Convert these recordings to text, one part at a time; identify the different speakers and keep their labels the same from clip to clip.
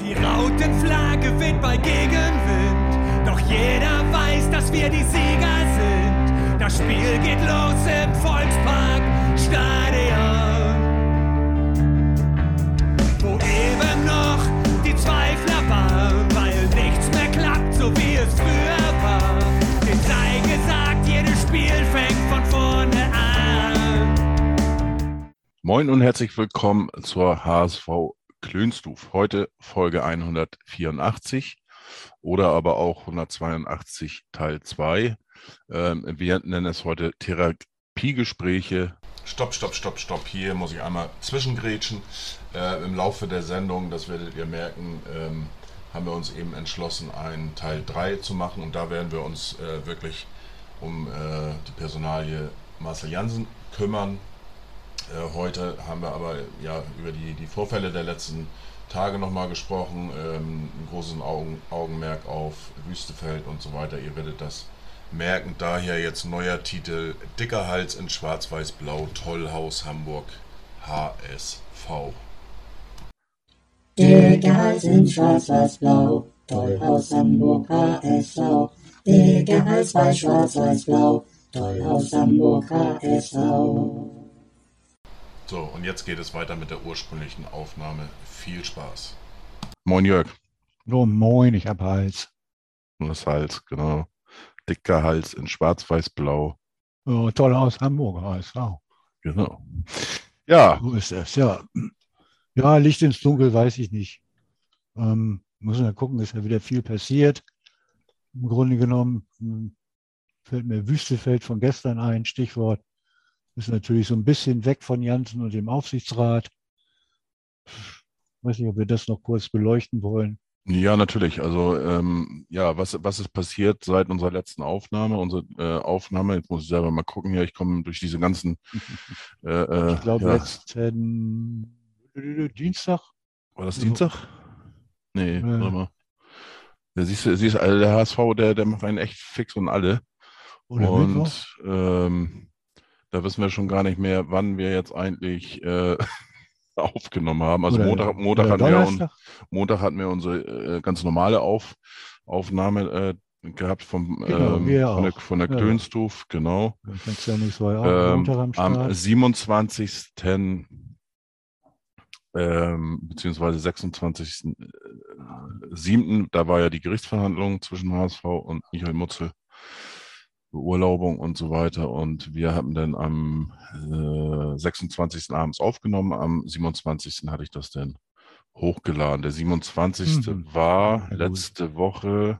Speaker 1: Die Rautenflagge weht bei Gegenwind, doch jeder weiß, dass wir die Sieger sind. Das Spiel geht los im Volkspark Stadion, wo eben noch die Zweifler waren, weil nichts mehr klappt, so wie es früher war. Den sei gesagt, jedes Spiel fängt von vorne an.
Speaker 2: Moin und herzlich willkommen zur HSV Klönstuf. Heute Folge 184 oder aber auch 182 Teil 2. Ähm, wir nennen es heute Therapiegespräche. Stopp, stopp, stopp, stopp. Hier muss ich einmal zwischengrätschen. Äh, Im Laufe der Sendung, das werdet ihr merken, ähm, haben wir uns eben entschlossen, einen Teil 3 zu machen. Und da werden wir uns äh, wirklich um äh, die Personalie Marcel Jansen kümmern. Äh, heute haben wir aber ja über die, die Vorfälle der letzten Tage nochmal gesprochen. Ähm, ein großes Augen, Augenmerk auf Wüstefeld und so weiter. Ihr werdet das merken. Daher jetzt neuer Titel: Dicker Hals in Schwarz-Weiß-Blau, Tollhaus Hamburg, HSV.
Speaker 3: Dicker Hals in Schwarz-Weiß-Blau, Tollhaus Hamburg, HSV. Dicker Hals bei Schwarz-Weiß-Blau, Tollhaus Hamburg, HSV.
Speaker 2: So, und jetzt geht es weiter mit der ursprünglichen Aufnahme. Viel Spaß. Moin Jörg.
Speaker 4: So, moin, ich hab Hals.
Speaker 2: Das Hals, genau. Dicker Hals in Schwarz-Weiß-Blau.
Speaker 4: Oh, toll aus Hamburg, HSV.
Speaker 2: Genau. Ja,
Speaker 4: So ist das, ja. Ja, Licht ins Dunkel weiß ich nicht. Ähm, müssen wir gucken, ist ja wieder viel passiert. Im Grunde genommen hm, fällt mir Wüstefeld von gestern ein, Stichwort. Ist natürlich so ein bisschen weg von Janssen und dem Aufsichtsrat. Weiß nicht, ob wir das noch kurz beleuchten wollen.
Speaker 2: Ja, natürlich. Also ähm, ja, was, was ist passiert seit unserer letzten Aufnahme? Unsere äh, Aufnahme, jetzt muss ich selber mal gucken hier, ich komme durch diese ganzen äh, äh,
Speaker 4: Ich glaube,
Speaker 2: ja.
Speaker 4: letzten Dienstag.
Speaker 2: War das Dienstag? Nee,
Speaker 4: Ja.
Speaker 2: warte mal. Ja, siehst du, siehst, also der HSV, der, der macht einen echt fix und alle.
Speaker 4: Oder Mittwoch.
Speaker 2: und ähm, da wissen wir schon gar nicht mehr, wann wir jetzt eigentlich äh, aufgenommen haben. Also
Speaker 4: Oder-
Speaker 2: Montag, Montag,
Speaker 4: oder
Speaker 2: hatten wir,
Speaker 4: Donnerstag.
Speaker 2: Montag hatten wir unsere äh, ganz normale Auf, Aufnahme äh, gehabt vom,
Speaker 4: Genau,
Speaker 2: ähm,
Speaker 4: wir
Speaker 2: von, der, von der
Speaker 4: Ja.
Speaker 2: Klönstuf, genau.
Speaker 4: Ja
Speaker 2: Ähm,
Speaker 4: am
Speaker 2: am
Speaker 4: Start.
Speaker 2: 27. Ähm, beziehungsweise 26. äh, 7. Da war ja die Gerichtsverhandlung zwischen HSV und Michael Mutzel. Beurlaubung und so weiter. Und wir haben dann am äh, 26. abends aufgenommen. Am 27. hatte ich das dann hochgeladen. Der 27.
Speaker 4: Mhm.
Speaker 2: war
Speaker 4: Ja,
Speaker 2: letzte Woche.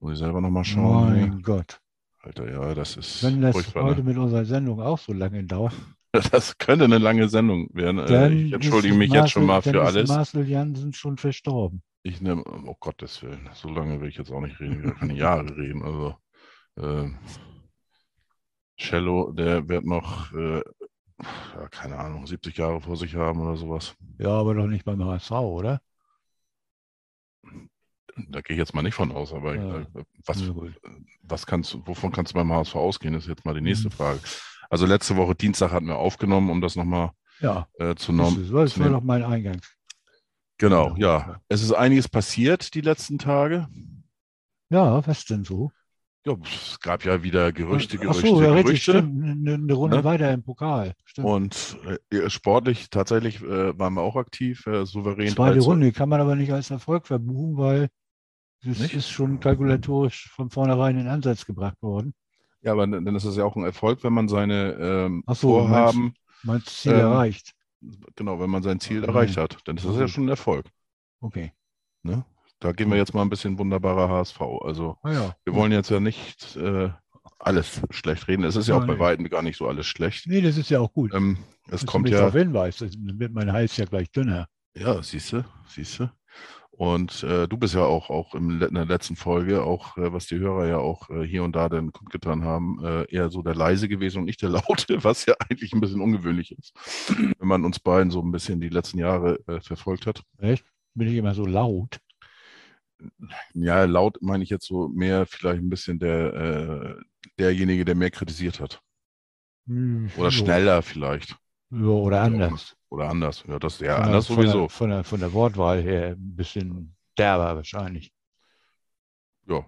Speaker 2: Muss ich selber nochmal schauen.
Speaker 4: Mein Gott.
Speaker 2: Alter, ja, das ist
Speaker 4: Wenn das
Speaker 2: furchtbar,
Speaker 4: heute
Speaker 2: ne?
Speaker 4: mit unserer Sendung auch so lange dauert,
Speaker 2: Das könnte eine lange Sendung werden. Äh,
Speaker 4: dann
Speaker 2: ich entschuldige
Speaker 4: ist
Speaker 2: mich jetzt schon mal
Speaker 4: Marcel-
Speaker 2: für
Speaker 4: dann
Speaker 2: alles.
Speaker 4: Ist Marcel Jansen schon verstorben.
Speaker 2: Ich nehme, oh Gottes Willen, so lange will ich jetzt auch nicht reden. Ich kann Jahre reden. Also, äh, Cello, der wird noch, äh, ja, keine Ahnung, 70 Jahre vor sich haben oder sowas.
Speaker 4: Ja, aber doch nicht beim HSV, oder?
Speaker 2: Da gehe ich jetzt mal nicht von aus, aber
Speaker 4: Ja.
Speaker 2: äh, was, was kannst wovon kannst du beim HSV ausgehen, ist jetzt mal die nächste
Speaker 4: Mhm.
Speaker 2: Frage. Also letzte Woche Dienstag hatten wir aufgenommen, um das nochmal
Speaker 4: Ja,
Speaker 2: äh, zu
Speaker 4: das,
Speaker 2: norm
Speaker 4: ist, das war doch mein Eingang.
Speaker 2: Genau,
Speaker 4: Genau,
Speaker 2: ja.
Speaker 4: ja.
Speaker 2: Es ist einiges passiert die letzten Tage.
Speaker 4: Ja, was denn so?
Speaker 2: Ja, es gab ja wieder Gerüchte, Gerüchte,
Speaker 4: so, ja, richtig,
Speaker 2: Gerüchte.
Speaker 4: stimmt. Eine, Runde
Speaker 2: Ne?
Speaker 4: weiter im Pokal. Stimmt.
Speaker 2: Und äh, sportlich tatsächlich äh, waren wir auch aktiv, äh, souverän.
Speaker 4: Zweite
Speaker 2: 3 zu-
Speaker 4: Runde kann man aber nicht als Erfolg verbuchen, weil es
Speaker 2: Nicht?
Speaker 4: ist schon kalkulatorisch von vornherein in Ansatz gebracht worden.
Speaker 2: Ja, aber dann ist es ja auch ein Erfolg, wenn man seine ähm,
Speaker 4: so,
Speaker 2: Vorhaben,
Speaker 4: Mein Ziel
Speaker 2: Ähm,
Speaker 4: erreicht.
Speaker 2: genau, wenn man sein Ziel
Speaker 4: Mhm.
Speaker 2: erreicht hat, dann ist das ja schon ein Erfolg.
Speaker 4: Okay.
Speaker 2: Ne? Da gehen wir jetzt mal ein bisschen wunderbarer HSV. Also
Speaker 4: Ah ja.
Speaker 2: wir wollen jetzt ja nicht äh, alles schlecht reden. Es ist ja auch bei weitem gar nicht so alles schlecht.
Speaker 4: Nee, das ist ja auch gut.
Speaker 2: Ähm, es kommt ja,
Speaker 4: darauf hinweist, dann wird mein Hals ja gleich dünner.
Speaker 2: ja, siehst du, siehst du. Und äh, du bist ja auch, auch im, in der letzten Folge, auch äh, was die Hörer ja auch äh, hier und da dann kundgetan haben, äh, eher so der leise gewesen und nicht der laute, was ja eigentlich ein bisschen ungewöhnlich ist, wenn man uns beiden so ein bisschen die letzten Jahre äh, verfolgt hat.
Speaker 4: Echt? Bin ich immer so laut?
Speaker 2: Ja, laut meine ich jetzt so mehr vielleicht ein bisschen der, äh, derjenige, der mehr kritisiert hat.
Speaker 4: Hm,
Speaker 2: Oder
Speaker 4: so.
Speaker 2: schneller vielleicht.
Speaker 4: Ja, oder anders.
Speaker 2: Oder anders. Ja, das, ja
Speaker 4: Von der-
Speaker 2: anders
Speaker 4: von der-
Speaker 2: sowieso.
Speaker 4: Von der, von der Wortwahl her ein bisschen derber wahrscheinlich.
Speaker 2: Ja,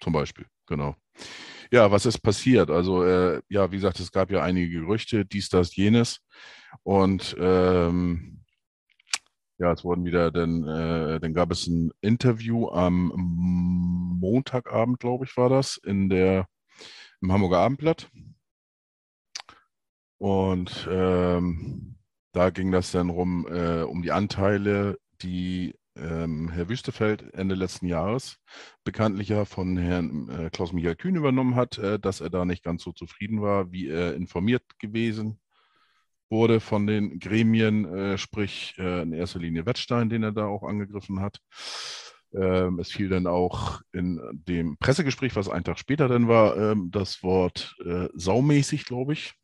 Speaker 2: zum Beispiel, genau. Ja, was ist passiert? Also, äh, ja, wie gesagt, es gab ja einige Gerüchte, dies, das, jenes. Und ähm, ja, es wurden wieder, dann, äh, dann gab es ein Interview am Montagabend, glaube ich, war das, in der, im Hamburger Abendblatt. Und ähm, da ging das dann rum, äh, um die Anteile, die ähm, Herr Wüstefeld Ende letzten Jahres bekanntlich ja von Herrn äh, Klaus-Michael Kühn übernommen hat, äh, dass er da nicht ganz so zufrieden war, wie er informiert gewesen wurde von den Gremien, äh, sprich äh, in erster Linie Wettstein, den er da auch angegriffen hat. Ähm, es fiel dann auch in dem Pressegespräch, was einen Tag später dann war, ähm, das Wort äh, saumäßig, glaube ich.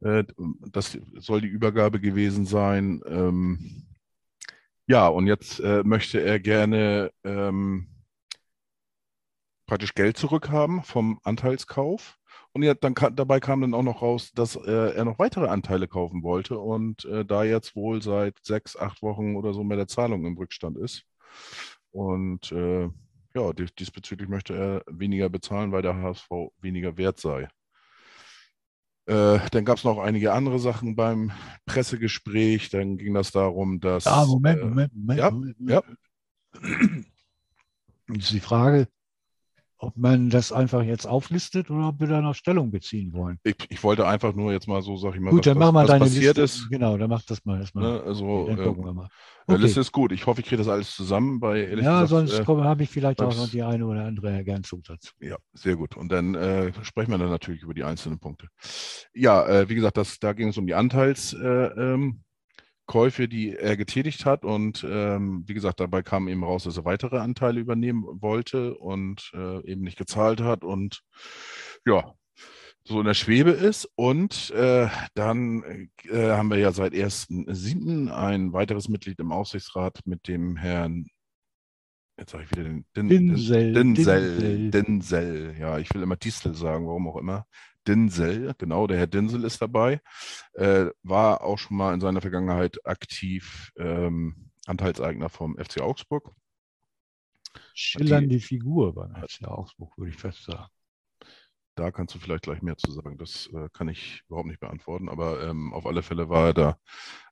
Speaker 2: Äh, das soll die Übergabe gewesen sein. Ähm, ja, und jetzt äh, möchte er gerne ähm, praktisch Geld zurückhaben vom Anteilskauf. Und ja, dann dabei kam dann auch noch raus, dass äh, er noch weitere Anteile kaufen wollte und äh, da jetzt wohl seit sechs, acht Wochen oder so mehr der Zahlung im Rückstand ist. Und äh, ja, dies diesbezüglich möchte er weniger bezahlen, weil der HSV weniger wert sei. Äh, dann gab es noch einige andere Sachen beim Pressegespräch. Dann ging das darum, dass.
Speaker 4: Ah, Moment,
Speaker 2: äh,
Speaker 4: Moment, Moment.
Speaker 2: ja,
Speaker 4: Moment,
Speaker 2: ja.
Speaker 4: Jetzt ist die Frage, ob man das einfach jetzt auflistet oder ob wir da noch Stellung beziehen wollen.
Speaker 2: Ich, ich wollte einfach nur jetzt mal so, sag ich mal,
Speaker 4: Gut,
Speaker 2: was,
Speaker 4: dann mach mal
Speaker 2: was
Speaker 4: deine
Speaker 2: passiert
Speaker 4: Liste.
Speaker 2: ist.
Speaker 4: Genau, dann mach das mal erstmal.
Speaker 2: Ne? Also,
Speaker 4: dann
Speaker 2: äh,
Speaker 4: gucken wir mal. Okay.
Speaker 2: Liste ist gut. Ich hoffe, ich kriege das alles zusammen, ehrlich
Speaker 4: Ja,
Speaker 2: gesagt,
Speaker 4: sonst
Speaker 2: äh,
Speaker 4: habe ich vielleicht auch noch die eine oder andere Ergänzung dazu.
Speaker 2: Ja, sehr gut. Und dann äh, sprechen wir dann natürlich über die einzelnen Punkte. Ja, äh, wie gesagt, das, da ging es um die Anteilskäufe, äh, ähm, Käufe, die er getätigt hat. Und ähm, wie gesagt, dabei kam eben raus, dass er weitere Anteile übernehmen wollte und äh, eben nicht gezahlt hat und ja, so in der Schwebe ist. Und äh, dann äh, haben wir ja seit 1.7. ein weiteres Mitglied im Aufsichtsrat mit dem Herrn, jetzt sage ich wieder den Din,
Speaker 4: Dinsel,
Speaker 2: Dinsel,
Speaker 4: Dinsel.
Speaker 2: Ja, ich will immer Distel sagen, warum auch immer. Dinsel, genau, der Herr Dinsel ist dabei, äh, war auch schon mal in seiner Vergangenheit aktiv ähm, Anteilseigner vom FC Augsburg.
Speaker 4: Schillernde Figur beim FC Augsburg, würde ich fast sagen.
Speaker 2: Da kannst du vielleicht gleich mehr zu sagen. Das äh, kann ich überhaupt nicht beantworten, aber ähm, auf alle Fälle war er da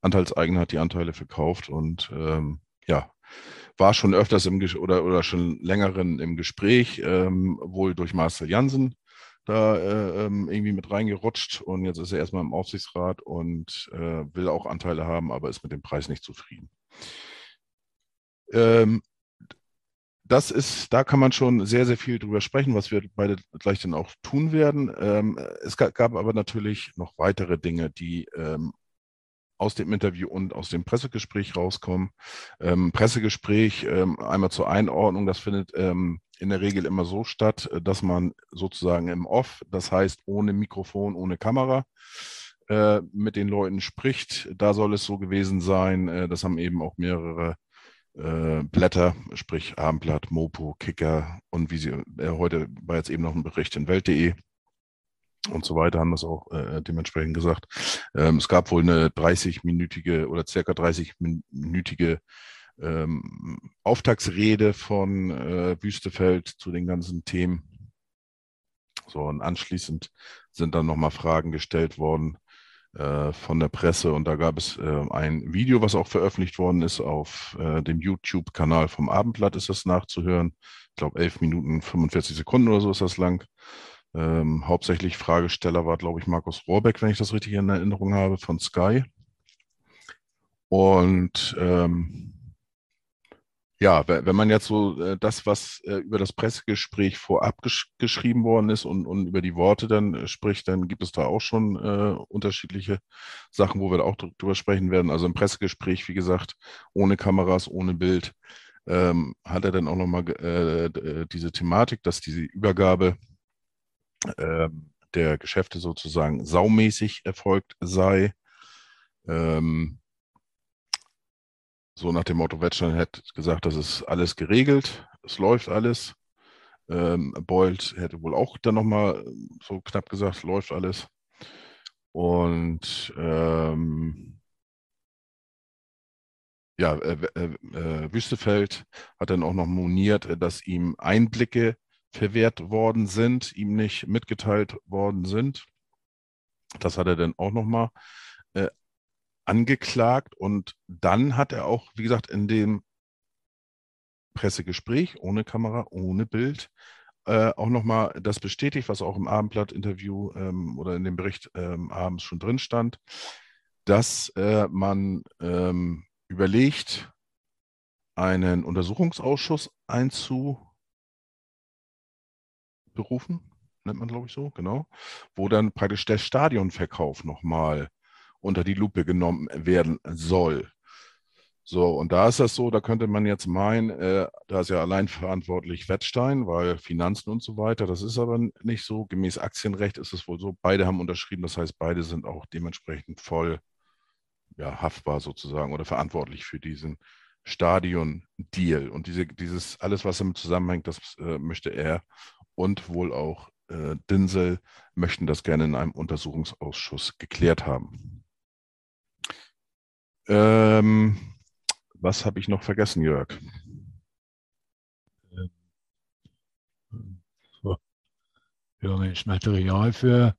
Speaker 2: Anteilseigner, hat die Anteile verkauft und ähm, ja, war schon öfters im Ges oder, oder schon längeren im Gespräch, ähm, wohl durch Marcel Jansen da äh, ähm, irgendwie mit reingerutscht und jetzt ist er erstmal im Aufsichtsrat und äh, will auch Anteile haben, aber ist mit dem Preis nicht zufrieden. Ähm, das ist, da kann man schon sehr, sehr viel drüber sprechen, was wir beide gleich dann auch tun werden. Ähm, es gab, aber natürlich noch weitere Dinge, die ähm, aus dem Interview und aus dem Pressegespräch rauskommen. Ähm, Pressegespräch, ähm, einmal zur Einordnung, das findet ähm, in der Regel immer so statt, äh, dass man sozusagen im Off, das heißt ohne Mikrofon, ohne Kamera, äh, mit den Leuten spricht. Da soll es so gewesen sein, äh, das haben eben auch mehrere Blätter, sprich Abendblatt, Mopo, Kicker und wie sie, heute war jetzt eben noch ein Bericht in Welt.de und so weiter, haben das auch dementsprechend gesagt. Ähm, es gab wohl eine 30-minütige oder circa 30-minütige ähm, Auftaktsrede von äh, Wüstefeld zu den ganzen Themen. So, und anschließend sind dann nochmal Fragen gestellt worden äh, von der Presse und da gab es äh, ein Video, was auch veröffentlicht worden ist auf äh, dem YouTube-Kanal vom Abendblatt ist das nachzuhören. Ich glaube 11 Minuten 45 Sekunden oder so ist das lang. Ähm, hauptsächlich Fragesteller war, glaube ich, Markus Rohrbeck, wenn ich das richtig in Erinnerung habe, von Sky. Und ähm, ja, we- wenn man jetzt so äh, das, was äh, über das Pressegespräch vorab gesch geschrieben worden ist und, und über die Worte dann äh, spricht, dann gibt es da auch schon unterschiedliche Sachen, wo wir auch dr- drüber sprechen werden. Also im Pressegespräch, wie gesagt, ohne Kameras, ohne Bild, ähm, hat er dann auch nochmal äh, diese Thematik, dass diese Übergabe ähm, der Geschäfte sozusagen saumäßig erfolgt sei. Ähm, so nach dem Motto, Wettstein hätte gesagt, das ist alles geregelt, es läuft alles. Ähm, Bold hätte wohl auch dann nochmal so knapp gesagt, läuft alles. Und ähm, ja, äh, äh, äh, Wüstefeld hat dann auch noch moniert, äh, dass ihm Einblicke verwehrt worden sind, ihm nicht mitgeteilt worden sind. Das hat er dann auch nochmal angeklagt und dann hat er auch, wie gesagt, in dem Pressegespräch ohne Kamera, ohne Bild, äh, auch nochmal das bestätigt, was auch im Abendblatt-Interview ähm, oder in dem Bericht ähm, abends schon drin stand, dass äh, man ähm, überlegt, einen Untersuchungsausschuss einzuberufen, nennt man glaube ich so, genau, wo dann praktisch der Stadionverkauf nochmal unter die Lupe genommen werden soll. So, und da ist das so, da könnte man jetzt meinen, äh, da ist ja allein verantwortlich Wettstein, weil Finanzen und so weiter, das ist aber nicht so. Gemäß Aktienrecht ist es wohl so, beide haben unterschrieben, das heißt, beide sind auch dementsprechend voll ja, haftbar sozusagen oder verantwortlich für diesen Stadion-Deal. Und diese, dieses, alles, was damit zusammenhängt, das äh, möchte er und wohl auch äh, Dinsel möchten das gerne in einem Untersuchungsausschuss geklärt haben. Ähm, was habe ich noch vergessen, Jörg?
Speaker 4: Ja, Mensch, Material für,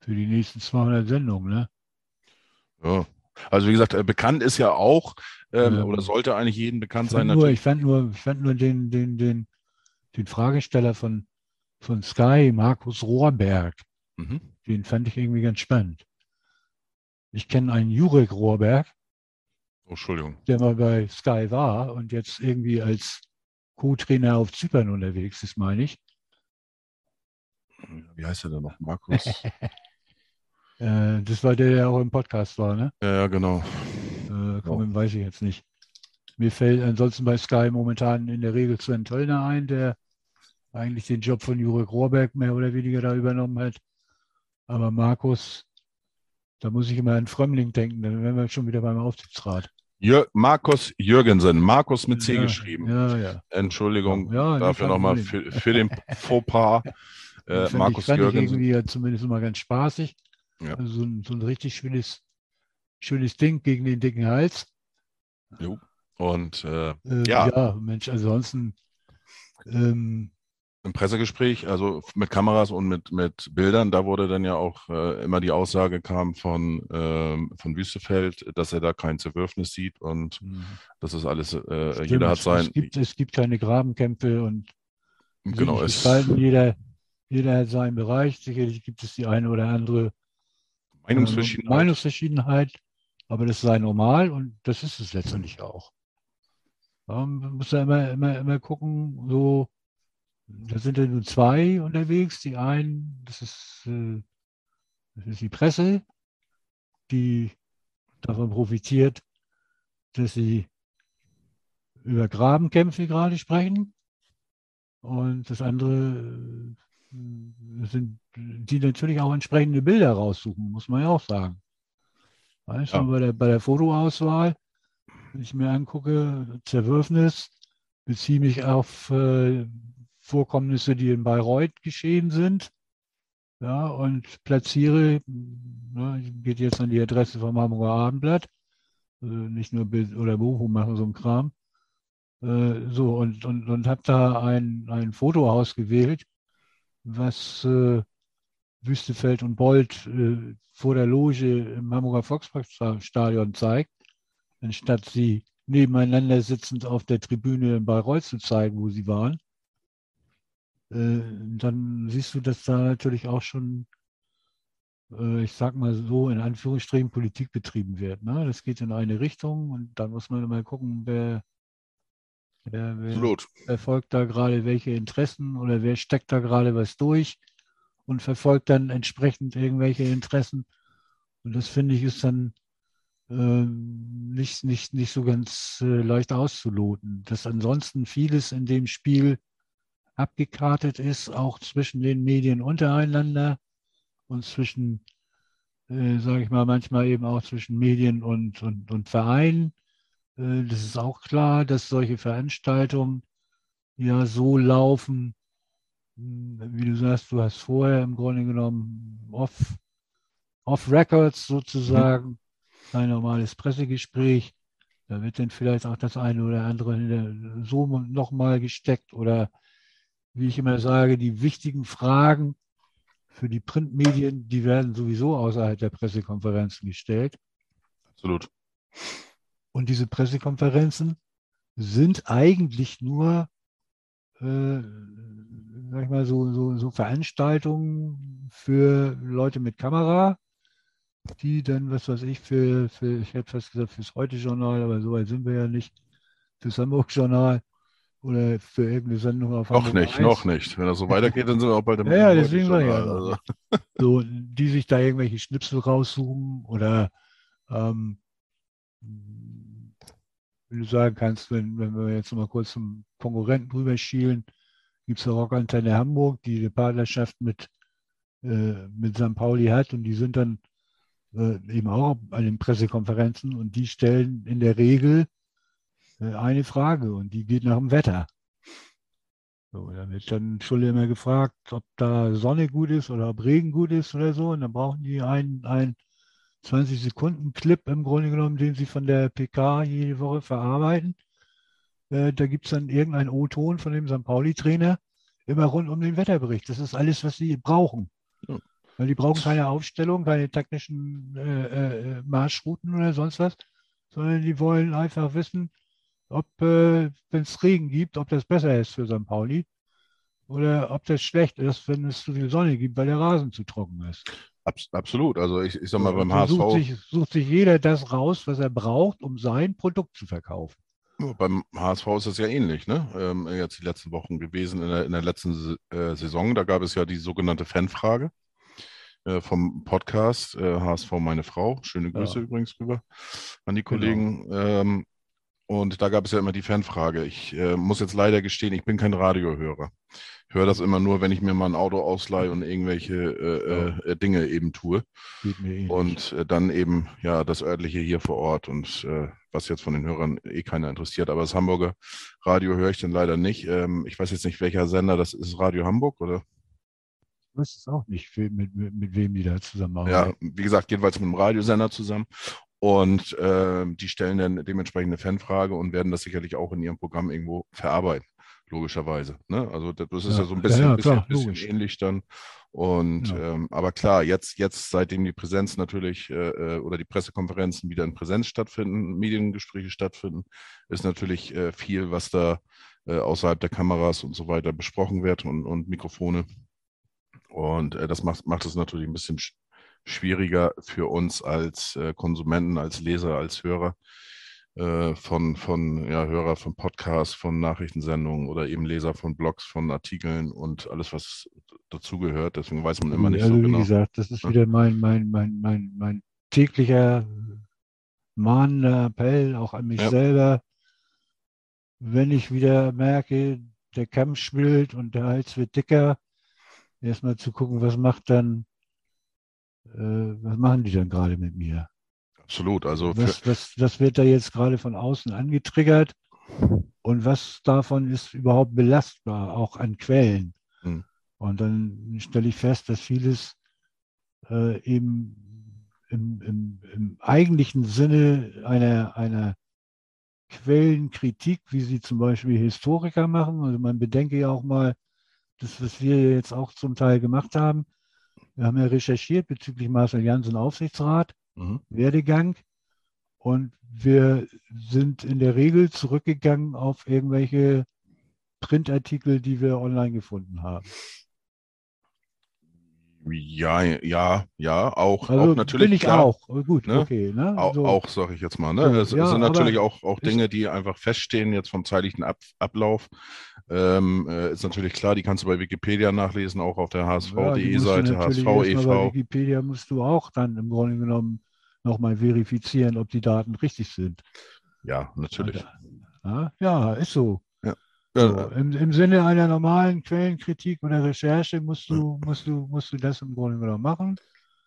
Speaker 4: für die nächsten 200 Sendungen, ne?
Speaker 2: Ja. Also wie gesagt, äh, bekannt ist ja auch, ähm,
Speaker 4: Ja.
Speaker 2: oder sollte eigentlich jedem bekannt
Speaker 4: Ich
Speaker 2: sein.
Speaker 4: nur, ich fand nur, ich fand nur den, den, den, den Fragesteller von, von Sky, Markus Rohrberg,
Speaker 2: Mhm.
Speaker 4: den fand ich irgendwie ganz spannend. Ich kenne einen Jurek Rohrberg,
Speaker 2: Oh, Entschuldigung.
Speaker 4: der mal bei Sky war und jetzt irgendwie als Co-Trainer auf Zypern unterwegs ist, meine ich.
Speaker 2: Wie heißt er denn noch? Markus?
Speaker 4: Äh, das war der, der auch im Podcast war, ne?
Speaker 2: ja, ja, genau.
Speaker 4: Äh, komm, weiß ich jetzt nicht. Mir fällt ansonsten bei Sky momentan in der Regel Sven Töllner ein, der eigentlich den Job von Jurek Rohrberg mehr oder weniger da übernommen hat. Aber Markus, da muss ich immer an Frömmling denken, dann wären wir schon wieder beim Aufsichtsrat.
Speaker 2: Jür Markus Jürgensen. Markus mit C
Speaker 4: ja,
Speaker 2: geschrieben.
Speaker 4: Ja, ja.
Speaker 2: Entschuldigung dafür nochmal für, für den Fauxpas. Äh, Markus
Speaker 4: ich, fand ich
Speaker 2: Jürgensen.
Speaker 4: irgendwie ja zumindest mal ganz spaßig. Also so, ein, so ein richtig schönes, schönes Ding gegen den dicken Hals.
Speaker 2: Jo. Und äh,
Speaker 4: Äh,
Speaker 2: Ja.
Speaker 4: ja, Mensch, ansonsten ähm,
Speaker 2: im Pressegespräch, also mit Kameras und mit, mit Bildern, da wurde dann ja auch äh, immer die Aussage kam von, ähm, von Wüstefeld, dass er da kein Zerwürfnis sieht und das ist alles, äh,
Speaker 4: Stimmt,
Speaker 2: jeder hat sein,
Speaker 4: Es gibt, es gibt keine Grabenkämpfe und
Speaker 2: genau, es.
Speaker 4: Jeder, jeder hat seinen Bereich. Sicherlich gibt es die eine oder andere äh,
Speaker 2: Meinungsverschiedenheit.
Speaker 4: Meinungsverschiedenheit, aber das sei normal und das ist es letztendlich auch. Ähm, Man muss ja immer, immer, immer gucken, so, da sind ja nur zwei unterwegs. Die einen, das ist, äh, das ist die Presse, die davon profitiert, dass sie über Grabenkämpfe gerade sprechen. Und das andere äh, sind, die natürlich auch entsprechende Bilder raussuchen, muss man ja auch sagen. Weißt
Speaker 2: Ja.
Speaker 4: du, bei der, bei der Fotoauswahl, wenn ich mir angucke, Zerwürfnis, beziehe mich auf äh, Vorkommnisse, die in Bayreuth geschehen sind. Ja, und platziere, ne, geht jetzt an die Adresse vom Hamburger Abendblatt, also nicht nur Bild oder Bochum machen so einen Kram. Äh, so, und, und, und habe da ein, ein Foto ausgewählt, was äh, Wüstefeld und Bold äh, vor der Loge im Hamburger Volksparkstadion zeigt, anstatt sie nebeneinander sitzend auf der Tribüne in Bayreuth zu zeigen, wo sie waren. Äh, dann siehst du, dass da natürlich auch schon, äh, ich sag mal so, in Anführungsstrichen Politik betrieben wird. Ne? Das geht in eine Richtung und da muss man immer gucken, wer, wer, wer, verfolgt da gerade welche Interessen oder wer steckt da gerade was durch und verfolgt dann entsprechend irgendwelche Interessen. Und das finde ich ist dann ähm, nicht, nicht, nicht so ganz äh, leicht auszuloten. Dass ansonsten vieles in dem Spiel abgekartet ist, auch zwischen den Medien untereinander und zwischen, äh, sage ich mal, manchmal eben auch zwischen Medien und, und, und Vereinen. Äh, das ist auch klar, dass solche Veranstaltungen ja so laufen, hm, wie du sagst, du hast vorher im Grunde genommen off off Records sozusagen, ein normales Pressegespräch. Da wird dann vielleicht auch das eine oder andere Zoom nochmal gesteckt oder wie ich immer sage, die wichtigen Fragen für die Printmedien, die werden sowieso außerhalb der Pressekonferenzen gestellt.
Speaker 2: Absolut.
Speaker 4: Und diese Pressekonferenzen sind eigentlich nur, äh, sag ich mal, so, so, so Veranstaltungen für Leute mit Kamera, die dann, was weiß ich, für, für ich hätte fast gesagt, fürs Heute-Journal, aber so weit sind wir ja nicht, fürs Hamburg-Journal oder für irgendeine Sendung auf
Speaker 2: Noch nicht,
Speaker 4: 1.
Speaker 2: noch nicht. Wenn das so weitergeht, dann sind wir auch bald im
Speaker 4: Ja, ja, deswegen sag ich ja.
Speaker 2: Also,
Speaker 4: so, die sich da irgendwelche Schnipsel raussuchen oder ähm, wenn du sagen kannst, wenn, wenn wir jetzt mal kurz zum Konkurrenten drüber schielen, gibt es eine Rockantenne Hamburg, die eine Partnerschaft mit, äh, mit St. Pauli hat und die sind dann äh, eben auch an den Pressekonferenzen und die stellen in der Regel eine Frage und die geht nach dem Wetter. So, da wird dann schon immer gefragt, ob da Sonne gut ist oder ob Regen gut ist oder so. Und dann brauchen die einen, einen 20-Sekunden-Clip im Grunde genommen, den sie von der PK jede Woche verarbeiten. Äh, da gibt es dann irgendeinen O-Ton von dem St. Pauli-Trainer, immer rund um den Wetterbericht. Das ist alles, was sie brauchen.
Speaker 2: Ja.
Speaker 4: Weil die brauchen keine Aufstellung, keine taktischen äh, äh, Marschrouten oder sonst was, sondern die wollen einfach wissen, ob, äh, wenn es Regen gibt, ob das besser ist für St. Pauli oder ob das schlecht ist, wenn es zu viel Sonne gibt, weil der Rasen zu trocken ist.
Speaker 2: abs absolut. Also ich, ich sag mal, beim
Speaker 4: so Sucht
Speaker 2: HSV,
Speaker 4: sich, sucht sich jeder das raus, was er braucht, um sein Produkt zu verkaufen.
Speaker 2: beim HSV ist es ja ähnlich, ne? Ähm, jetzt die letzten Wochen gewesen in der, in der letzten äh, Saison. Da gab es ja die sogenannte Fanfrage äh, vom Podcast äh, HSV Meine Frau. Schöne Grüße
Speaker 4: Ja.
Speaker 2: übrigens rüber an die
Speaker 4: Genau.
Speaker 2: Kollegen. Ähm, und da gab es ja immer die Fanfrage. Ich äh, muss jetzt leider gestehen, ich bin kein Radiohörer. Ich höre das immer nur, wenn ich mir mal ein Auto ausleihe und irgendwelche äh, äh, Dinge eben tue.
Speaker 4: Geht mir ähnlich.
Speaker 2: Und äh, dann eben ja das örtliche hier vor Ort und äh, was jetzt von den Hörern eh keiner interessiert. Aber das Hamburger Radio höre ich dann leider nicht. Ähm, ich weiß jetzt nicht, welcher Sender das ist. Radio Hamburg oder?
Speaker 4: ich weiß es auch nicht, mit, mit, mit, wem die da
Speaker 2: Ja,
Speaker 4: zusammenarbeiten.
Speaker 2: wie gesagt, jedenfalls mit einem Radiosender zusammen. Und äh, die stellen dann dementsprechend eine Fanfrage und werden das sicherlich auch in ihrem Programm irgendwo verarbeiten, logischerweise. Ne? Also das ist ja,
Speaker 4: Ja,
Speaker 2: so ein bisschen,
Speaker 4: ja,
Speaker 2: bisschen,
Speaker 4: klar,
Speaker 2: bisschen
Speaker 4: logisch.
Speaker 2: ähnlich dann. Und
Speaker 4: Ja.
Speaker 2: ähm, aber klar, jetzt, jetzt, seitdem die Präsenz natürlich äh, äh, oder die Pressekonferenzen wieder in Präsenz stattfinden, Mediengespräche stattfinden, ist natürlich äh, viel, was da äh, außerhalb der Kameras und so weiter besprochen wird und, und Mikrofone. Und äh, das macht, macht es natürlich ein bisschen sch schwieriger für uns als äh, Konsumenten, als Leser, als Hörer äh, von, von ja, Hörer von Podcasts, von Nachrichtensendungen oder eben Leser von Blogs, von Artikeln und alles, was dazugehört. Deswegen weiß man immer nicht
Speaker 4: also
Speaker 2: so
Speaker 4: wie
Speaker 2: genau.
Speaker 4: gesagt, das ist
Speaker 2: Ja.
Speaker 4: wieder mein, mein, mein, mein, mein täglicher mahnender Appell auch an mich
Speaker 2: Ja.
Speaker 4: selber. Wenn ich wieder merke, der Kamm schwillt und der Hals wird dicker, erstmal zu gucken, was macht dann, was machen die dann gerade mit mir?
Speaker 2: Absolut. Also
Speaker 4: Was, was, was wird da jetzt gerade von außen angetriggert und was davon ist überhaupt belastbar, auch an Quellen?
Speaker 2: Hm.
Speaker 4: Und dann stelle ich fest, dass vieles äh, eben im, im, im eigentlichen Sinne einer, einer Quellenkritik, wie sie zum Beispiel Historiker machen, also man bedenke ja auch mal, das, was wir jetzt auch zum Teil gemacht haben. Wir haben ja recherchiert bezüglich Marcel Janssen Aufsichtsrat.
Speaker 2: mhm.
Speaker 4: Werdegang. Und wir sind in der Regel zurückgegangen auf irgendwelche Printartikel, die wir online gefunden haben.
Speaker 2: Ja, ja, ja, auch,
Speaker 4: Also
Speaker 2: auch natürlich.
Speaker 4: bin ich
Speaker 2: klar,
Speaker 4: auch. Gut,
Speaker 2: ne?
Speaker 4: okay. Ne?
Speaker 2: Auch,
Speaker 4: So.
Speaker 2: auch sage ich jetzt mal. Ne? Es
Speaker 4: ja,
Speaker 2: sind natürlich auch, auch Dinge, die einfach feststehen jetzt vom zeitlichen Ab Ablauf. Ähm, äh, ist natürlich klar, die kannst du bei Wikipedia nachlesen, auch auf der
Speaker 4: Ja, die
Speaker 2: HSV.de
Speaker 4: musst du
Speaker 2: Seite,
Speaker 4: natürlich
Speaker 2: HSV
Speaker 4: erstmal Bei
Speaker 2: e.V.
Speaker 4: Wikipedia musst du auch dann im Grunde genommen nochmal verifizieren, ob die Daten richtig sind.
Speaker 2: Ja, natürlich.
Speaker 4: Ja, ja ist so.
Speaker 2: Ja,
Speaker 4: So,
Speaker 2: äh,
Speaker 4: im, Im Sinne einer normalen Quellenkritik oder Recherche musst du, musst du, musst du das im Grunde genommen machen.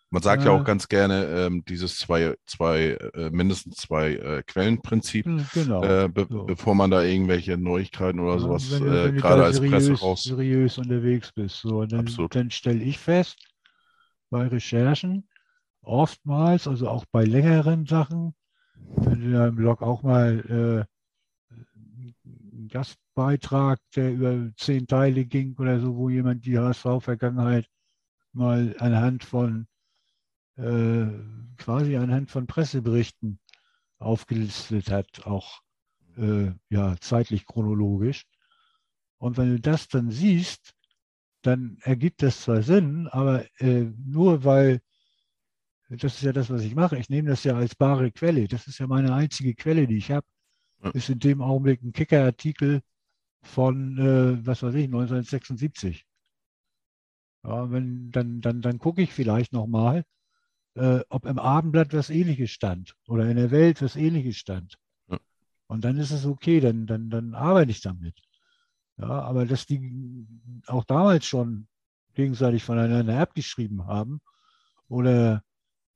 Speaker 2: man sagt ja
Speaker 4: äh,
Speaker 2: auch ganz gerne ähm, dieses zwei, zwei äh, mindestens zwei äh, Quellenprinzip,
Speaker 4: Hm, Genau.
Speaker 2: äh, be
Speaker 4: so.
Speaker 2: bevor man da irgendwelche Neuigkeiten oder sowas
Speaker 4: wenn
Speaker 2: äh,
Speaker 4: wenn
Speaker 2: gerade als Presse
Speaker 4: seriös,
Speaker 2: raus.
Speaker 4: seriös unterwegs bist. So, und dann,
Speaker 2: Absolut.
Speaker 4: dann stelle ich fest, bei Recherchen, oftmals, also auch bei längeren Sachen, wenn du ja im Blog auch mal äh, Gastbeitrag, der über zehn Teile ging oder so, wo jemand die HSV-Vergangenheit mal anhand von äh, quasi anhand von Presseberichten aufgelistet hat, auch äh, ja, zeitlich chronologisch. Und wenn du das dann siehst, dann ergibt das zwar Sinn, aber äh, nur weil, das ist ja das, was ich mache, ich nehme das ja als bare Quelle, das ist ja meine einzige Quelle, die ich habe,
Speaker 2: Ja.
Speaker 4: ist in dem Augenblick ein Kicker-Artikel von, äh, was weiß ich, 1976. Ja, wenn, dann, dann, dann gucke ich vielleicht nochmal, äh, ob im Abendblatt was Ähnliches stand oder in der Welt was Ähnliches stand.
Speaker 2: Ja.
Speaker 4: Und dann ist es okay, dann, dann, dann arbeite ich damit. Ja, aber dass die auch damals schon gegenseitig voneinander abgeschrieben haben oder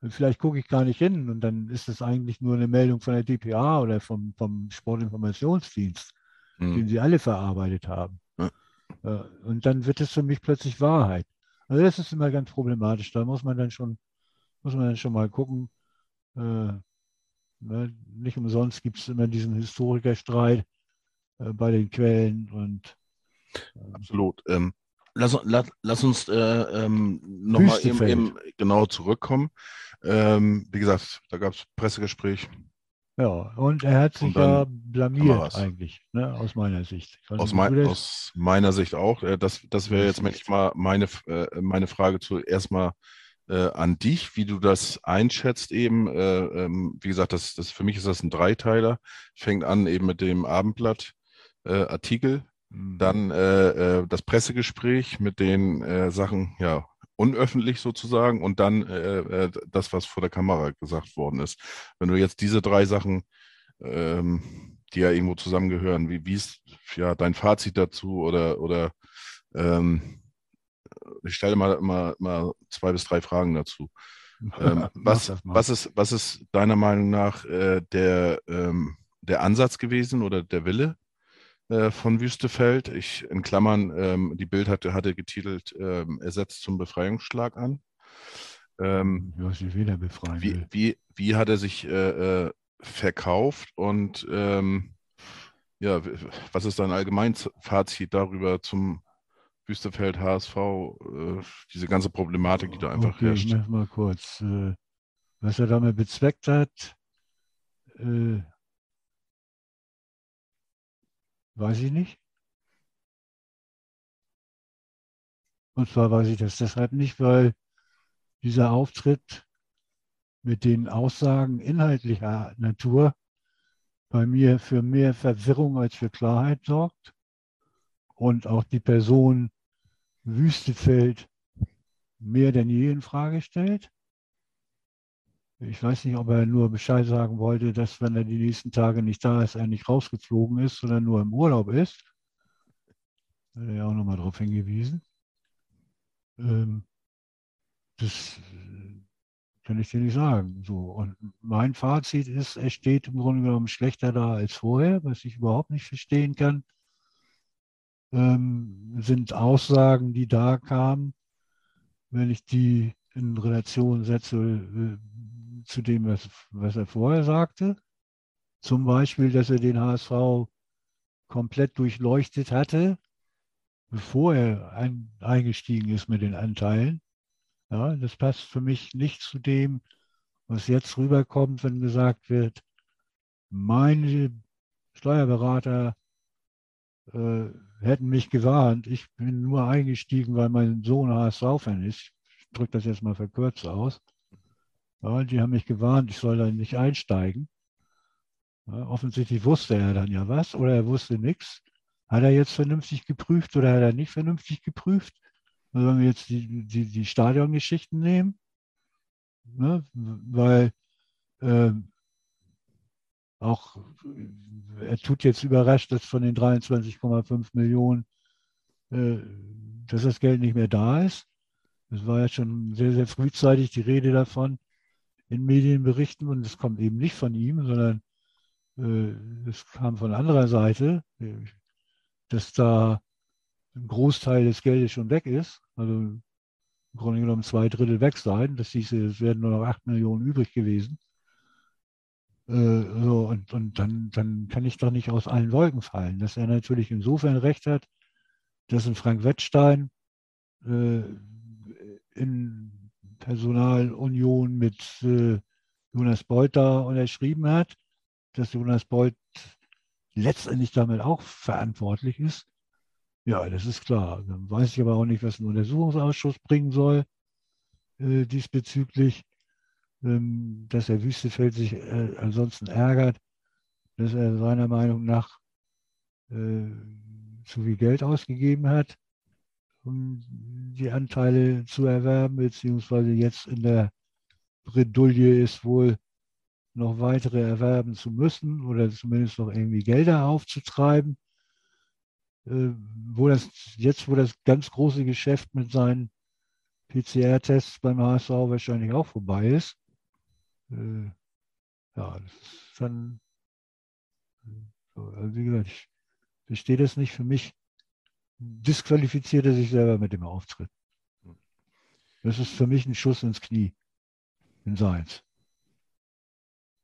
Speaker 4: vielleicht gucke ich gar nicht hin und dann ist es eigentlich nur eine Meldung von der DPA oder vom, vom Sportinformationsdienst,
Speaker 2: Hm.
Speaker 4: den sie alle verarbeitet haben.
Speaker 2: Ja.
Speaker 4: Äh, Und dann wird es für mich plötzlich Wahrheit. Also das ist immer ganz problematisch. Da muss man dann schon, muss man dann schon mal gucken. Äh, ne, nicht umsonst gibt es immer diesen Historikerstreit äh, bei den Quellen und
Speaker 2: Absolut. Ähm, lass, lass, lass uns äh, ähm, nochmal eben, eben genau zurückkommen. Ähm, wie gesagt, da gab es Pressegespräch
Speaker 4: ja, und er hat sich ja blamiert eigentlich, ne, aus meiner Sicht.
Speaker 2: Aus, mein, aus meiner Sicht auch. Äh, das das wäre jetzt manchmal meine, äh, meine Frage zuerst mal äh, an dich, wie du das einschätzt eben. Äh, ähm, wie gesagt, das, das, für mich ist das ein Dreiteiler. Fängt an eben mit dem Abendblatt. Äh, Artikel,
Speaker 4: Mhm.
Speaker 2: Dann äh, äh, das Pressegespräch mit den äh, Sachen, ja, unöffentlich sozusagen und dann äh, äh, das, was vor der Kamera gesagt worden ist. Wenn du jetzt diese drei Sachen, ähm, die ja irgendwo zusammengehören, wie, wie ist ja dein Fazit dazu oder, oder ähm, ich stelle mal, mal, mal zwei bis drei Fragen dazu. Ähm, was, was, ist, was ist deiner Meinung nach äh, der, ähm, der Ansatz gewesen oder der Wille äh, von Wüstefeld? Ich in Klammern, ähm, die Bild hatte, hatte getitelt, ähm, er setzt zum Befreiungsschlag an. Ähm,
Speaker 4: Du hast dich wieder befreien
Speaker 2: wie, wie, wie hat er sich äh, äh, verkauft und ähm, ja, was ist dein Allgemeinfazit darüber zum Wüstefeld HSV, äh, diese ganze Problematik, die da einfach
Speaker 4: okay, ich
Speaker 2: herrscht?
Speaker 4: mach mal kurz. Äh, was er damit bezweckt hat, äh, weiß ich nicht. Und zwar weiß ich das deshalb nicht, weil dieser Auftritt mit den Aussagen inhaltlicher Natur bei mir für mehr Verwirrung als für Klarheit sorgt und auch die Person Wüstefeld mehr denn je in Frage stellt. Ich weiß nicht, ob er nur Bescheid sagen wollte, dass wenn er die nächsten Tage nicht da ist, er nicht rausgeflogen ist, sondern nur im Urlaub ist. Hat er ja auch nochmal darauf hingewiesen. Ähm, das äh, kann ich dir nicht sagen. So. Und mein Fazit ist, er steht im Grunde genommen schlechter da als vorher, was ich überhaupt nicht verstehen kann. Ähm, sind Aussagen, die da kamen, wenn ich die in Relation setze äh, zu dem, was, was er vorher sagte. Zum Beispiel, dass er den HSV komplett durchleuchtet hatte, bevor er ein, eingestiegen ist mit den Anteilen. Ja, das passt für mich nicht zu dem, was jetzt rüberkommt, wenn gesagt wird, meine Steuerberater äh, hätten mich gewarnt. Ich bin nur eingestiegen, weil mein Sohn HSV-Fan ist. Ich drücke das jetzt mal verkürzt aus. Ja, die haben mich gewarnt, ich soll da nicht einsteigen. Ja, offensichtlich wusste er dann ja was oder er wusste nichts. Hat er jetzt vernünftig geprüft oder hat er nicht vernünftig geprüft? Also wenn wir jetzt die, die, die Stadiongeschichten nehmen, ne, weil ähm, auch äh, er tut jetzt überrascht, dass von den 23,5 Millionen, äh, dass das Geld nicht mehr da ist. Es war ja schon sehr, sehr frühzeitig die Rede davon in Medienberichten und es kommt eben nicht von ihm, sondern äh, es kam von anderer Seite, dass da ein Großteil des Geldes schon weg ist. Also im Grunde genommen zwei Drittel weg sein. Das hieß, es wären nur noch acht Millionen übrig gewesen. Äh, so, und und dann, dann kann ich doch nicht aus allen Wolken fallen. Dass er natürlich insofern recht hat, dass ein Frank Wettstein äh, in Personalunion mit äh, Jonas Beuth da unterschrieben hat, dass Jonas Beuth letztendlich damit auch verantwortlich ist. Ja, das ist klar. Dann weiß ich aber auch nicht, was ein Untersuchungsausschuss bringen soll äh, diesbezüglich, ähm, dass Herr Wüstefeld sich äh, ansonsten ärgert, dass er seiner Meinung nach äh, zu viel Geld ausgegeben hat, um die Anteile zu erwerben, beziehungsweise jetzt in der Bredouille ist wohl noch weitere erwerben zu müssen oder zumindest noch irgendwie Gelder aufzutreiben. Äh, wo das jetzt, wo das ganz große Geschäft mit seinen PCR-Tests beim HSV wahrscheinlich auch vorbei ist, äh, ja, das ist dann, also wie gesagt, verstehe das nicht. Für mich disqualifiziert er sich selber mit dem Auftritt. Das ist für mich ein Schuss ins Knie, in seins.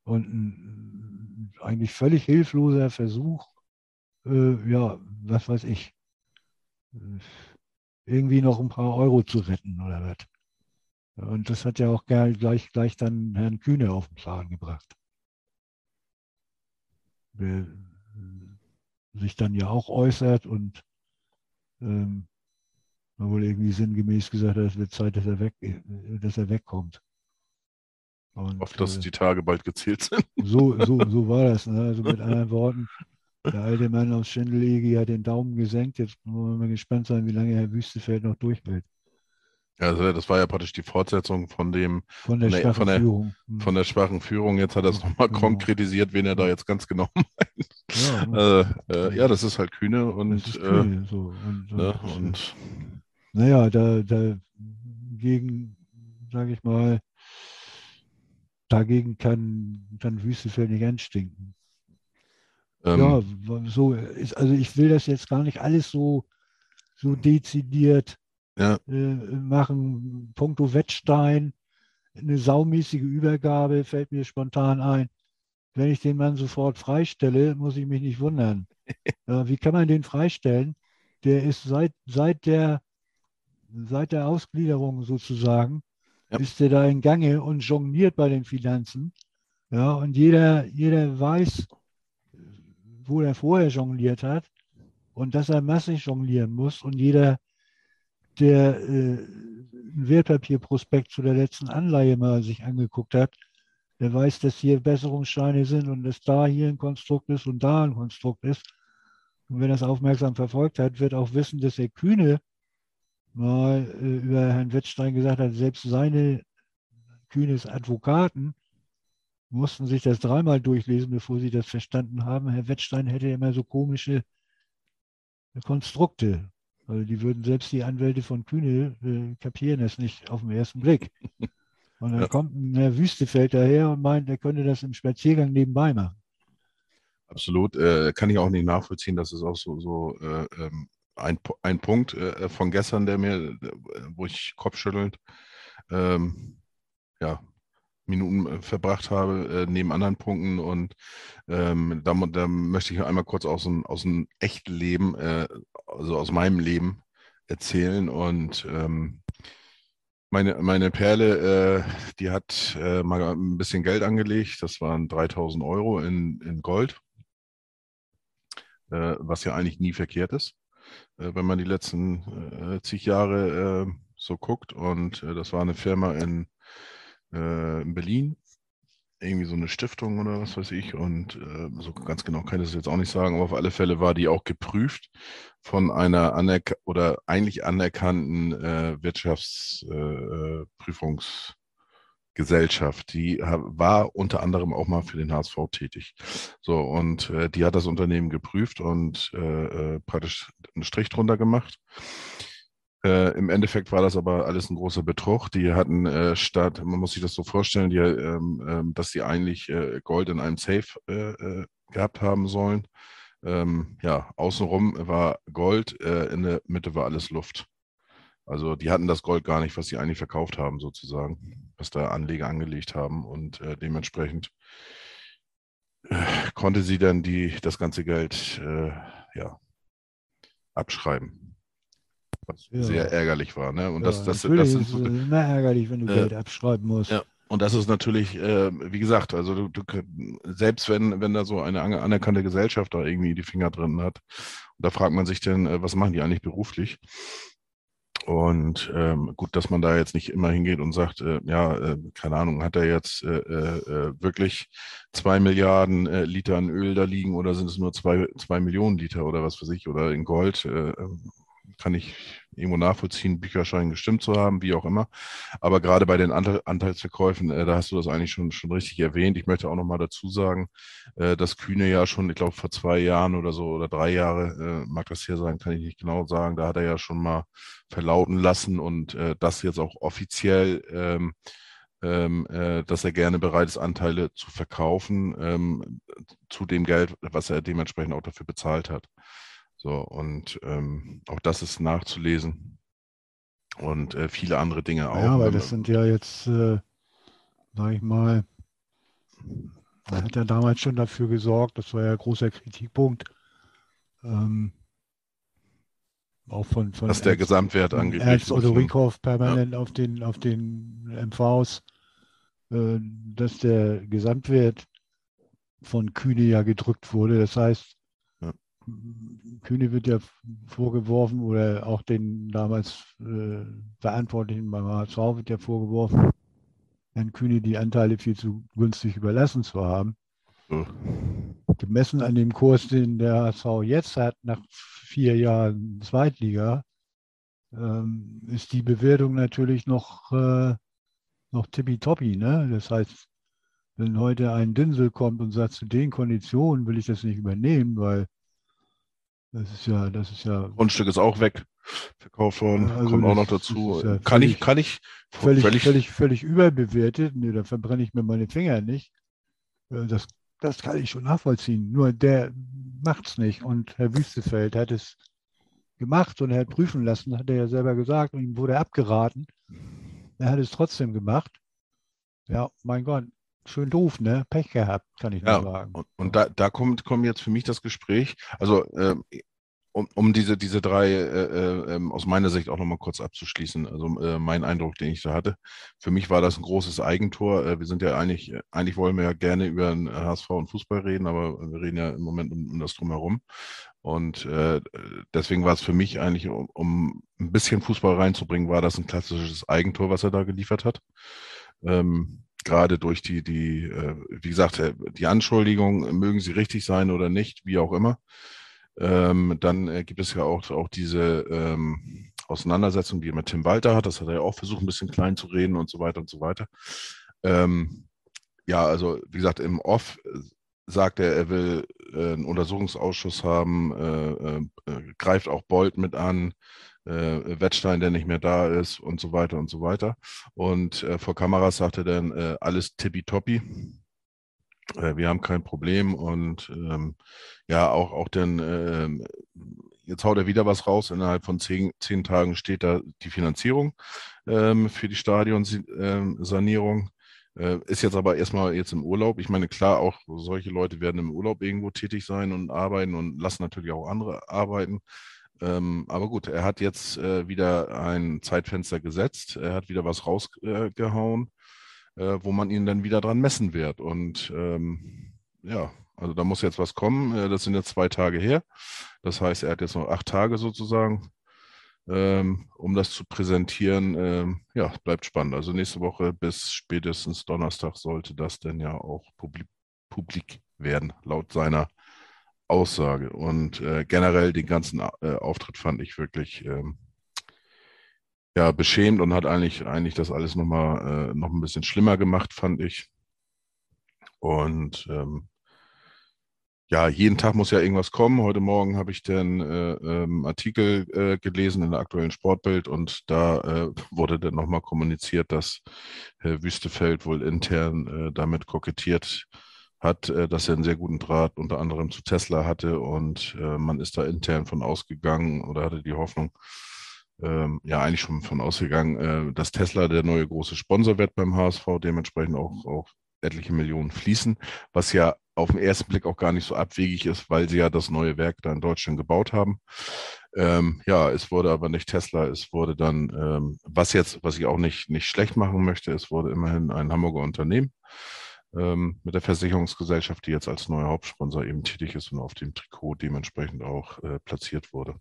Speaker 4: Und ein eigentlich völlig hilfloser Versuch, äh, ja, was weiß ich, irgendwie noch ein paar Euro zu retten oder was. Und das hat ja auch gleich, gleich dann Herrn Kühne auf den Plan gebracht. Der sich dann ja auch äußert und ähm, man wohl irgendwie sinngemäß gesagt hat, es wird Zeit, dass er, weg, dass er wegkommt.
Speaker 2: Und, Auf dass äh, die Tage bald gezählt sind.
Speaker 4: So, so, so war das. Ne? Also mit anderen Worten, der alte Mann aus Schindelegi hat den Daumen gesenkt. Jetzt wollen wir mal gespannt sein, wie lange Herr Wüstefeld noch durchhält.
Speaker 2: Also das war ja praktisch die Fortsetzung von dem
Speaker 4: von der, schwachen
Speaker 2: von der,
Speaker 4: Führung.
Speaker 2: Von der schwachen Führung. Jetzt hat er es nochmal genau. konkretisiert, wen er da jetzt ganz genau meint. Ja, äh, äh, ja das ist halt Kühne und, ist Kühne,
Speaker 4: äh, so. und,
Speaker 2: ne, und
Speaker 4: naja, da, dagegen, sage ich mal, dagegen kann, kann Wüstefeld nicht anstinken. Ähm, ja, so ist, also ich will das jetzt gar nicht alles so, so dezidiert ja. äh, machen. Punkto Wettstein, eine saumäßige Übergabe fällt mir spontan ein. Wenn ich den Mann sofort freistelle, muss ich mich nicht wundern. äh, wie kann man den freistellen? Der ist seit, seit, der, seit der Ausgliederung sozusagen, ja. ist der da in Gange und jongliert bei den Finanzen. Ja, und jeder, jeder weiß, wo er vorher jongliert hat und dass er massig jonglieren muss. Und jeder, der äh, ein Wertpapierprospekt zu der letzten Anleihe mal sich angeguckt hat, der weiß, dass hier Besserungsscheine sind und dass da hier ein Konstrukt ist und da ein Konstrukt ist. Und wenn er es aufmerksam verfolgt hat, wird auch wissen, dass der Kühne mal äh, über Herrn Wettstein gesagt hat, selbst seine Kühnes Advokaten mussten sich das dreimal durchlesen, bevor sie das verstanden haben. Herr Wettstein hätte immer so komische Konstrukte. Also die würden selbst die Anwälte von Kühne äh, kapieren es nicht auf den ersten Blick. Und dann ja. kommt ein Herr Wüstefeld daher und meint, er könnte das im Spaziergang nebenbei machen.
Speaker 2: Absolut. Äh, kann ich auch nicht nachvollziehen. Das ist auch so, so äh, ähm, ein, ein Punkt äh, von gestern, der mir, wo ich kopfschüttelnd ähm, ja, Minuten äh, verbracht habe, äh, neben anderen Punkten. Und ähm, da, da, möchte ich einmal kurz aus dem, aus dem Echtleben, äh, also aus meinem Leben erzählen. Und ähm, meine, meine Perle, äh, die hat äh, mal ein bisschen Geld angelegt. Das waren 3000 Euro in, in Gold, äh, was ja eigentlich nie verkehrt ist, wenn man die letzten zig Jahre so guckt. Und das war eine Firma in äh, in Berlin. Irgendwie so eine Stiftung oder was weiß ich. Und äh, so ganz genau kann ich das jetzt auch nicht sagen, aber auf alle Fälle war die auch geprüft von einer anerk oder eigentlich anerkannten äh, Wirtschaftsprüfungsgesellschaft. Äh, die war unter anderem auch mal für den HSV tätig. So, und äh, die hat das Unternehmen geprüft und äh, äh praktisch einen Strich drunter gemacht. Äh, Im Endeffekt war das aber alles ein großer Betrug. Die hatten äh, statt, man muss sich das so vorstellen, die, ähm, ähm, dass sie eigentlich äh, Gold in einem Safe äh, äh, gehabt haben sollen. Ähm, ja, außenrum war Gold, äh, in der Mitte war alles Luft. Also die hatten das Gold gar nicht, was sie eigentlich verkauft haben, sozusagen, was da Anleger angelegt haben. Und äh, dementsprechend äh, konnte sie dann die, das ganze Geld äh, ja, abschreiben. Was
Speaker 4: Ja.
Speaker 2: sehr ärgerlich war. Ne? Und das,
Speaker 4: ja,
Speaker 2: das,
Speaker 4: natürlich
Speaker 2: das sind
Speaker 4: ist
Speaker 2: so,
Speaker 4: immer ärgerlich, wenn du
Speaker 2: Äh,
Speaker 4: Geld abschreiben musst.
Speaker 2: ja. Und das ist natürlich, äh, wie gesagt, also du, du, selbst wenn, wenn da so eine aner- anerkannte Gesellschaft da irgendwie die Finger drin hat, da fragt man sich dann, äh, was machen die eigentlich beruflich? Und ähm, gut, dass man da jetzt nicht immer hingeht und sagt, äh, ja, äh, keine Ahnung, hat er jetzt äh, äh, äh, wirklich zwei Milliarden Liter an Öl da liegen oder sind es nur zwei, zwei Millionen Liter oder was weiß ich, oder in Gold? Kann ich irgendwo nachvollziehen, Bücher scheinen gestimmt zu haben, wie auch immer. Aber gerade bei den Anteil, Anteilsverkäufen, äh, da hast du das eigentlich schon, schon richtig erwähnt. Ich möchte auch noch mal dazu sagen, äh, dass Kühne ja schon, ich glaube, vor zwei Jahren oder so oder drei Jahre, äh, mag das hier sein, kann ich nicht genau sagen, da hat er ja schon mal verlauten lassen und äh, das jetzt auch offiziell, ähm, ähm, äh, dass er gerne bereit ist, Anteile zu verkaufen ähm, zu dem Geld, was er dementsprechend auch dafür bezahlt hat. So, und ähm, auch das ist nachzulesen. Und äh, viele andere Dinge auch.
Speaker 4: Ja, aber
Speaker 2: Wenn
Speaker 4: das sind ja jetzt, äh, sag ich mal, man hat ja damals schon dafür gesorgt, das war ja ein großer Kritikpunkt, ähm, auch von, von
Speaker 2: dass der
Speaker 4: Ernst-
Speaker 2: Gesamtwert
Speaker 4: von
Speaker 2: angeblich.
Speaker 4: Ernst Otto
Speaker 2: viel-
Speaker 4: Rieckhoff permanent auf den, auf den MVs, äh, dass der Gesamtwert von Kühne ja gedrückt wurde. Das heißt,
Speaker 2: Ja.
Speaker 4: Kühne wird ja vorgeworfen oder auch den damals äh, Verantwortlichen beim HSV wird ja vorgeworfen, Herrn Kühne die Anteile viel zu günstig überlassen zu haben.
Speaker 2: so.
Speaker 4: Gemessen an dem Kurs, den der HSV jetzt hat, nach vier Jahren Zweitliga, ähm, ist die Bewertung natürlich noch, äh, noch tippitoppi. Ne? Das heißt, wenn heute ein Dinsel kommt und sagt, zu den Konditionen will ich das nicht übernehmen, weil das ist ja, das ist ja
Speaker 2: Grundstück ist auch weg, verkauft worden,
Speaker 4: also
Speaker 2: kommt auch noch dazu.
Speaker 4: ja
Speaker 2: kann ich,
Speaker 4: völlig-
Speaker 2: kann ich
Speaker 4: völlig,
Speaker 2: völlig,
Speaker 4: völlig, völlig, überbewertet. Nee, da verbrenne ich mir meine Finger nicht. Äh, Das, das kann ich schon nachvollziehen. Nur der macht es nicht. Und Herr Wüstefeld hat es gemacht und er hat prüfen lassen, hat er ja selber gesagt, und ihm wurde abgeraten. Er hat es trotzdem gemacht. Ja, mein Gott, schön doof, ne? Pech gehabt, kann ich
Speaker 2: Ja,
Speaker 4: nur sagen.
Speaker 2: Und, und da, da kommt, kommt jetzt für mich das Gespräch, also ähm, um, um diese, diese drei äh, äh, ähm, aus meiner Sicht auch nochmal kurz abzuschließen, also äh, mein Eindruck, den ich da hatte, für mich war das ein großes Eigentor. Äh, wir sind ja eigentlich, eigentlich wollen wir ja gerne über den HSV und Fußball reden, aber wir reden ja im Moment um, um das drumherum. Und äh, deswegen war es für mich eigentlich, um, um ein bisschen Fußball reinzubringen, war das ein klassisches Eigentor, was er da geliefert hat. Ähm, gerade durch die, die, äh, wie gesagt, äh, die Anschuldigung, mögen sie richtig sein oder nicht, wie auch immer. Ähm, dann äh, gibt es ja auch, auch diese ähm, Auseinandersetzung, die er mit Tim Walter hat. Das hat er ja auch versucht, ein bisschen klein zu reden und so weiter und so weiter. Ähm, ja, also wie gesagt, im Off äh, sagt er, er will äh, einen Untersuchungsausschuss haben, äh, greift auch Bolt mit an, äh, Wettstein, der nicht mehr da ist und so weiter und so weiter. Und äh, vor Kameras sagt er dann, äh, alles tippitoppi. Äh, wir haben kein Problem und ähm, ja, auch, auch dann, ähm, jetzt haut er wieder was raus. Innerhalb von zehn, zehn Tagen steht da die Finanzierung ähm, für die Stadionsanierung. Äh, ist jetzt aber erstmal jetzt im Urlaub. Ich meine, klar, auch solche Leute werden im Urlaub irgendwo tätig sein und arbeiten und lassen natürlich auch andere arbeiten. Ähm, aber gut, er hat jetzt äh, wieder ein Zeitfenster gesetzt. Er hat wieder was rausgehauen, äh, wo man ihn dann wieder dran messen wird. Und ähm, ja, also da muss jetzt was kommen. Äh, das sind jetzt zwei Tage her. Das heißt, er hat jetzt noch acht Tage sozusagen, ähm, um das zu präsentieren. Ähm, ja, bleibt spannend. Also nächste Woche bis spätestens Donnerstag sollte das dann ja auch publik werden, laut seiner Aussage. Und äh, generell den ganzen äh, Auftritt fand ich wirklich ähm, ja, beschämt und hat eigentlich, eigentlich das alles nochmal äh, noch ein bisschen schlimmer gemacht, fand ich. Und ähm, ja, jeden Tag muss ja irgendwas kommen. Heute Morgen habe ich den äh, ähm, Artikel äh, gelesen in der aktuellen Sportbild und da äh, wurde dann nochmal kommuniziert, dass Herr Wüstefeld wohl intern äh, damit kokettiert hat, äh, dass er einen sehr guten Draht unter anderem zu Tesla hatte und äh, man ist da intern von ausgegangen oder hatte die Hoffnung, ähm, ja eigentlich schon von ausgegangen, äh, dass Tesla der neue große Sponsor wird beim HSV, dementsprechend auch, auch etliche Millionen fließen, was ja auf den ersten Blick auch gar nicht so abwegig ist, weil sie ja das neue Werk da in Deutschland gebaut haben. Ähm, ja, es wurde aber nicht Tesla, es wurde dann, ähm, was jetzt, was ich auch nicht, nicht schlecht machen möchte, es wurde immerhin ein Hamburger Unternehmen ähm, mit der Versicherungsgesellschaft, die jetzt als neuer Hauptsponsor eben tätig ist und auf dem Trikot dementsprechend auch äh, platziert wurde.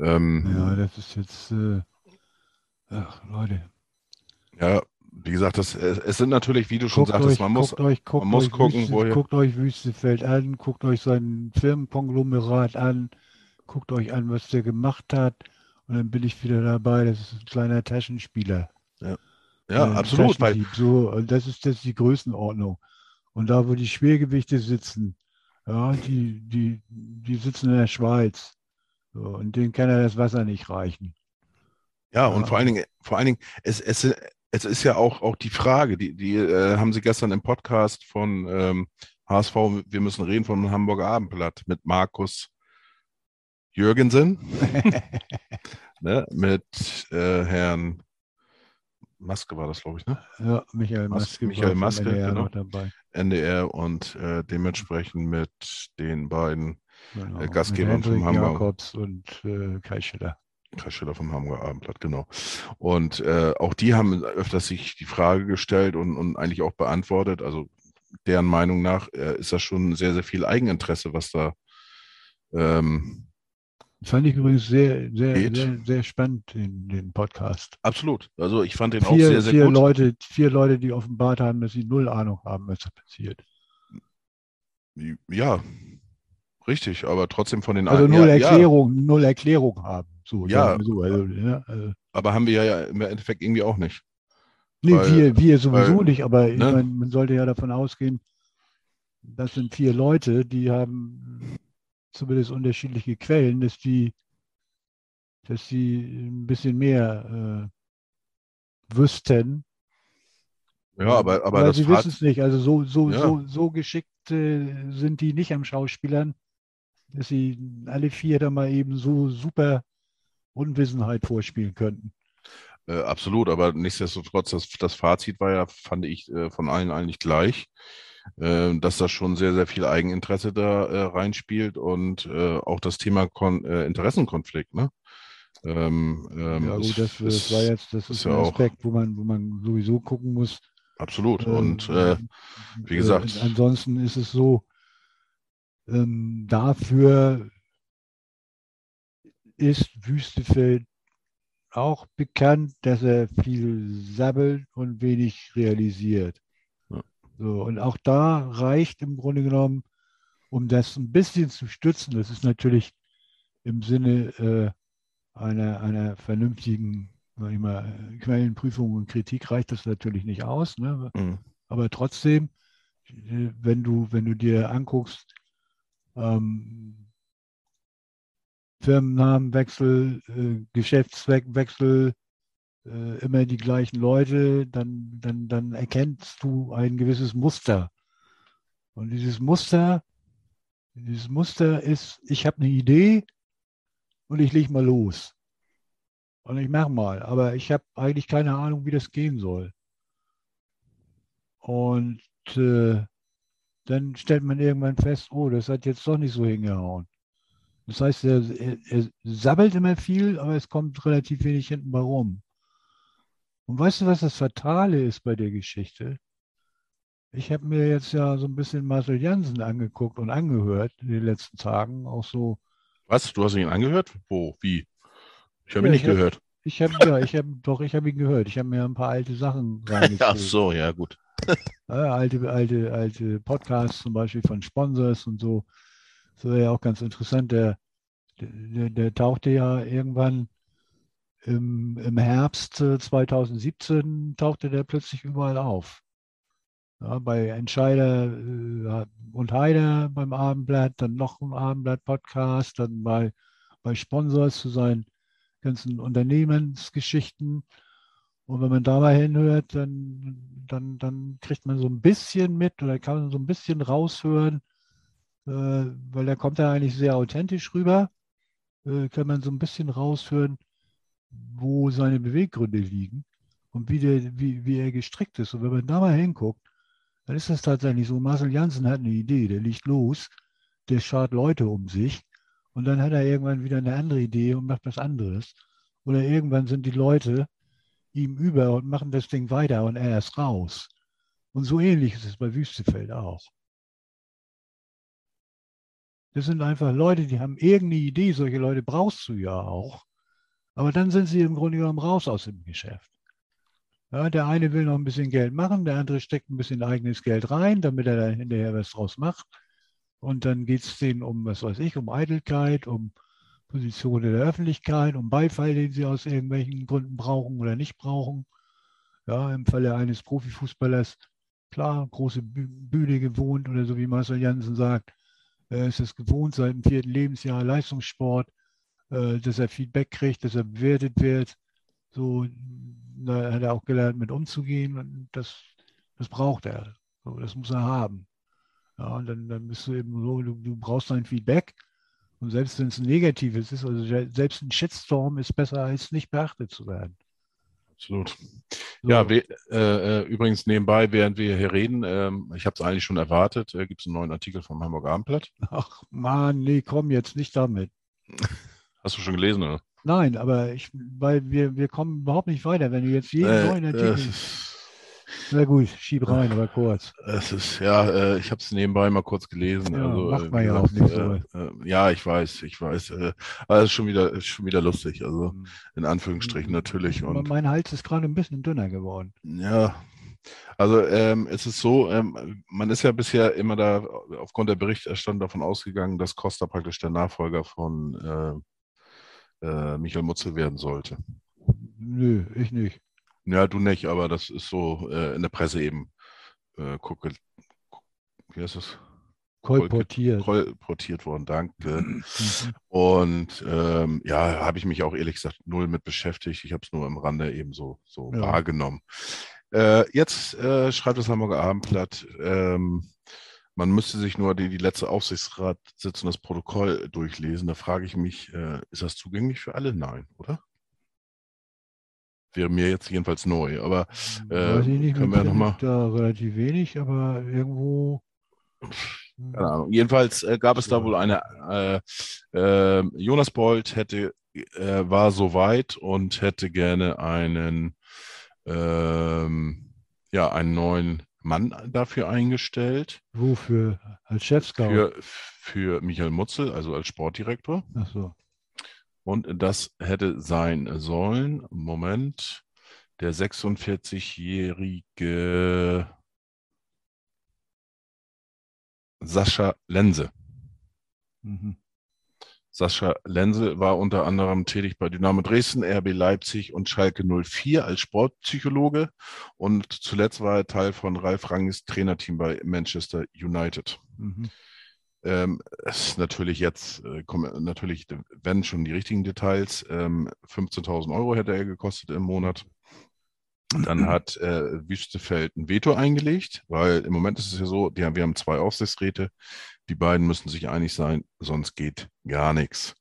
Speaker 4: Ähm, ja, das ist jetzt, äh, ach, Leute.
Speaker 2: Ja, wie gesagt, das, es sind natürlich, wie du schon guckt sagtest, man muss,
Speaker 4: euch,
Speaker 2: man muss gucken,
Speaker 4: Wüste,
Speaker 2: woher.
Speaker 4: Guckt euch Wüstefeld an, guckt euch sein Firmenkonglomerat an, guckt euch an, was der gemacht hat. Und dann bin ich wieder dabei. Das ist ein kleiner Taschenspieler.
Speaker 2: Ja, ja absolut. Weil,
Speaker 4: so, das ist, das ist die Größenordnung. Und da, wo die Schwergewichte sitzen, ja, die, die, die sitzen in der Schweiz. So, und denen kann er das Wasser nicht reichen.
Speaker 2: Ja, und vor allen Dingen, vor allen Dingen, es, es, es ist ja auch, auch die Frage, die, die äh, haben Sie gestern im Podcast von ähm, HSV, wir müssen reden vom Hamburger Abendblatt mit Markus Jürgensen, ne, mit äh, Herrn Maske war das, glaube ich, ne?
Speaker 4: Ja, Michael Maske.
Speaker 2: Michael Maske,
Speaker 4: NDR
Speaker 2: genau.
Speaker 4: dabei.
Speaker 2: NDR und äh, dementsprechend mit den beiden
Speaker 4: Genau,
Speaker 2: äh, Gastgebern
Speaker 4: mit
Speaker 2: vom Hamburg.
Speaker 4: Jakobs und äh, Kai Schiller.
Speaker 2: Kai Schiller vom Hamburger Abendblatt, genau. Und äh, auch die haben öfters sich die Frage gestellt und, und eigentlich auch beantwortet. Also deren Meinung nach äh, ist das schon sehr, sehr viel Eigeninteresse, was da ähm,
Speaker 4: Fand ich übrigens sehr, sehr,
Speaker 2: Geht.
Speaker 4: sehr, sehr spannend, den, den Podcast.
Speaker 2: absolut. Also ich fand den auch
Speaker 4: Vier,
Speaker 2: sehr, sehr
Speaker 4: vier,
Speaker 2: gut.
Speaker 4: Leute, vier Leute, die offenbart haben, dass sie null Ahnung haben, was da passiert.
Speaker 2: Ja, richtig, aber trotzdem von den
Speaker 4: Also
Speaker 2: ein-
Speaker 4: null
Speaker 2: ja, ja,
Speaker 4: Erklärung, null Erklärung haben. So,
Speaker 2: Ja.
Speaker 4: so. Also, ja, äh,
Speaker 2: aber haben wir ja im Endeffekt irgendwie auch nicht.
Speaker 4: nee,
Speaker 2: Weil-
Speaker 4: wir, wir sowieso
Speaker 2: weil,
Speaker 4: nicht, aber ich
Speaker 2: ne?
Speaker 4: mein, man sollte ja davon ausgehen, das sind vier Leute, die haben zumindest unterschiedliche Quellen, dass die, dass die ein bisschen mehr äh, wüssten.
Speaker 2: Ja, aber, aber
Speaker 4: Weil
Speaker 2: das
Speaker 4: sie wissen es nicht. Also so, so,
Speaker 2: Ja.
Speaker 4: so, so geschickt äh, sind die nicht am Schauspielern, dass sie alle vier da mal eben so super Unwissenheit vorspielen könnten.
Speaker 2: Äh, absolut, aber nichtsdestotrotz, das, das Fazit war ja, fand ich, äh, von allen eigentlich gleich, äh, dass da schon sehr, sehr viel Eigeninteresse da äh, reinspielt und äh, auch das Thema Kon äh, Interessenkonflikt, ne? Ähm, ähm,
Speaker 4: ja gut, das,
Speaker 2: ist-
Speaker 4: das war jetzt, das
Speaker 2: ist
Speaker 4: ist
Speaker 2: ja
Speaker 4: ein
Speaker 2: auch-
Speaker 4: Aspekt, wo man, wo man sowieso gucken muss.
Speaker 2: Absolut.
Speaker 4: Ähm,
Speaker 2: Und äh, wie gesagt-
Speaker 4: äh, ansonsten ist es so, ähm, dafür ist Wüstefeld auch bekannt, dass er viel sabbelt und wenig realisiert. So, und auch da reicht im Grunde genommen, um das ein bisschen zu stützen, das ist natürlich im Sinne äh, einer, einer vernünftigen mal, Quellenprüfung und Kritik reicht das natürlich nicht aus. Ne?
Speaker 2: mh,
Speaker 4: Aber trotzdem, wenn du, wenn du dir anguckst, ähm, Firmennamenwechsel, äh, Geschäftszweckwechsel, äh, immer die gleichen Leute, dann, dann, dann erkennst du ein gewisses Muster. Und dieses Muster, dieses Muster ist, ich habe eine Idee und ich lege mal los. Und ich mache mal, aber ich habe eigentlich keine Ahnung, wie das gehen soll. Und äh, dann stellt man irgendwann fest, oh, das hat jetzt doch nicht so hingehauen. Das heißt, er, er, er sabbelt immer viel, aber es kommt relativ wenig hinten bei rum. Und weißt du, was das Fatale ist bei der Geschichte? Ich habe mir jetzt ja so ein bisschen Marcel Jansen angeguckt und angehört in den letzten Tagen, auch so.
Speaker 2: was? Du hast ihn angehört? Wo? Wie? Ich habe
Speaker 4: Ja,
Speaker 2: ihn nicht
Speaker 4: ich hab-
Speaker 2: gehört.
Speaker 4: Ich habe ja, ich habe doch, ich habe ihn gehört. Ich habe mir ein paar alte Sachen reingezogen.
Speaker 2: Ach so, ja, gut.
Speaker 4: Ja, alte, alte, alte Podcasts zum Beispiel von Sponsors und so. Das war ja auch ganz interessant. Der, der, der tauchte ja irgendwann im, im Herbst äh, 2017 tauchte der plötzlich überall auf. Ja, bei Entscheider äh, und Heider beim Abendblatt, dann noch ein Abendblatt-Podcast, dann bei, bei Sponsors zu seinen ganzen Unternehmensgeschichten. Und wenn man da mal hinhört, dann, dann, dann kriegt man so ein bisschen mit oder kann man so ein bisschen raushören, äh, weil da kommt er eigentlich sehr authentisch rüber, äh, kann man so ein bisschen raushören, wo seine Beweggründe liegen und wie, der, wie, wie er gestrickt ist. Und wenn man da mal hinguckt, dann ist das tatsächlich so. Marcel Janssen hat eine Idee, der liegt los, der schart Leute um sich und dann hat er irgendwann wieder eine andere Idee und macht was anderes. Oder irgendwann sind die Leute ihm über und machen das Ding weiter und er ist raus. Und so ähnlich ist es bei Wüstefeld auch. Das sind einfach Leute, die haben irgendeine Idee. Solche Leute brauchst du ja auch. Aber dann sind sie im Grunde genommen raus aus dem Geschäft. Ja, der eine will noch ein bisschen Geld machen, der andere steckt ein bisschen eigenes Geld rein, damit er da hinterher was draus macht. Und dann geht es denen um, was weiß ich, um Eitelkeit, um Position in der Öffentlichkeit, um Beifall, den sie aus irgendwelchen Gründen brauchen oder nicht brauchen. Ja, im Falle eines Profifußballers, klar, große Bühne gewohnt oder so wie Marcel Janssen sagt, er ist es gewohnt seit dem vierten Lebensjahr Leistungssport, äh, dass er Feedback kriegt, dass er bewertet wird. So, da hat er auch gelernt, mit umzugehen und das, das braucht er. So, das muss er haben. Ja, und dann, dann bist du eben so, du, du brauchst ein Feedback. Und selbst wenn es ein negatives ist, also selbst ein Shitstorm ist besser, als nicht beachtet zu werden.
Speaker 2: Absolut. So. Ja, we, äh, äh, übrigens nebenbei, während wir hier reden, ähm, ich habe es eigentlich schon erwartet, äh, gibt es einen neuen Artikel vom Hamburger Abendblatt.
Speaker 4: Ach man, nee, komm jetzt nicht damit.
Speaker 2: Hast du schon gelesen, oder?
Speaker 4: Nein, aber ich, weil wir, wir kommen überhaupt nicht weiter, wenn du jetzt jeden
Speaker 2: Äh,
Speaker 4: neuen Artikel.
Speaker 2: äh,
Speaker 4: Na gut, schieb rein, aber kurz.
Speaker 2: Es ist, ja, äh, ich habe es nebenbei mal kurz gelesen.
Speaker 4: Ja,
Speaker 2: also,
Speaker 4: macht
Speaker 2: äh,
Speaker 4: man
Speaker 2: wie
Speaker 4: ja auch nicht
Speaker 2: äh, äh, ja, ich weiß, ich weiß. Äh, aber es ist schon wieder, ist schon wieder lustig. Also in Anführungsstrichen natürlich. Und
Speaker 4: mein Hals ist gerade ein bisschen dünner geworden.
Speaker 2: ja, also ähm, es ist so, ähm, man ist ja bisher immer da aufgrund der Berichterstattung davon ausgegangen, dass Costa praktisch der Nachfolger von äh, Michael Mutzel werden sollte.
Speaker 4: Nö, ich nicht.
Speaker 2: Ja, du nicht, aber das ist so äh, in der Presse eben äh, gucke, wie heißt das?
Speaker 4: Kolportiert.
Speaker 2: kolportiert worden, danke.
Speaker 4: Mhm.
Speaker 2: Und ähm, ja, habe ich mich auch ehrlich gesagt null mit beschäftigt. Ich habe es nur am Rande eben so, so
Speaker 4: Ja.
Speaker 2: wahrgenommen. Äh, jetzt äh, schreibt das Hamburger Abendblatt, ähm, man müsste sich nur die, die letzte Aufsichtsratssitzung das Protokoll durchlesen. Da frage ich mich, äh, ist das zugänglich für alle? Nein, oder? Wäre mir jetzt jedenfalls neu, aber äh,
Speaker 4: Weiß ich nicht,
Speaker 2: können wir noch mal-
Speaker 4: da relativ wenig, aber irgendwo.
Speaker 2: Keine Ahnung. Jedenfalls äh, gab es da wohl eine, äh, äh, Jonas Bold hätte, äh, war soweit und hätte gerne einen, ähm, ja, einen neuen Mann dafür eingestellt,
Speaker 4: Wofür? Als Chefscout?
Speaker 2: für, für Michael Mutzel, also als Sportdirektor.
Speaker 4: Ach so.
Speaker 2: Und das hätte sein sollen, Moment, der 46-jährige Sascha Lense.
Speaker 4: Mhm.
Speaker 2: Sascha Lense war unter anderem tätig bei Dynamo Dresden, RB Leipzig und Schalke 04 als Sportpsychologe und zuletzt war er Teil von Ralf Rangis Trainerteam bei Manchester United.
Speaker 4: Mhm.
Speaker 2: Ähm, es ist natürlich jetzt, äh, kommen natürlich, wenn schon die richtigen Details, ähm, 15.000 Euro hätte er gekostet im Monat. Dann hat äh, Wüstefeld ein Veto eingelegt, weil im Moment ist es ja so, die haben, wir haben zwei Aufsichtsräte, die beiden müssen sich einig sein, sonst geht gar nichts.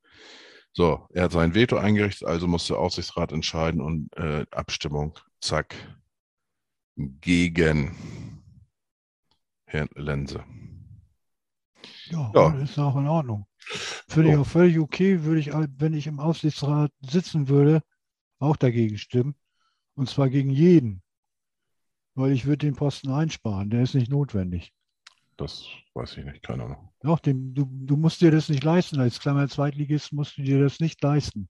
Speaker 2: So, er hat sein Veto eingerichtet, also muss der Aufsichtsrat entscheiden und äh, Abstimmung, zack, gegen Herrn Lense.
Speaker 4: Ja,
Speaker 2: Ja.
Speaker 4: ist auch in Ordnung. Finde ich auch völlig okay, würde ich, wenn ich im Aufsichtsrat sitzen würde, auch dagegen stimmen. Und zwar gegen jeden. Weil ich würde den Posten einsparen, der ist nicht notwendig.
Speaker 2: Das weiß ich nicht, keine Ahnung.
Speaker 4: Doch, dem, du, du musst dir das nicht leisten. Als kleiner Zweitligist musst du dir das nicht leisten.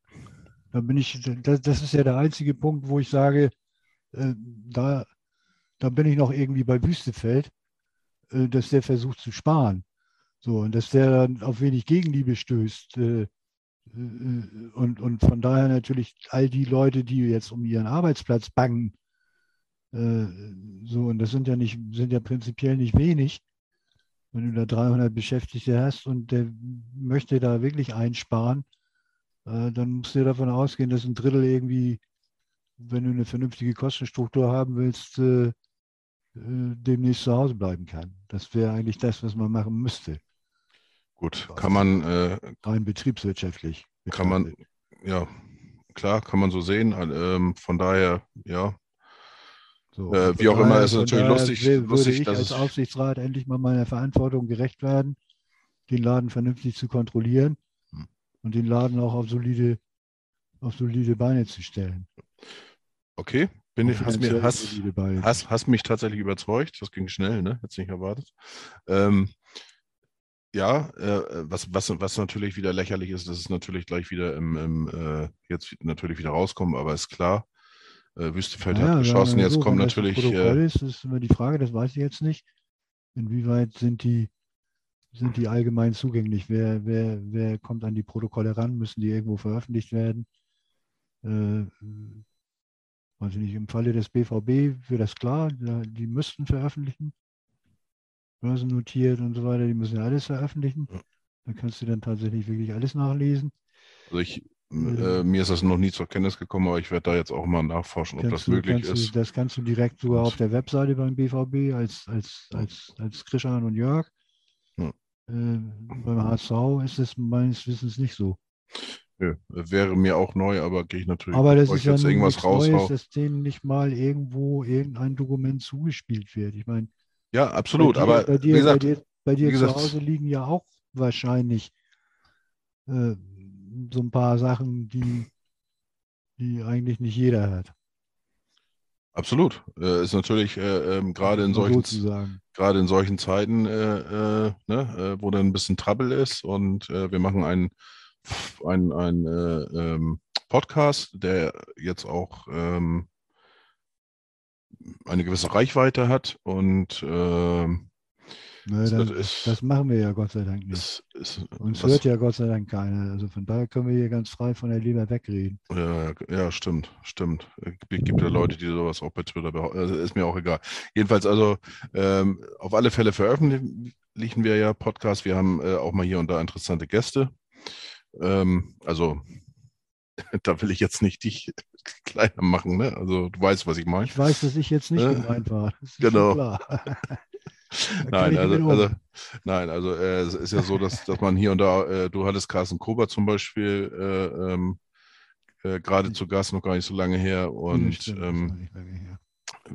Speaker 4: Da bin ich, das, das ist ja der einzige Punkt, wo ich sage, äh, da, da bin ich noch irgendwie bei Wüstefeld, äh, dass der versucht zu sparen. So, und dass der dann auf wenig Gegenliebe stößt. Äh, und, und von daher natürlich all die Leute, die jetzt um ihren Arbeitsplatz bangen, äh, so, und das sind ja nicht, sind ja prinzipiell nicht wenig. Wenn du da 300 Beschäftigte hast und der möchte da wirklich einsparen, äh, dann musst du davon ausgehen, dass ein Drittel irgendwie, wenn du eine vernünftige Kostenstruktur haben willst, äh, äh, demnächst zu Hause bleiben kann. Das wäre eigentlich das, was man machen müsste,
Speaker 2: Gut, kann man, äh,
Speaker 4: rein betriebswirtschaftlich.
Speaker 2: kann man, ja, klar, kann man so sehen. Ähm, von daher, ja,
Speaker 4: So,
Speaker 2: Äh, wie auch immer, ist
Speaker 4: von
Speaker 2: natürlich lustig-
Speaker 4: will-
Speaker 2: lustig,
Speaker 4: würde ich
Speaker 2: dass
Speaker 4: als
Speaker 2: es-
Speaker 4: Aufsichtsrat endlich mal meiner Verantwortung gerecht werden, den Laden vernünftig zu kontrollieren
Speaker 2: Hm.
Speaker 4: und den Laden auch auf solide, auf solide Beine zu stellen.
Speaker 2: okay. Bin ich, hast, mir, hast, hast, hast mich tatsächlich überzeugt. Das ging schnell, ne? Hätte nicht erwartet. Ähm, ja, äh, was, was, was natürlich wieder lächerlich ist, das ist natürlich gleich wieder im, im äh, jetzt natürlich wieder rauskommen, aber ist klar. Äh, Wüstefeld
Speaker 4: Naja,
Speaker 2: hat geschossen, jetzt
Speaker 4: so,
Speaker 2: kommt
Speaker 4: wenn das
Speaker 2: natürlich.
Speaker 4: Protokoll
Speaker 2: Äh,
Speaker 4: ist, das ist immer die Frage, das weiß ich jetzt nicht. Inwieweit sind die, sind die allgemein zugänglich? Wer, wer, wer kommt an die Protokolle ran? Müssen die irgendwo veröffentlicht werden? Äh, weiß ich nicht, im Falle des BVB wird das klar, die müssten veröffentlichen. Börsennotiert und so weiter, die müssen ja alles veröffentlichen.
Speaker 2: Ja.
Speaker 4: Da kannst du dann tatsächlich wirklich alles nachlesen.
Speaker 2: also ich,
Speaker 4: Mhm.
Speaker 2: äh, mir ist das noch nie zur Kenntnis gekommen, aber ich werde da jetzt auch mal nachforschen, ob das
Speaker 4: Kannst du,
Speaker 2: möglich
Speaker 4: kannst
Speaker 2: ist.
Speaker 4: Du, das kannst du direkt sogar auf der Webseite beim BVB als, als,
Speaker 2: Ja.
Speaker 4: als, als Krishan und Jörg.
Speaker 2: Ja.
Speaker 4: Äh, beim HSV ist es meines Wissens nicht so.
Speaker 2: Nö, wäre mir auch neu, aber gehe ich natürlich,
Speaker 4: Aber das ist ja
Speaker 2: jetzt irgendwas
Speaker 4: Neues,
Speaker 2: raushau.
Speaker 4: dass denen nicht mal irgendwo irgendein Dokument zugespielt wird. Ich meine,
Speaker 2: Ja, absolut.
Speaker 4: bei dir,
Speaker 2: aber
Speaker 4: bei
Speaker 2: wie
Speaker 4: dir,
Speaker 2: gesagt,
Speaker 4: bei dir, bei dir
Speaker 2: gesagt-
Speaker 4: zu Hause liegen ja auch wahrscheinlich äh, so ein paar Sachen, die, die eigentlich nicht jeder hat.
Speaker 2: absolut. Äh, ist natürlich äh, ähm, gerade in solchen gerade in solchen Zeiten, äh, äh, ne, äh, wo dann ein bisschen Trouble ist und wir machen einen, einen äh, ähm, Podcast, der jetzt auch ähm, eine gewisse Reichweite hat und ähm,
Speaker 4: Ne,
Speaker 2: Das ist-
Speaker 4: das machen wir ja Gott sei Dank nicht.
Speaker 2: ist, ist
Speaker 4: Uns
Speaker 2: was-
Speaker 4: hört ja Gott sei Dank keiner. Also von daher können wir hier ganz frei von der Leber wegreden.
Speaker 2: Ja, ja, stimmt, stimmt. Es gibt, gibt ja Leute, die sowas auch bei Twitter behaupten. Also ist mir auch egal. Jedenfalls, also ähm, auf alle Fälle veröffentlichen wir ja Podcasts. Wir haben äh, auch mal hier und da interessante Gäste. Ähm, also da will ich jetzt nicht dich kleiner machen, ne? Also du weißt, was ich meine.
Speaker 4: Ich weiß, dass ich jetzt nicht
Speaker 2: Äh,
Speaker 4: gemeint war.
Speaker 2: Genau. Nein, also,
Speaker 4: um.
Speaker 2: also, nein, also äh, es ist ja so, dass, dass man hier und da, äh, du hattest Carsten Kober zum Beispiel äh, ähm, äh, gerade zu Gast, noch gar nicht so lange her.
Speaker 4: Ja,
Speaker 2: Und
Speaker 4: stimmt, das
Speaker 2: ähm,
Speaker 4: her.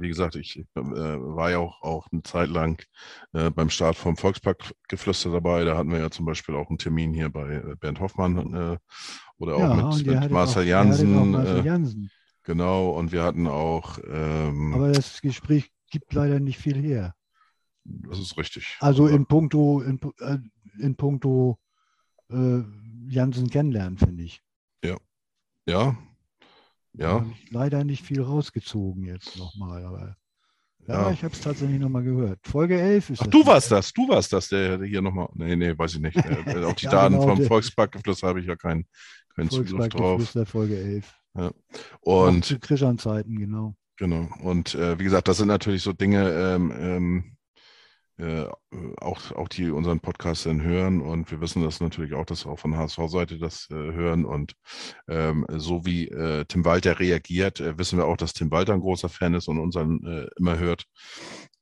Speaker 2: Wie gesagt, ich äh, war ja auch, auch eine Zeit lang äh, beim Start vom Volksparkgeflüster dabei. Da hatten wir ja zum Beispiel auch einen Termin hier bei äh, Bernd Hoffmann äh, oder auch
Speaker 4: Ja,
Speaker 2: mit, mit Marcel
Speaker 4: auch,
Speaker 2: Jansen.
Speaker 4: Marcel
Speaker 2: Äh,
Speaker 4: Jansen.
Speaker 2: genau, und wir hatten auch, ähm,
Speaker 4: Aber das Gespräch gibt leider nicht viel her.
Speaker 2: das ist richtig.
Speaker 4: Also in puncto, in, in puncto äh, Jansen kennenlernen, finde ich.
Speaker 2: ja,
Speaker 4: Da
Speaker 2: ja,
Speaker 4: leider nicht viel rausgezogen jetzt nochmal. Aber ja,
Speaker 2: ja.
Speaker 4: ich habe es tatsächlich nochmal gehört. Folge 11 ist
Speaker 2: Ach, du warst das, du warst das, der hier nochmal, nee, nee, weiß ich nicht. Äh, auf die
Speaker 4: Ja,
Speaker 2: Daten
Speaker 4: genau,
Speaker 2: vom Volksparkgeflüster habe ich ja keinen keinen Zugriff drauf.
Speaker 4: Folge 11. Auch
Speaker 2: Und
Speaker 4: zu Krischan-Zeiten, genau.
Speaker 2: Genau. Und äh, wie gesagt, das sind natürlich so Dinge, ähm, ähm, äh, auch, auch die unseren Podcast dann hören. Und wir wissen das natürlich auch, dass auch von HSV-Seite das äh, hören. Und ähm, so wie äh, Tim Walter reagiert, äh, wissen wir auch, dass Tim Walter ein großer Fan ist und unseren äh, immer hört.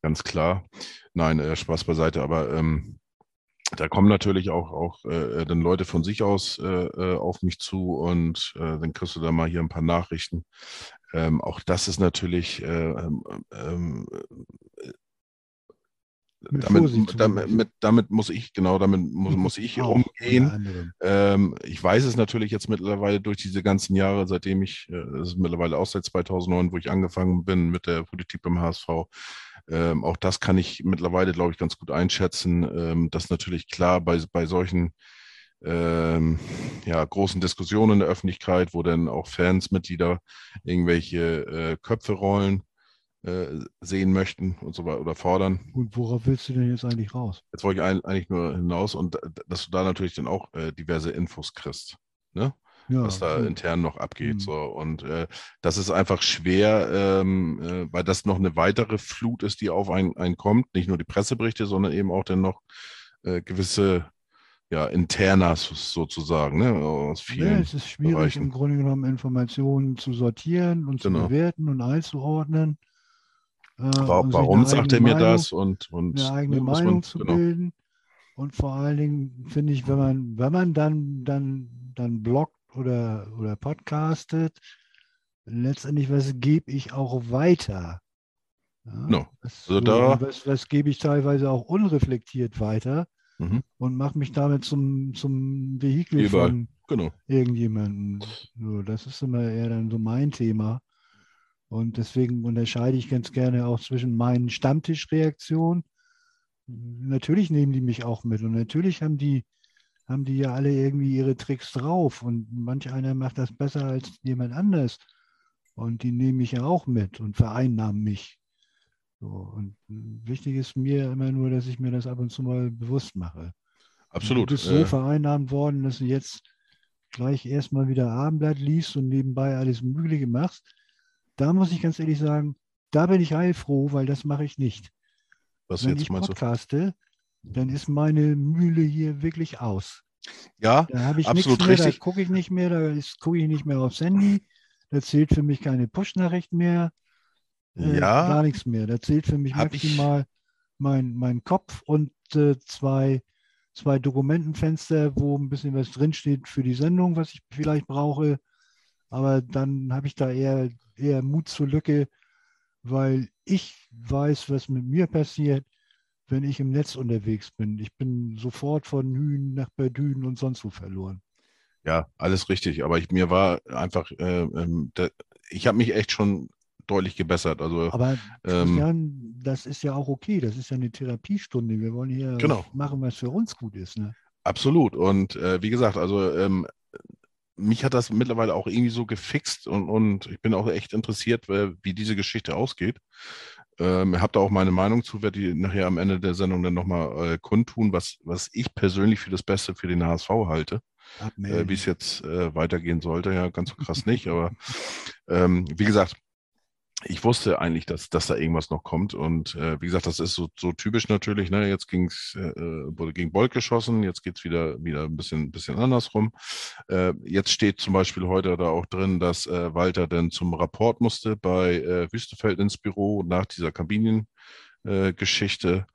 Speaker 2: Ganz klar. Nein, äh, Spaß beiseite, aber ähm, da kommen natürlich auch, auch äh, dann Leute von sich aus äh, äh, auf mich zu und äh, dann kriegst du da mal hier ein paar Nachrichten. Ähm, auch das ist natürlich äh, ähm, ähm,
Speaker 4: Mit
Speaker 2: damit, damit, mit, damit muss ich, genau, damit muss, muss ich
Speaker 4: Auch,
Speaker 2: umgehen. Ähm, ich weiß es natürlich jetzt mittlerweile durch diese ganzen Jahre, seitdem ich, äh, das ist mittlerweile auch seit 2009, wo ich angefangen bin mit der Politik beim HSV. Ähm, auch das kann ich mittlerweile, glaube ich, ganz gut einschätzen, ähm, dass natürlich klar bei, bei solchen ähm, ja, großen Diskussionen in der Öffentlichkeit, wo dann auch Fans, Mitglieder irgendwelche äh, Köpfe rollen, sehen möchten und so weiter oder fordern.
Speaker 4: Und worauf willst du denn jetzt eigentlich raus?
Speaker 2: Jetzt wollte ich ein- eigentlich nur hinaus und äh, dass du da natürlich dann auch äh, diverse Infos kriegst, ne?
Speaker 4: Ja,
Speaker 2: was da
Speaker 4: gut.
Speaker 2: intern noch abgeht.
Speaker 4: Mhm.
Speaker 2: So. Und äh, das ist einfach schwer, ähm, äh, weil das noch eine weitere Flut ist, die auf einen, einen kommt. Nicht nur die Presseberichte, sondern eben auch dann noch äh, gewisse ja, Internas sozusagen, ne? aus
Speaker 4: Ja,
Speaker 2: vielen.
Speaker 4: es ist schwierig,
Speaker 2: Bereichen.
Speaker 4: im Grunde genommen Informationen zu sortieren und zu
Speaker 2: Genau.
Speaker 4: bewerten und einzuordnen. Äh,
Speaker 2: Warum
Speaker 4: eine
Speaker 2: sagt er mir
Speaker 4: Meinung-
Speaker 2: das? Und, und
Speaker 4: eine eigene
Speaker 2: ne, muss
Speaker 4: Meinung
Speaker 2: man-
Speaker 4: zu
Speaker 2: genau.
Speaker 4: bilden. Und vor allen Dingen finde ich, wenn man, wenn man dann, dann, dann bloggt oder, oder podcastet, letztendlich, was gebe ich auch weiter? Ja,
Speaker 2: No.
Speaker 4: was,
Speaker 2: Also da-
Speaker 4: was, was gebe ich teilweise auch unreflektiert weiter
Speaker 2: Mhm.
Speaker 4: und mache mich damit zum, zum Vehikel
Speaker 2: Überall.
Speaker 4: von
Speaker 2: Genau.
Speaker 4: irgendjemanden. So, das ist immer eher dann so mein Thema. Und deswegen unterscheide ich ganz gerne auch zwischen meinen Stammtischreaktionen. Natürlich nehmen die mich auch mit und natürlich haben die, haben die ja alle irgendwie ihre Tricks drauf und manch einer macht das besser als jemand anders. Und die nehmen mich ja auch mit und vereinnahmen mich. So, und wichtig ist mir immer nur, dass ich mir das ab und zu mal bewusst mache.
Speaker 2: Absolut.
Speaker 4: Du bist so
Speaker 2: Äh,
Speaker 4: vereinnahmt worden, dass du jetzt gleich erstmal wieder Abendblatt liest und nebenbei alles Mögliche machst. Da muss ich ganz ehrlich sagen, da bin ich heilfroh, weil das mache ich nicht.
Speaker 2: was
Speaker 4: Wenn
Speaker 2: jetzt
Speaker 4: ich
Speaker 2: meinst du?
Speaker 4: podcaste, dann ist meine Mühle hier wirklich aus.
Speaker 2: Ja,
Speaker 4: Da habe ich
Speaker 2: Absolut
Speaker 4: nichts mehr,
Speaker 2: richtig.
Speaker 4: da gucke ich nicht mehr, da gucke ich nicht mehr aufs Handy, da zählt für mich keine Push-Nachricht mehr, äh,
Speaker 2: Ja.
Speaker 4: gar nichts mehr. Da zählt für mich
Speaker 2: Hab ich-
Speaker 4: maximal mein, mein Kopf und äh, zwei, zwei Dokumentenfenster, wo ein bisschen was drinsteht für die Sendung, was ich vielleicht brauche. Aber dann habe ich da eher, eher Mut zur Lücke, weil ich weiß, was mit mir passiert, wenn ich im Netz unterwegs bin. Ich bin sofort von Hühen nach Berdünen und sonst wo verloren.
Speaker 2: Ja, alles richtig. Aber ich, mir war einfach, äh, ähm, da, ich habe mich echt schon deutlich gebessert. Also
Speaker 4: Aber
Speaker 2: Ähm,
Speaker 4: das ist ja auch okay. Das ist ja eine Therapiestunde. Wir wollen hier
Speaker 2: Genau.
Speaker 4: machen, was für uns gut ist. Ne?
Speaker 2: absolut. Und äh, wie gesagt, also ähm, mich hat das mittlerweile auch irgendwie so gefixt und, und ich bin auch echt interessiert, wie diese Geschichte ausgeht. Ähm, habe da auch meine Meinung zu, werde die nachher am Ende der Sendung dann nochmal äh, kundtun, was, was ich persönlich für das Beste für den HSV halte. äh, wie es jetzt äh, weitergehen sollte. Ja, ganz so krass nicht, aber ähm, wie gesagt, ich wusste eigentlich, dass, dass da irgendwas noch kommt. Und äh, wie gesagt, das ist so, so typisch natürlich. Ne? Jetzt ging's, äh, wurde gegen Bolt geschossen, jetzt geht's wieder, wieder ein bisschen, bisschen andersrum. Äh, jetzt steht zum Beispiel heute da auch drin, dass äh, Walter dann zum Rapport musste bei äh, Wüstefeld ins Büro nach dieser Kabinengeschichte. Äh, Geschichte.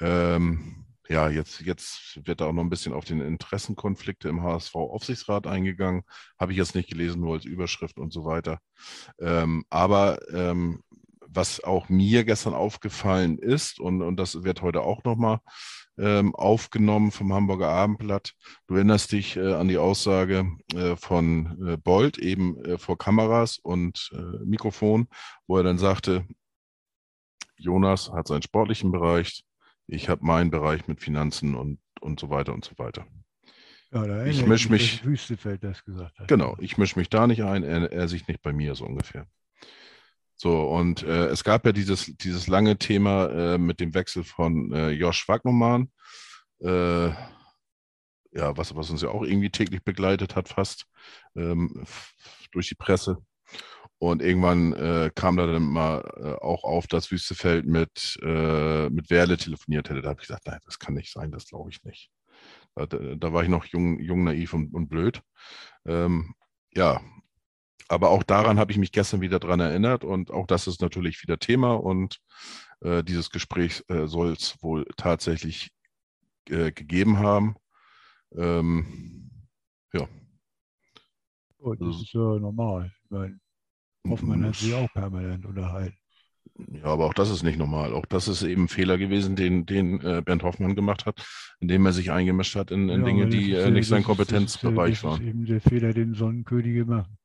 Speaker 2: ähm, ja, jetzt, jetzt wird da auch noch ein bisschen auf den Interessenkonflikte im HSV-Aufsichtsrat eingegangen. Habe ich jetzt nicht gelesen, nur als Überschrift und so weiter. Ähm, aber ähm, was auch mir gestern aufgefallen ist, und, und das wird heute auch nochmal ähm, aufgenommen vom Hamburger Abendblatt. Du erinnerst dich äh, an die Aussage äh, von äh, Bold eben äh, vor Kameras und äh, Mikrofon, wo er dann sagte, Jonas hat seinen sportlichen Bereich, ich habe meinen Bereich mit Finanzen und, und so weiter und so weiter.
Speaker 4: Ja,
Speaker 2: ich
Speaker 4: erinnere
Speaker 2: misch mich-
Speaker 4: Wüstefeld das gesagt hat.
Speaker 2: Genau, ich mische mich da nicht ein, er, er sich nicht bei mir, so ungefähr. So, und äh, es gab ja dieses, dieses lange Thema äh, mit dem Wechsel von äh, Josh Wagnermann, äh, ja, was, was uns ja auch irgendwie täglich begleitet hat, fast ähm, durch die Presse. Und irgendwann äh, kam da dann mal äh, auch auf, dass Wüstefeld mit, äh, mit Werle telefoniert hätte. Da habe ich gesagt, nein, das kann nicht sein, das glaube ich nicht. Da, da war ich noch jung, jung naiv und, und blöd. Ähm, ja, aber auch daran habe ich mich gestern wieder dran erinnert und auch das ist natürlich wieder Thema und äh, dieses Gespräch äh, soll es wohl tatsächlich äh, gegeben haben. Ähm,
Speaker 4: Oh, das
Speaker 2: also-
Speaker 4: ist ja normal. Ich meine, Hoffmann hat sich auch permanent unterhalten.
Speaker 2: Ja, aber auch das ist nicht normal. Auch das ist eben ein Fehler gewesen, den, den äh, Bernd Hoffmann gemacht hat, indem er sich eingemischt hat in, in
Speaker 4: Ja,
Speaker 2: Dinge, die
Speaker 4: ist
Speaker 2: äh, nicht sein
Speaker 4: ist- das ist
Speaker 2: Kompetenzbereich
Speaker 4: Das ist
Speaker 2: waren.
Speaker 4: eben der Fehler, den Sonnenkönige machen.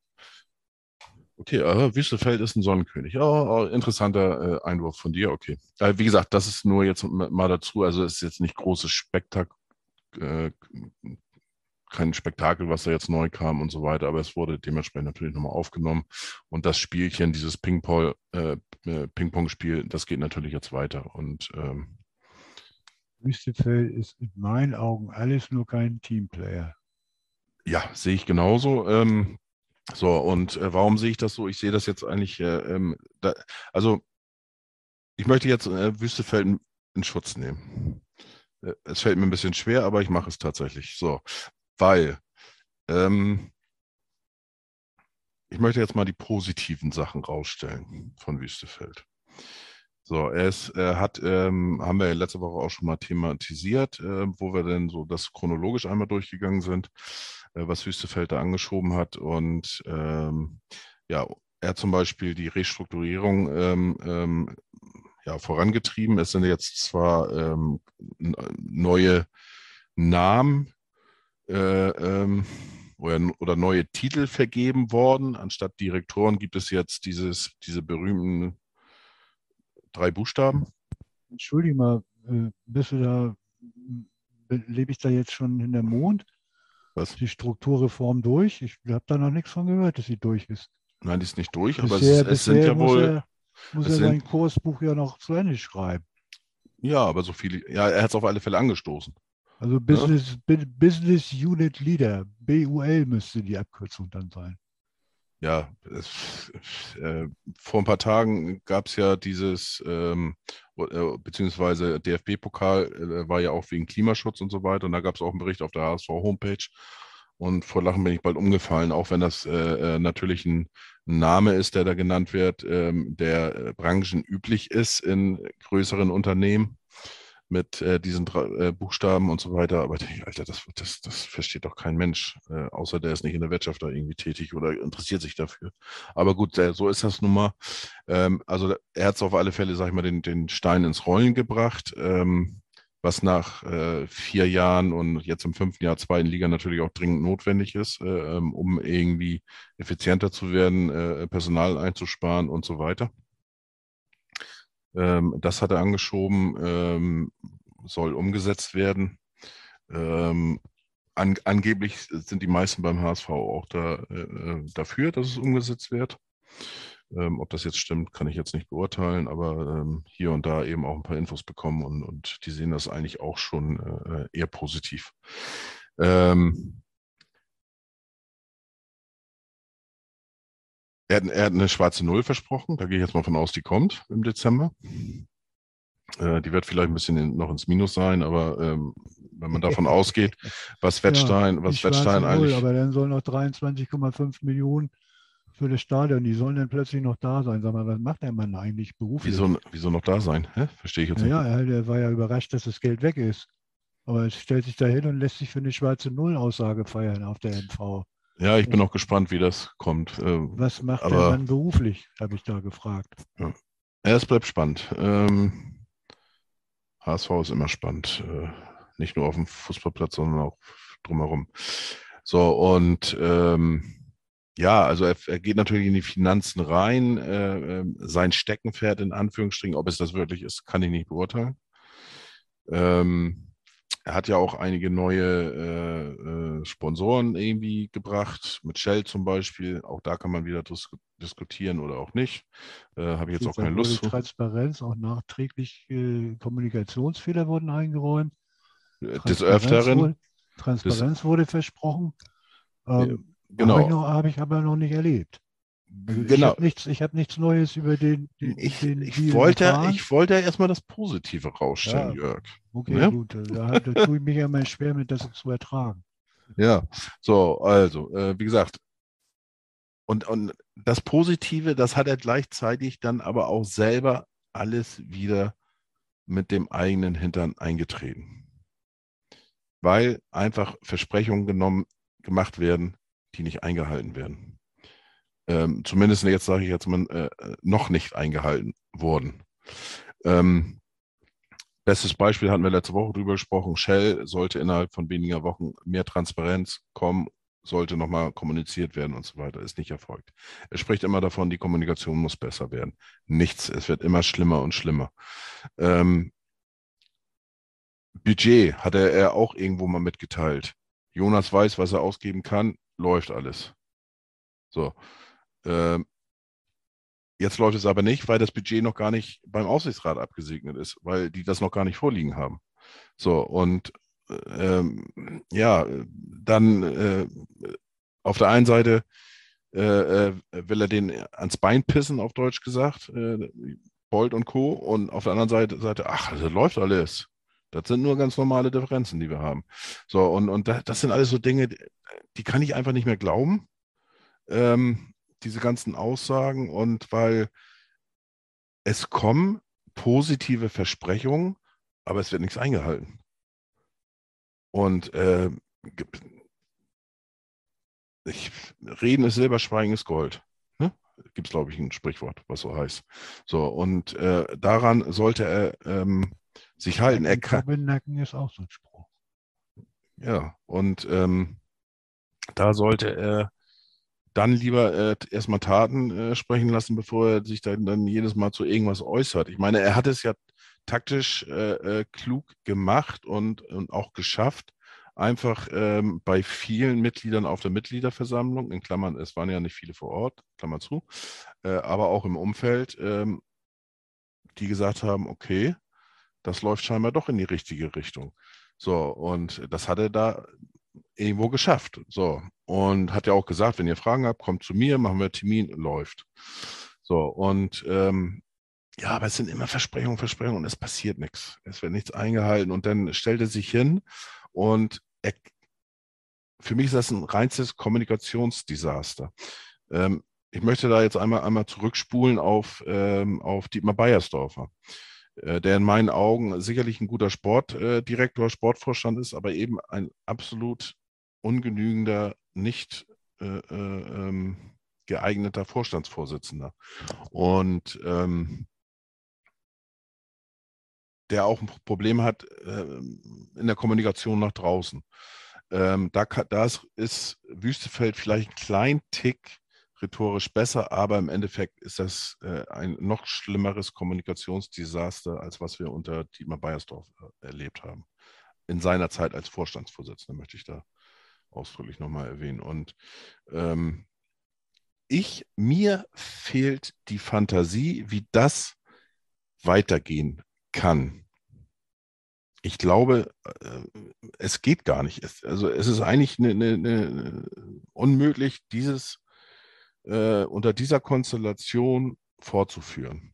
Speaker 2: Okay, aber Wüstefeld ist ein Sonnenkönig. Ja, interessanter äh, Einwurf von dir. Okay. Äh, wie gesagt, das ist nur jetzt mal dazu. Also es ist jetzt nicht großes Spektakel, äh, kein Spektakel, was da jetzt neu kam und so weiter. Aber es wurde dementsprechend natürlich nochmal aufgenommen. Und das Spielchen, dieses Ping-Pong, äh, äh, Ping-Pong-Spiel, das geht natürlich jetzt weiter. Und ähm,
Speaker 4: Wüstefeld ist in meinen Augen alles nur kein Teamplayer.
Speaker 2: Ja, sehe ich genauso. Ähm, so, und äh, warum sehe ich das so? Ich sehe das jetzt eigentlich, äh, ähm, da, also ich möchte jetzt äh, Wüstefeld in, in Schutz nehmen. Äh, es fällt mir ein bisschen schwer, aber ich mache es tatsächlich. So, weil ähm, ich möchte jetzt mal die positiven Sachen rausstellen von Wüstefeld. So, er ist, hat, ähm, haben wir letzte Woche auch schon mal thematisiert, äh, wo wir denn so das chronologisch einmal durchgegangen sind. äh, was Wüstefeld da angeschoben hat. Und ähm, ja, er hat zum Beispiel die Restrukturierung ähm, ähm, ja, vorangetrieben. Es sind jetzt zwar ähm, neue Namen äh, ähm, oder, oder, neue Titel vergeben worden. Anstatt Direktoren gibt es jetzt dieses, diese berühmten drei Buchstaben.
Speaker 4: Entschuldige mal, äh, bist du da, lebe ich da jetzt schon in der Mond?
Speaker 2: Was?
Speaker 4: Die Strukturreform durch? Ich habe da noch nichts von gehört, dass sie durch ist.
Speaker 2: Nein, die ist nicht durch,
Speaker 4: bisher,
Speaker 2: aber es, es sind ja wohl.
Speaker 4: Er, muss er
Speaker 2: sind-
Speaker 4: sein Kursbuch ja noch zu Ende schreiben.
Speaker 2: Ja, aber so viele. Ja, er hat es auf alle Fälle angestoßen.
Speaker 4: Also Business, Bu- Business Unit Leader, BUL müsste die Abkürzung dann sein.
Speaker 2: Ja, es, äh, vor ein paar Tagen gab es ja dieses, ähm, äh, beziehungsweise DFB-Pokal äh, war ja auch wegen Klimaschutz und so weiter. Und da gab es auch einen Bericht auf der HSV-Homepage. Und vor Lachen bin ich bald umgefallen, auch wenn das äh, äh, natürlich ein Name ist, der da genannt wird, ähm, der äh, branchenüblich ist in größeren Unternehmen mit äh, diesen drei, äh, Buchstaben und so weiter. Aber ich denke, Alter, das, das, das versteht doch kein Mensch, äh, außer der ist nicht in der Wirtschaft da irgendwie tätig oder interessiert sich dafür. Aber gut, äh, so ist das nun mal. Ähm, also er hat es auf alle Fälle, sag ich mal, den, den Stein ins Rollen gebracht, ähm, was nach äh, vier Jahren und jetzt im fünften Jahr zweiten Liga natürlich auch dringend notwendig ist, äh, ähm, um irgendwie effizienter zu werden, äh, Personal einzusparen und so weiter. Ähm, das hat er angeschoben, ähm, soll umgesetzt werden. Ähm, an, angeblich sind die meisten beim HSV auch da, äh, dafür, dass es umgesetzt wird. Ähm, ob das jetzt stimmt, kann ich jetzt nicht beurteilen, aber ähm, hier und da eben auch ein paar Infos bekommen und, und die sehen das eigentlich auch schon äh, eher positiv. Ähm, er, hat, er hat eine schwarze Null versprochen, da gehe ich jetzt mal von aus, die kommt im Dezember. Äh, die wird vielleicht ein bisschen in, noch ins Minus sein, aber ähm, wenn man davon ausgeht, was Wettstein,
Speaker 4: Ja,
Speaker 2: was Wettstein
Speaker 4: Null,
Speaker 2: eigentlich.
Speaker 4: Aber dann sollen noch 23,5 Millionen für das Stadion, die sollen dann plötzlich noch da sein. Sag mal, was macht der Mann eigentlich beruflich?
Speaker 2: Wieso, wieso noch da sein? Hä? Verstehe ich jetzt
Speaker 4: Naja,
Speaker 2: nicht.
Speaker 4: er, er war ja überrascht, dass das Geld weg ist. Aber es stellt sich da hin und lässt sich für eine schwarze Null-Aussage feiern auf der MV.
Speaker 2: Ja, ich bin auch gespannt, wie das kommt. Äh,
Speaker 4: Was macht der
Speaker 2: Aber-
Speaker 4: Mann beruflich, habe ich da gefragt.
Speaker 2: Ja, es bleibt spannend. Ähm, HSV ist immer spannend. Äh, nicht nur auf dem Fußballplatz, sondern auch drumherum. So, und ähm, ja, also er, er geht natürlich in die Finanzen rein. Äh, ähm, sein Steckenpferd in Anführungsstrichen, ob es das wirklich ist, kann ich nicht beurteilen. Ähm, er hat ja auch einige neue äh, äh, Sponsoren irgendwie gebracht, mit Shell zum Beispiel. Auch da kann man wieder dis diskutieren oder auch nicht. Äh, Habe ich jetzt auch keine Lust.
Speaker 4: Transparenz, auch nachträglich äh, Kommunikationsfehler wurden eingeräumt.
Speaker 2: Des
Speaker 4: Transparenz
Speaker 2: Öfteren.
Speaker 4: Wurde, Transparenz wurde versprochen. Ähm,
Speaker 2: Genau.
Speaker 4: Habe ich, habe ich aber noch nicht erlebt. Also Ich
Speaker 2: Genau.
Speaker 4: habe nichts, ich hab nichts Neues über den, den,
Speaker 2: Ich,
Speaker 4: den
Speaker 2: ich, wollte,
Speaker 4: erfahren.
Speaker 2: ich wollte erstmal das Positive rausstellen,
Speaker 4: Ja.
Speaker 2: Jörg.
Speaker 4: Okay,
Speaker 2: Ja.
Speaker 4: gut. äh, Da, da tue ich mich ja mal schwer mit, das zu ertragen.
Speaker 2: Ja, so, also, äh, wie gesagt, und, und das Positive, das hat er gleichzeitig dann aber auch selber alles wieder mit dem eigenen Hintern eingetreten. Weil einfach Versprechungen genommen, gemacht werden, die nicht eingehalten werden. Ähm, zumindest jetzt sage ich jetzt mal, äh, noch nicht eingehalten wurden. Ähm, bestes Beispiel hatten wir letzte Woche drüber gesprochen. Shell sollte innerhalb von weniger Wochen mehr Transparenz kommen, sollte nochmal kommuniziert werden und so weiter. Ist nicht erfolgt. Er spricht immer davon, die Kommunikation muss besser werden. Nichts. Es wird immer schlimmer und schlimmer. Ähm, Budget hatte er auch irgendwo mal mitgeteilt. Jonas weiß, was er ausgeben kann, läuft alles. So. Ähm, jetzt läuft es aber nicht, weil das Budget noch gar nicht beim Aufsichtsrat abgesegnet ist, weil die das noch gar nicht vorliegen haben. So, und ähm, ja, dann äh, auf der einen Seite äh, äh, will er den ans Bein pissen, auf Deutsch gesagt, äh, Bolt und Co. Und auf der anderen Seite, Seite ach, das läuft alles. Das sind nur ganz normale Differenzen, die wir haben. So, und, und das, das sind alles so Dinge, die kann ich einfach nicht mehr glauben. Ähm, diese ganzen Aussagen und weil es kommen positive Versprechungen, aber es wird nichts eingehalten. Und äh, ich, Reden ist Silber, Schweigen ist Gold. Ne? Gibt es, glaube ich, ein Sprichwort, was so heißt. So, und äh, daran sollte er ähm, sich halten. Er kann,
Speaker 4: Nacken ist auch so ein Spruch.
Speaker 2: ja, und ähm, da sollte er dann lieber äh, erstmal Taten äh, sprechen lassen, bevor er sich dann, dann jedes Mal zu irgendwas äußert. Ich meine, er hat es ja taktisch äh, äh, klug gemacht und, und auch geschafft, einfach ähm, bei vielen Mitgliedern auf der Mitgliederversammlung, in Klammern, es waren ja nicht viele vor Ort, Klammer zu, äh, aber auch im Umfeld, ähm, die gesagt haben, okay, das läuft scheinbar doch in die richtige Richtung. So, und das hat er da irgendwo geschafft. So, und hat ja auch gesagt, wenn ihr Fragen habt, kommt zu mir, machen wir Termin, läuft. So, und ähm, ja, aber es sind immer Versprechungen, Versprechungen und es passiert nichts. Es wird nichts eingehalten. Und dann stellt er sich hin und er, für mich ist das ein reinstes Kommunikationsdesaster. Ähm, ich möchte da jetzt einmal, einmal zurückspulen auf, ähm, auf Dietmar Beiersdorfer, äh, der in meinen Augen sicherlich ein guter Sportdirektor, Sportvorstand ist, aber eben ein absolut ungenügender, nicht äh, äh, ähm, geeigneter Vorstandsvorsitzender. Und ähm, der auch ein Problem hat äh, in der Kommunikation nach draußen. Ähm, da, da ist Wüstefeld vielleicht ein klein Tick rhetorisch besser, aber im Endeffekt ist das äh, ein noch schlimmeres Kommunikationsdesaster, als was wir unter Dietmar Beiersdorf äh, erlebt haben. In seiner Zeit als Vorstandsvorsitzender möchte ich da ausdrücklich nochmal erwähnen. Und ähm, ich, mir fehlt die Fantasie, wie das weitergehen kann. Ich glaube, äh, es geht gar nicht. Es, also es ist eigentlich eine, eine, eine unmöglich, dieses äh, unter dieser Konstellation fortzuführen.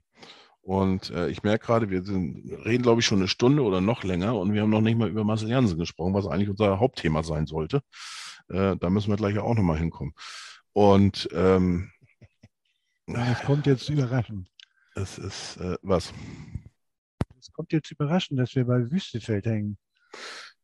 Speaker 2: Und äh, ich merke gerade, wir sind, reden, glaube ich, schon eine Stunde oder noch länger und wir haben noch nicht mal über Marcel Jansen gesprochen, was eigentlich unser Hauptthema sein sollte. Äh, da müssen wir gleich auch nochmal hinkommen. Und ähm,
Speaker 4: es kommt jetzt überraschend.
Speaker 2: Es ist äh, was?
Speaker 4: Es kommt jetzt überraschend, dass wir bei Wüstefeld hängen.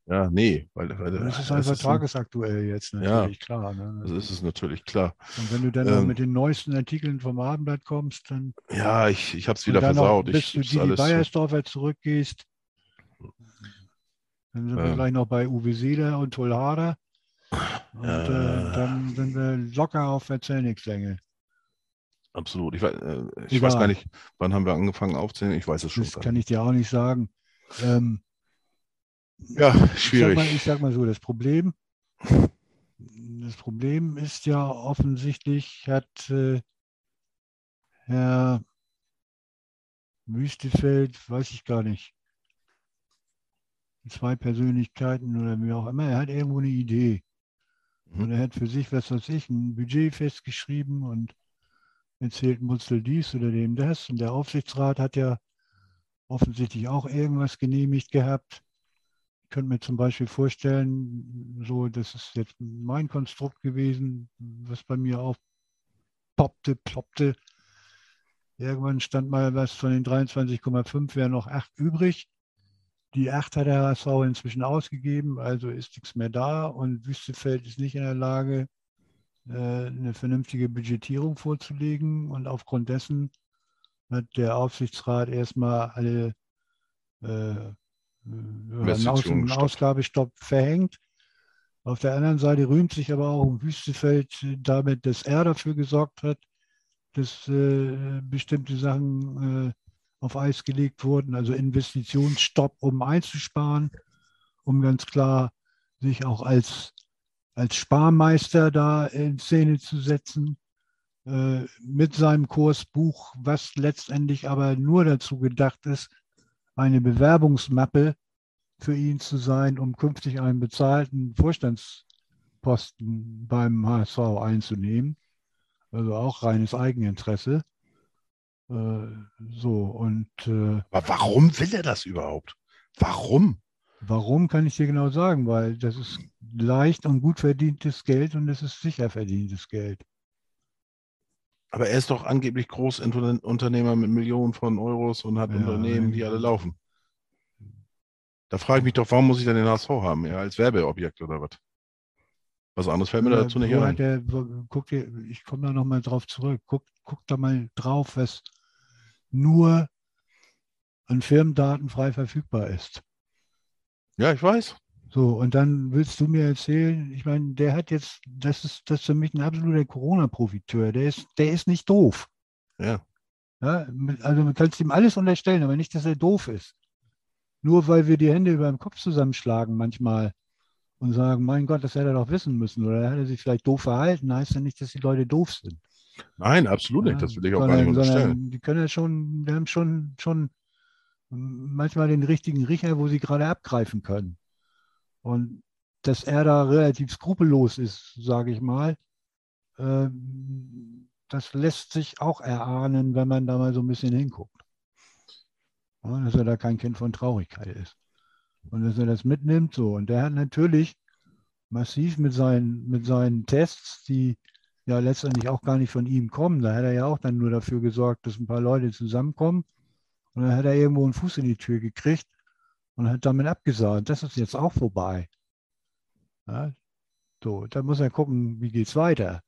Speaker 2: Ja, nee. Weil,
Speaker 4: weil das ist einfach tagesaktuell jetzt natürlich, ja, klar. Ne?
Speaker 2: Das ist es natürlich klar.
Speaker 4: Und wenn du dann ähm, mit den neuesten Artikeln vom Abendblatt kommst, dann.
Speaker 2: Ja, ich, ich habe es wieder versaut.
Speaker 4: Bis du die Bayersdorfer zurückgehst, dann sind ähm, wir gleich noch bei Uwe Seeler und Tolhara. Und äh, äh, dann sind wir locker auf Erzählnickslänge.
Speaker 2: Absolut. Ich, äh, ich weiß gar nicht, wann haben wir angefangen aufzunehmen. Ich weiß es schon.
Speaker 4: Das kann ich dir auch nicht sagen. Ähm,
Speaker 2: ja, schwierig.
Speaker 4: Ich sag, mal, ich sag mal so, das Problem, das Problem ist ja offensichtlich, hat äh, Herr Wüstefeld, weiß ich gar nicht, zwei Persönlichkeiten oder wie auch immer, er hat irgendwo eine Idee. Mhm. Und er hat für sich, was weiß ich, ein Budget festgeschrieben und erzählt Mutzel dies oder dem das. Und der Aufsichtsrat hat ja offensichtlich auch irgendwas genehmigt gehabt könnte mir zum Beispiel vorstellen, so, das ist jetzt mein Konstrukt gewesen, was bei mir auch poppte, ploppte. Irgendwann stand mal was von den 23,5 wäre noch 8 übrig. Die 8 hat der HSV inzwischen ausgegeben, also ist nichts mehr da und Wüstefeld ist nicht in der Lage, äh, eine vernünftige Budgetierung vorzulegen. Und aufgrund dessen hat der Aufsichtsrat erstmal alle äh, einen Ausgabestopp verhängt. Auf der anderen Seite rühmt sich aber auch um Wüstefeld damit, dass er dafür gesorgt hat, dass äh, bestimmte Sachen äh, auf Eis gelegt wurden, also Investitionsstopp, um einzusparen, um ganz klar sich auch als, als Sparmeister da in Szene zu setzen äh, mit seinem Kursbuch, was letztendlich aber nur dazu gedacht ist, eine Bewerbungsmappe für ihn zu sein, um künftig einen bezahlten Vorstandsposten beim HSV einzunehmen. Also auch reines Eigeninteresse. Äh, so und. Äh,
Speaker 2: Aber warum will er das überhaupt? Warum?
Speaker 4: Warum kann ich dir genau sagen? Weil das ist leicht und gut verdientes Geld und es ist sicher verdientes Geld.
Speaker 2: Aber er ist doch angeblich Großunternehmer mit Millionen von Euros und hat ja, Unternehmen, die alle laufen. Da frage ich mich doch, warum muss ich dann den HSV haben? Ja, als Werbeobjekt oder was? Was anderes fällt mir
Speaker 4: Äh,
Speaker 2: dazu nicht ein.
Speaker 4: der, guck dir, ich komme da nochmal drauf zurück. Guck, guck da mal drauf, was nur an Firmendaten frei verfügbar ist.
Speaker 2: Ja, ich weiß.
Speaker 4: So, und dann willst du mir erzählen, ich meine, der hat jetzt, das ist, das ist für mich ein absoluter Corona-Profiteur. Der ist, der ist nicht doof.
Speaker 2: Ja.
Speaker 4: Ja, also man kann ihm alles unterstellen, aber nicht, dass er doof ist. Nur weil wir die Hände über dem Kopf zusammenschlagen manchmal und sagen, mein Gott, das hätte er doch wissen müssen oder hat er sich vielleicht doof verhalten, heißt ja nicht, dass die Leute doof sind.
Speaker 2: Nein, absolut
Speaker 4: Ja,
Speaker 2: nicht. Das will ich auch gar nicht
Speaker 4: sondern-
Speaker 2: unterstellen.
Speaker 4: sondern Die können ja schon, die haben schon, schon manchmal den richtigen Riecher, wo sie gerade abgreifen können. Und dass er da relativ skrupellos ist, sage ich mal, ähm, das lässt sich auch erahnen, wenn man da mal so ein bisschen hinguckt. Dass er da kein Kind von Traurigkeit ist. Und dass er das mitnimmt so. Und der hat natürlich massiv mit seinen, mit seinen Tests, die ja letztendlich auch gar nicht von ihm kommen. Da hat er ja auch dann nur dafür gesorgt, dass ein paar Leute zusammenkommen. Und dann hat er irgendwo einen Fuß in die Tür gekriegt und hat damit abgesagt. Das ist jetzt auch vorbei. Ja, so, da muss er gucken, wie geht es weiter.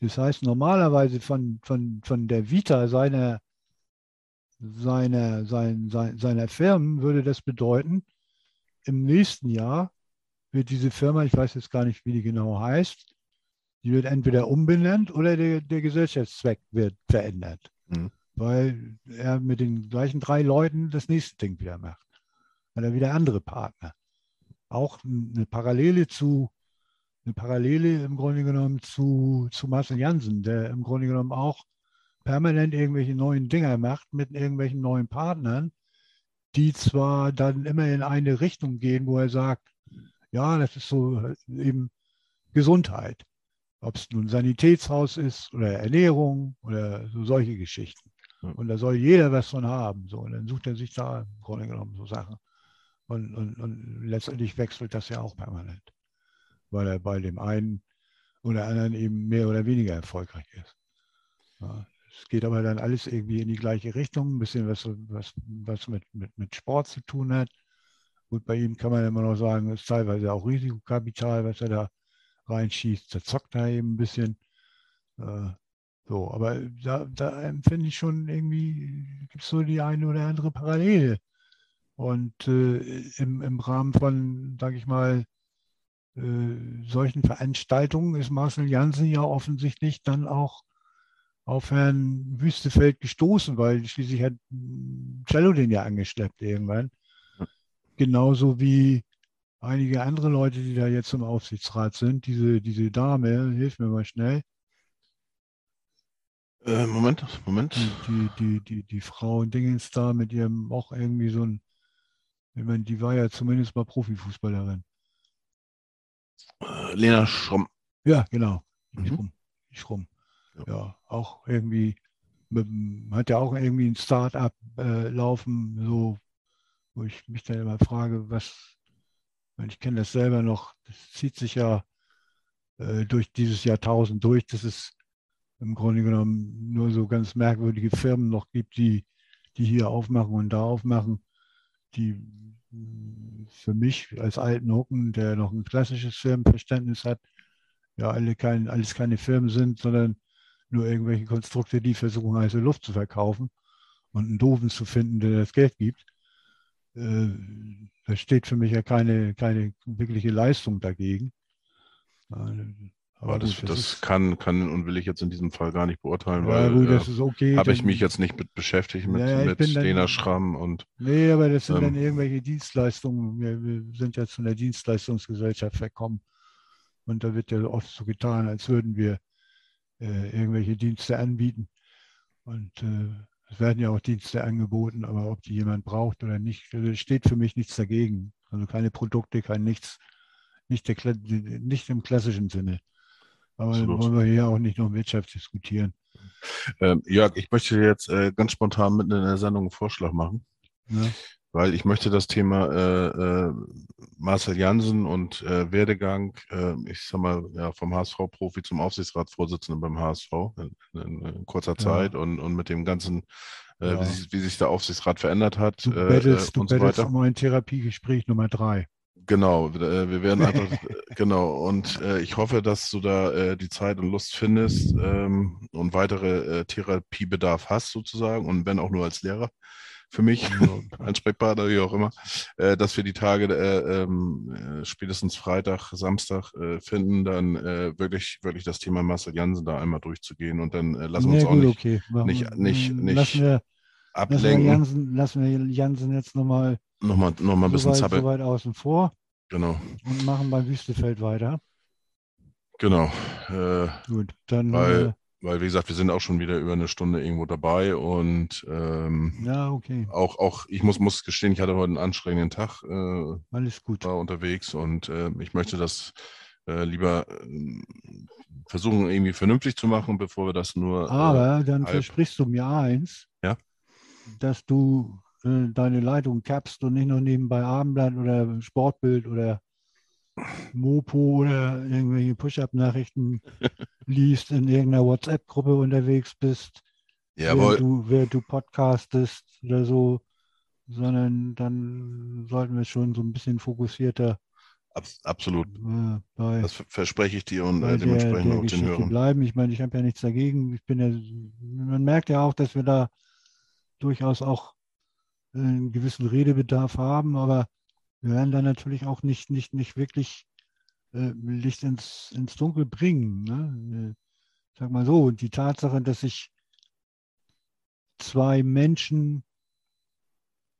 Speaker 4: Das heißt, normalerweise von, von, von der Vita seiner, seiner, sein, sein, seiner Firmen würde das bedeuten, im nächsten Jahr wird diese Firma, ich weiß jetzt gar nicht, wie die genau heißt, die wird entweder umbenannt oder der, der Gesellschaftszweck wird verändert.
Speaker 2: Mhm.
Speaker 4: Weil er mit den gleichen drei Leuten das nächste Ding wieder macht. Weil er wieder andere Partner. Auch eine Parallele zu, eine Parallele im Grunde genommen zu, zu Marcel Janssen, der im Grunde genommen auch permanent irgendwelche neuen Dinger macht mit irgendwelchen neuen Partnern, die zwar dann immer in eine Richtung gehen, wo er sagt, ja, das ist so eben Gesundheit. Ob es nun Sanitätshaus ist oder Ernährung oder so solche Geschichten. Und da soll jeder was von haben. So. Und dann sucht er sich da im Grunde genommen so Sachen. Und, und, und letztendlich wechselt das ja auch permanent, weil er bei dem einen oder anderen eben mehr oder weniger erfolgreich ist. Ja, es geht aber dann alles irgendwie in die gleiche Richtung, ein bisschen was, was, was mit, mit, mit Sport zu tun hat. Gut, bei ihm kann man immer noch sagen, ist teilweise auch Risikokapital, was er da reinschießt. Da zockt er eben ein bisschen. Äh, so, aber da, da empfinde ich schon irgendwie, gibt es so die eine oder andere Parallele. Und äh, im, im Rahmen von, sage ich mal, äh, solchen Veranstaltungen ist Marcel Janssen ja offensichtlich dann auch auf Herrn Wüstefeld gestoßen, weil schließlich hat mm, Cello den ja angeschleppt irgendwann. Genauso wie einige andere Leute, die da jetzt im Aufsichtsrat sind. Diese, diese Dame, hilf mir mal schnell,
Speaker 2: Äh, Moment, Moment.
Speaker 4: die, die, die, die, die Frau Dingens da mit ihrem auch irgendwie so ein, ich meine, die war ja zumindest mal Profifußballerin.
Speaker 2: Äh, Lena Schromm.
Speaker 4: Ja, genau.
Speaker 2: Mhm.
Speaker 4: Schrumm. Schrumm.
Speaker 2: Ja.
Speaker 4: Ja, auch irgendwie, hat ja auch irgendwie ein Start-up äh, laufen, so, wo ich mich dann immer frage, was, ich kenne das selber noch, das zieht sich ja äh, durch dieses Jahrtausend durch, dass es im Grunde genommen nur so ganz merkwürdige Firmen noch gibt, die, die hier aufmachen und da aufmachen, die für mich als alten Hucken, der noch ein klassisches Firmenverständnis hat, ja alle kein, alles keine Firmen sind, sondern nur irgendwelche Konstrukte, die versuchen, heiße Luft zu verkaufen und einen Doofen zu finden, der das Geld gibt. Äh, da steht für mich ja keine, keine wirkliche Leistung dagegen.
Speaker 2: Aber das,
Speaker 4: gut,
Speaker 2: das
Speaker 4: ist-
Speaker 2: kann, kann und will ich jetzt in diesem Fall gar nicht beurteilen,
Speaker 4: ja,
Speaker 2: weil
Speaker 4: gut,
Speaker 2: äh,
Speaker 4: das ist okay.
Speaker 2: habe ich mich jetzt nicht mit beschäftigt mit,
Speaker 4: Ja, ja, ich
Speaker 2: mit
Speaker 4: bin dann-
Speaker 2: Lena Schramm und
Speaker 4: Nee, aber das sind
Speaker 2: Ähm,
Speaker 4: dann irgendwelche Dienstleistungen. Wir, wir sind ja zu einer Dienstleistungsgesellschaft verkommen. Und da wird ja oft so getan, als würden wir äh, irgendwelche Dienste anbieten. Und äh, es werden ja auch Dienste angeboten, aber ob die jemand braucht oder nicht, also steht für mich nichts dagegen. Also keine Produkte, kein nichts, nicht, der, nicht im klassischen Sinne. Aber dann
Speaker 2: Absolut.
Speaker 4: wollen wir hier auch nicht nur Wirtschaft diskutieren.
Speaker 2: ähm, Jörg, ich möchte jetzt äh, ganz spontan mitten in der Sendung einen Vorschlag machen,
Speaker 4: Ne?
Speaker 2: weil ich möchte das Thema äh, äh, Marcel Jansen und äh, Werdegang, äh, ich sag mal, ja, vom HSV-Profi zum Aufsichtsratsvorsitzenden beim HSV in, in, in kurzer
Speaker 4: Ja.
Speaker 2: Zeit und, und mit dem ganzen, äh,
Speaker 4: Ja.
Speaker 2: wie, sich, wie sich der Aufsichtsrat verändert hat
Speaker 4: Du bettelst,
Speaker 2: äh,
Speaker 4: du
Speaker 2: so
Speaker 4: bettelst
Speaker 2: weiter.
Speaker 4: um ein Therapiegespräch Nummer drei.
Speaker 2: Genau, äh, wir werden einfach, äh, genau, und äh, ich hoffe, dass du da äh, die Zeit und Lust findest ähm, und weitere äh, Therapiebedarf hast sozusagen und wenn auch nur als Lehrer für mich, Ansprechpartner, wie auch immer, äh, dass wir die Tage äh, ähm, äh, spätestens Freitag, Samstag finden, dann wirklich, wirklich das Thema Marcel Jansen da einmal durchzugehen und dann lassen wir uns
Speaker 4: Ja,
Speaker 2: auch
Speaker 4: gut,
Speaker 2: nicht,
Speaker 4: okay. Machen-
Speaker 2: nicht, nicht, nicht
Speaker 4: lassen wir, lassen wir
Speaker 2: ablenken.
Speaker 4: Jansen, lassen wir Jansen jetzt nochmal
Speaker 2: Nochmal, nochmal ein
Speaker 4: so
Speaker 2: bisschen
Speaker 4: weit,
Speaker 2: zappeln.
Speaker 4: so weit außen vor
Speaker 2: Genau,
Speaker 4: und machen beim Wüstefeld weiter.
Speaker 2: genau. Äh,
Speaker 4: Gut, dann
Speaker 2: Weil-
Speaker 4: äh,
Speaker 2: weil, wie gesagt, wir sind auch schon wieder über eine Stunde irgendwo dabei und ähm,
Speaker 4: ja, okay,
Speaker 2: auch, auch, ich muss, muss gestehen, ich hatte heute einen anstrengenden Tag, äh,
Speaker 4: alles gut.
Speaker 2: war unterwegs und äh, ich möchte das äh, lieber äh, versuchen, irgendwie vernünftig zu machen, bevor wir das nur.
Speaker 4: Aber dann versprichst du mir eins,
Speaker 2: Ja.
Speaker 4: dass du äh, deine Leitung kappst und nicht noch nebenbei Abendblatt oder Sportbild oder Mopo oder irgendwelche Push-Up-Nachrichten liest, in irgendeiner WhatsApp-Gruppe unterwegs bist, während du, während du podcastest oder so, sondern dann sollten wir schon so ein bisschen fokussierter
Speaker 2: abs absolut.
Speaker 4: äh, bei,
Speaker 2: Das ver- verspreche ich dir und äh, dementsprechend
Speaker 4: der
Speaker 2: auch den
Speaker 4: Geschichte
Speaker 2: Hörern.
Speaker 4: bleiben. Ich meine, ich habe ja nichts dagegen. Ich bin ja, man merkt ja auch, dass wir da durchaus auch einen gewissen Redebedarf haben, aber wir werden da natürlich auch nicht, nicht, nicht wirklich äh, Licht ins, ins Dunkel bringen. Ne? Äh, Sag mal so, die Tatsache, dass sich zwei Menschen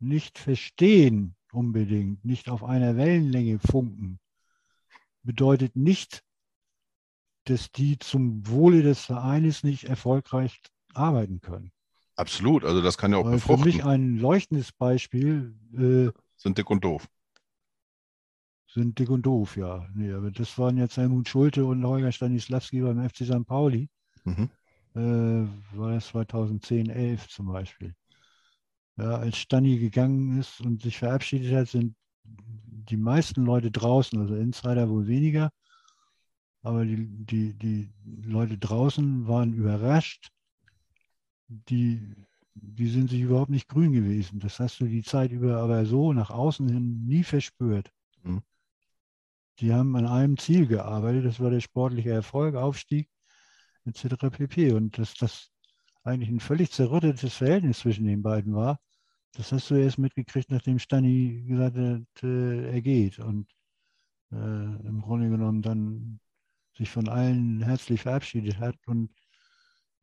Speaker 4: nicht verstehen unbedingt, nicht auf einer Wellenlänge funken, bedeutet nicht, dass die zum Wohle des Vereines nicht erfolgreich arbeiten können.
Speaker 2: Absolut, also das kann ja auch
Speaker 4: Weil für mich
Speaker 2: befruchten.
Speaker 4: ein leuchtendes Beispiel äh,
Speaker 2: Sind dick und doof.
Speaker 4: sind dick und doof, ja. Nee, aber das waren jetzt Helmut Schulte und Holger Stanislawski beim FC St. Pauli.
Speaker 2: Mhm.
Speaker 4: Äh, war das 2010, 11 zum Beispiel. Ja, als Stani gegangen ist und sich verabschiedet hat, sind die meisten Leute draußen, also Insider wohl weniger, aber die, die, die Leute draußen waren überrascht. Die, die sind sich überhaupt nicht grün gewesen. Das hast du die Zeit über aber so nach außen hin nie verspürt.
Speaker 2: Mhm.
Speaker 4: Die haben an einem Ziel gearbeitet, das war der sportliche Erfolg, Aufstieg etc. pp. Und dass das eigentlich ein völlig zerrüttetes Verhältnis zwischen den beiden war, das hast du erst mitgekriegt, nachdem Stani gesagt hat, äh, er geht und äh, im Grunde genommen dann sich von allen herzlich verabschiedet hat und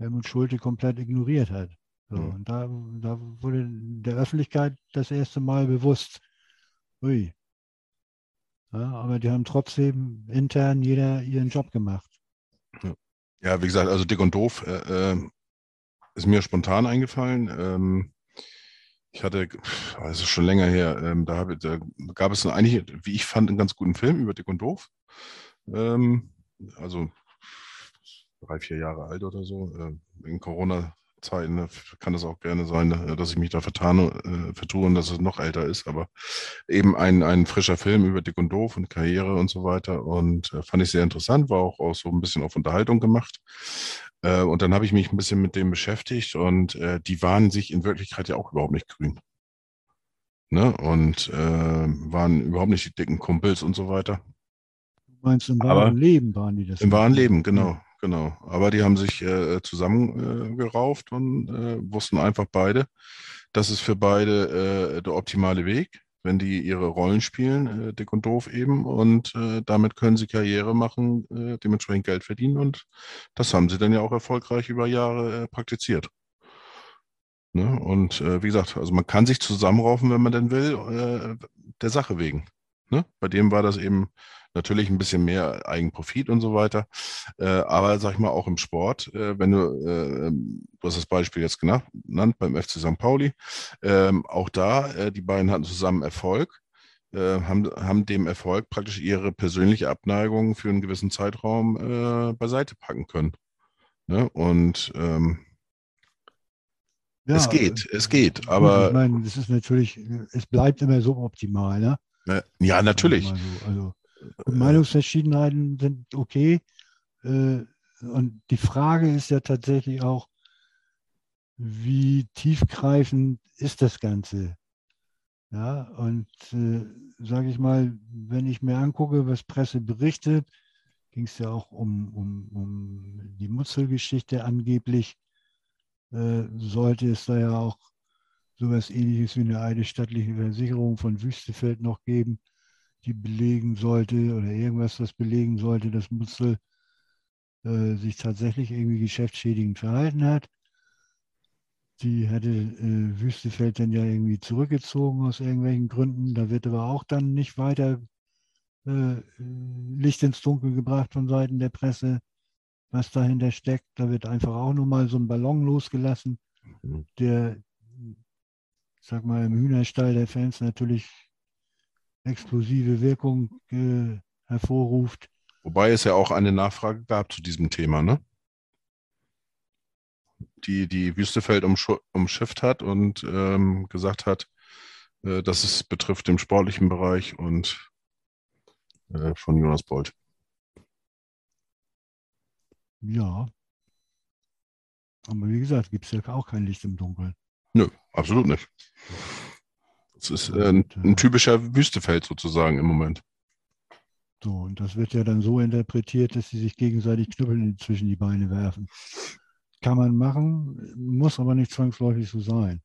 Speaker 4: Helmut Schulte komplett ignoriert hat. So,
Speaker 2: Mhm.
Speaker 4: Und da, da wurde der Öffentlichkeit das erste Mal bewusst, ui. Ja, aber die haben trotzdem intern jeder ihren Job gemacht.
Speaker 2: Ja, wie gesagt, also dick und doof äh, äh, ist mir spontan eingefallen. Ähm, ich hatte, es ist schon länger her, ähm, da, habe, da gab es eigentlich, wie ich fand, einen ganz guten Film über dick und doof. Ähm, also drei, vier Jahre alt oder so. Äh, in Corona-Zeiten ne, kann es auch gerne sein, äh, dass ich mich da vertane, äh, vertue und dass es noch älter ist. Aber eben ein, ein frischer Film über dick und doof und Karriere und so weiter. Und äh, fand ich sehr interessant, war auch, auch so ein bisschen auf Unterhaltung gemacht. Und dann habe ich mich ein bisschen mit dem beschäftigt und die waren sich in Wirklichkeit ja auch überhaupt nicht grün. Ne? Und äh, waren überhaupt nicht die dicken Kumpels und so weiter.
Speaker 4: Du meinst, im
Speaker 2: Aber
Speaker 4: wahren Leben waren die das?
Speaker 2: Im wahren
Speaker 4: ne?
Speaker 2: Leben, genau, genau. Aber die haben sich äh, zusammengerauft äh, und äh, wussten einfach beide, das ist für beide äh, der optimale Weg, wenn die ihre Rollen spielen, äh, dick und doof eben. Und äh, damit können sie Karriere machen, dementsprechend Geld verdienen. Und das haben sie dann ja auch erfolgreich über Jahre praktiziert. Ne? Und wie gesagt, also man kann sich zusammenraufen, wenn man denn will, der Sache wegen. Ne? Bei dem war das eben natürlich ein bisschen mehr Eigenprofit und so weiter. Äh, aber sag ich mal, auch im Sport, äh, wenn du, äh, du hast das Beispiel jetzt genannt, beim FC St. Pauli, ähm, auch da, äh, die beiden hatten zusammen Erfolg, äh, haben, haben dem Erfolg praktisch ihre persönliche Abneigung für einen gewissen Zeitraum äh, beiseite packen können. Ne? Und ähm,
Speaker 4: Ja,
Speaker 2: es geht, es geht, aber
Speaker 4: Ich meine, das ist natürlich, es bleibt immer suboptimal, ne?
Speaker 2: äh, ja, natürlich.
Speaker 4: Sagen wir Also, Meinungsverschiedenheiten sind okay. Äh, und die Frage ist ja tatsächlich auch, wie tiefgreifend ist das Ganze? Ja, und äh, sage ich mal, wenn ich mir angucke, was Presse berichtet, ging es ja auch um, um, um die Mutzelgeschichte angeblich, äh, sollte es da ja auch sowas ähnliches wie eine eidesstattliche Versicherung von Wüstefeld noch geben, die belegen sollte oder irgendwas, das belegen sollte, dass Mutzel äh, sich tatsächlich irgendwie geschäftsschädigend verhalten hat. Die hatte äh, Wüstefeld dann ja irgendwie zurückgezogen aus irgendwelchen Gründen. Da wird aber auch dann nicht weiter äh, Licht ins Dunkel gebracht von Seiten der Presse, was dahinter steckt. Da wird einfach auch nur mal so ein Ballon losgelassen,
Speaker 2: Mhm.
Speaker 4: der, sag mal, im Hühnerstall der Fans natürlich explosive Wirkung äh, hervorruft.
Speaker 2: Wobei es ja auch eine Nachfrage gab zu diesem Thema, ne? Die, die Wüstefeld umschu- umschifft hat und ähm, gesagt hat, äh, dass es betrifft den sportlichen Bereich und äh, von Jonas Bolt.
Speaker 4: Ja. Aber wie gesagt, gibt es ja auch kein Licht im Dunkeln.
Speaker 2: Nö, absolut nicht. Es ist äh, ein, ein typischer Wüstefeld sozusagen im Moment.
Speaker 4: So, und das wird ja dann so interpretiert, dass sie sich gegenseitig Knüppel zwischen die Beine werfen. Kann man machen, muss aber nicht zwangsläufig so sein.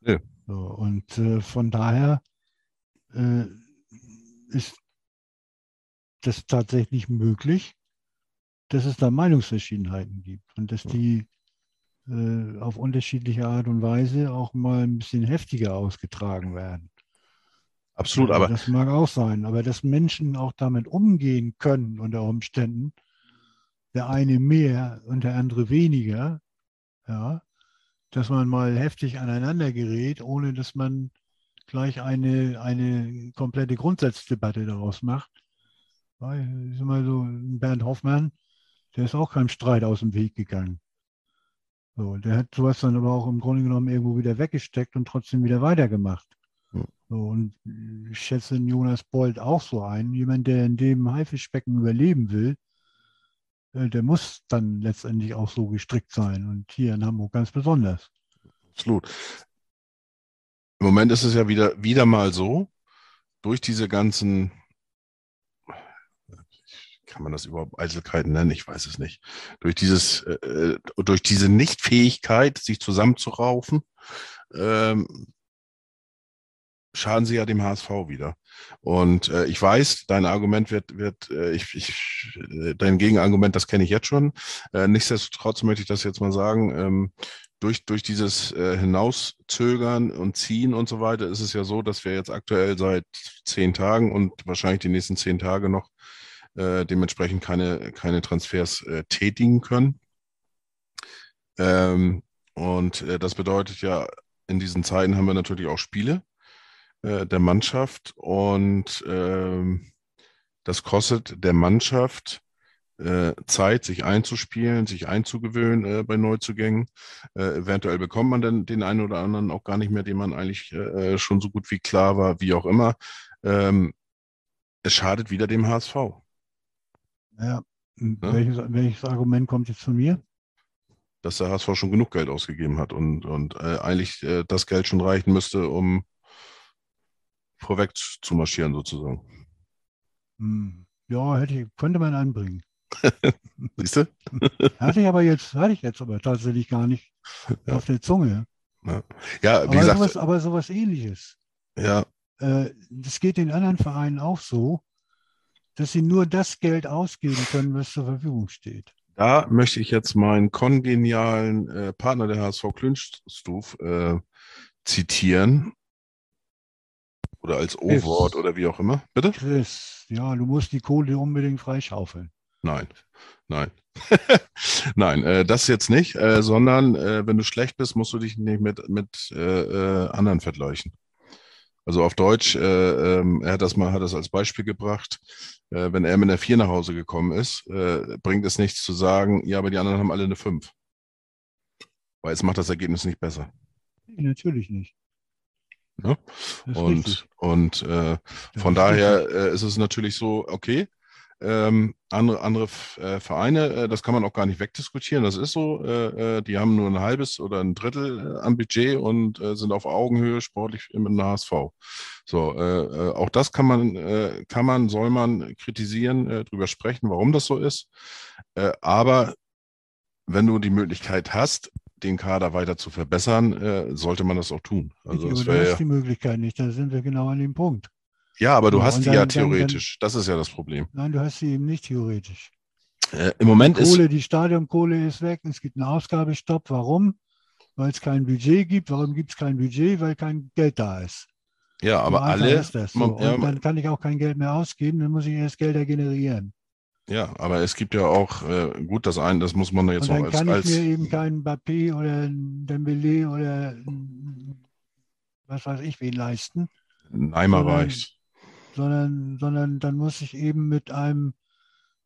Speaker 2: Nee.
Speaker 4: So, und äh, von daher äh, ist das tatsächlich möglich, dass es da Meinungsverschiedenheiten gibt und dass die äh, auf unterschiedliche Art und Weise auch mal ein bisschen heftiger ausgetragen werden.
Speaker 2: Absolut,
Speaker 4: Ja,
Speaker 2: aber
Speaker 4: Das mag auch sein, aber dass Menschen auch damit umgehen können unter Umständen, der eine mehr und der andere weniger, ja, dass man mal heftig aneinander gerät, ohne dass man gleich eine, eine komplette Grundsatzdebatte daraus macht. Weil, ich sag mal so, Bernd Hoffmann, der ist auch keinem Streit aus dem Weg gegangen. So, der hat sowas dann aber auch im Grunde genommen irgendwo wieder weggesteckt und trotzdem wieder weitergemacht. So, und ich schätze Jonas Bold auch so ein. Jemand, der in dem Haifischbecken überleben will, äh, der muss dann letztendlich auch so gestrickt sein. Und hier in Hamburg ganz besonders.
Speaker 2: absolut. Im Moment ist es ja wieder, wieder mal so, durch diese ganzen, kann man das überhaupt Eitelkeiten nennen? Ich weiß es nicht. Durch dieses, äh, äh, durch diese Nichtfähigkeit, sich zusammenzuraufen, ähm, schaden sie ja dem HSV wieder. Und äh, ich weiß, dein Argument wird, wird äh, ich, ich, äh, dein Gegenargument, das kenne ich jetzt schon. Äh, nichtsdestotrotz möchte ich das jetzt mal sagen. Ähm, durch, durch dieses äh, Hinauszögern und Ziehen und so weiter ist es ja so, dass wir jetzt aktuell seit zehn Tagen und wahrscheinlich die nächsten zehn Tage noch äh, dementsprechend keine, keine Transfers äh, tätigen können. Ähm, und äh, das bedeutet ja, in diesen Zeiten haben wir natürlich auch Spiele äh, der Mannschaft und ähm, das kostet der Mannschaft äh, Zeit, sich einzuspielen, sich einzugewöhnen äh, bei Neuzugängen. Äh, eventuell bekommt man dann den einen oder anderen auch gar nicht mehr, den man eigentlich äh, schon so gut wie klar war, wie auch immer. Ähm, es schadet wieder dem HSV.
Speaker 4: Ja. Welches, welches Argument kommt jetzt von mir?
Speaker 2: dass der HSV schon genug Geld ausgegeben hat und, und äh, eigentlich äh, das Geld schon reichen müsste, um vorweg zu marschieren sozusagen.
Speaker 4: Hm. Ja, hätte könnte man anbringen.
Speaker 2: Siehst du?
Speaker 4: Hatte ich aber jetzt, hatte ich jetzt aber tatsächlich gar nicht
Speaker 2: Ja.
Speaker 4: auf der Zunge.
Speaker 2: Ja, ja wie
Speaker 4: Aber
Speaker 2: gesagt,
Speaker 4: sowas, aber sowas ähnliches.
Speaker 2: ja,
Speaker 4: Äh, Das geht den anderen Vereinen auch so, dass sie nur das Geld ausgeben können, was zur Verfügung steht.
Speaker 2: da möchte ich jetzt meinen kongenialen äh, Partner der HSV Klünstuf äh, zitieren. Oder als O-Wort oder wie auch immer. Bitte?
Speaker 4: Chris, ja, du musst die Kohle unbedingt freischaufeln.
Speaker 2: Nein, nein. nein, äh, das jetzt nicht, äh, sondern äh, wenn du schlecht bist, musst du dich nicht mit, mit äh, anderen vergleichen. Also auf Deutsch, äh, ähm, er hat das mal hat das als Beispiel gebracht, äh, wenn er mit einer 4 nach Hause gekommen ist, äh, bringt es nichts zu sagen, ja, aber die anderen haben alle eine 5. Weil es macht das Ergebnis nicht besser.
Speaker 4: Nee, natürlich nicht.
Speaker 2: Ja,
Speaker 4: ist
Speaker 2: Und,
Speaker 4: richtig.
Speaker 2: und äh, von daher äh, ist es natürlich so, okay, ähm, andere, andere äh, Vereine, äh, das kann man auch gar nicht wegdiskutieren. Das ist so. Äh, äh, die haben nur ein halbes oder ein Drittel äh, am Budget und äh, sind auf Augenhöhe sportlich mit dem HSV. So, auch das kann man, kann man, soll man kritisieren, äh, drüber sprechen, warum das so ist. Aber wenn du die Möglichkeit hast, den Kader weiter zu verbessern, sollte man das auch tun. Also
Speaker 4: aber
Speaker 2: das wäre ja,
Speaker 4: die Möglichkeit nicht, da sind wir genau an dem Punkt.
Speaker 2: Ja, aber du
Speaker 4: Ja,
Speaker 2: hast die ja
Speaker 4: dann- dann- dann-
Speaker 2: theoretisch. Das ist ja das Problem.
Speaker 4: Nein, du hast sie eben nicht theoretisch.
Speaker 2: Äh, Im Moment ist
Speaker 4: Kohle, die Stadionkohle ist weg, es gibt einen Ausgabestopp. Warum? Weil es kein Budget gibt. Warum gibt es kein Budget? Weil kein Geld da ist.
Speaker 2: ja, aber
Speaker 4: So
Speaker 2: alle,
Speaker 4: ist das. So.
Speaker 2: man-
Speaker 4: Und
Speaker 2: ja,
Speaker 4: dann kann ich auch kein Geld mehr ausgeben, dann muss ich erst Gelder generieren.
Speaker 2: Ja, aber es gibt ja auch, äh, gut, das eine, das muss man jetzt
Speaker 4: Und
Speaker 2: auch
Speaker 4: dann
Speaker 2: als,
Speaker 4: kann ich
Speaker 2: als
Speaker 4: mir eben keinen Mbappé oder einen Dembélé oder was weiß ich wen leisten, sondern-
Speaker 2: reicht.
Speaker 4: Sondern, sondern dann muss ich eben mit einem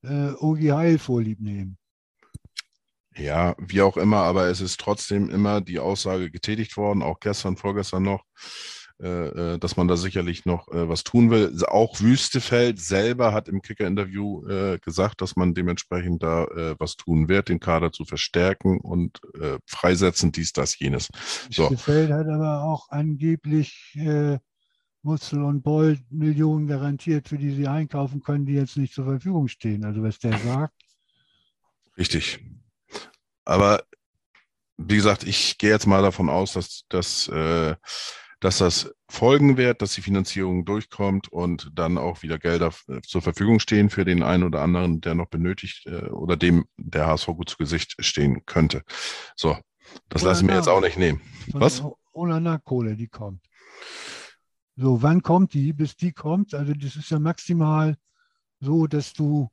Speaker 4: äh, Ogi Heil vorlieb nehmen.
Speaker 2: Ja, wie auch immer, aber es ist trotzdem immer die Aussage getätigt worden, auch gestern, vorgestern noch, äh, äh, dass man da sicherlich noch äh, was tun will. Auch Wüstefeld selber hat im Kicker-Interview äh, gesagt, dass man dementsprechend da äh, was tun wird, den Kader zu verstärken und äh, freisetzen, dies, das, jenes. So.
Speaker 4: Gefällt hat aber auch angeblich Mutzel und Boll Millionen garantiert, für die sie einkaufen können, die jetzt nicht zur Verfügung stehen. Also was der sagt,
Speaker 2: Richtig. Aber wie gesagt, ich gehe jetzt mal davon aus, dass, dass, äh, dass das folgen wird, dass die Finanzierung durchkommt und dann auch wieder Gelder äh, zur Verfügung stehen für den einen oder anderen, der noch benötigt äh, oder dem der HSV gut zu Gesicht stehen könnte. So, das
Speaker 4: Oder
Speaker 2: lasse ich mir jetzt auch nicht nehmen. Was?
Speaker 4: O- Olana Kohle, die kommt. So, wann kommt die? Bis die kommt, also das ist ja maximal so, dass du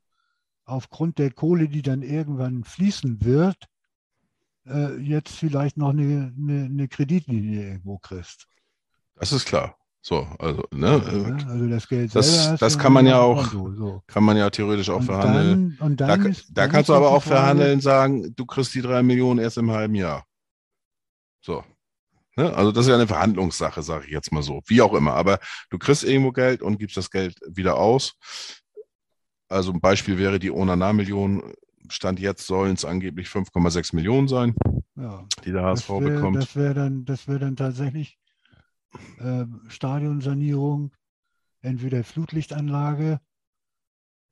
Speaker 4: aufgrund der Kohle, die dann irgendwann fließen wird, äh, jetzt vielleicht noch eine, eine, eine Kreditlinie irgendwo kriegst.
Speaker 2: Das ist klar. So, also, ne, äh,
Speaker 4: Ne? Also das Geld
Speaker 2: das- das kann man ja auch
Speaker 4: Konto, so.
Speaker 2: kann man ja theoretisch auch
Speaker 4: Und
Speaker 2: verhandeln.
Speaker 4: dann, und
Speaker 2: Da,
Speaker 4: dann ist,
Speaker 2: da kannst du aber auch verhandeln, sagen, du kriegst die drei Millionen erst im halben Jahr. So. Ne? Also das ist ja eine Verhandlungssache, sage ich jetzt mal so. Wie auch immer. Aber du kriegst irgendwo Geld und gibst das Geld wieder aus. Also ein Beispiel wäre die Onana-Million. Stand jetzt sollen es angeblich 5,6 Millionen sein,
Speaker 4: Ja,
Speaker 2: die der HSV
Speaker 4: das wäre
Speaker 2: bekommt.
Speaker 4: das wär dann, das wär dann tatsächlich äh, Stadionsanierung, entweder Flutlichtanlage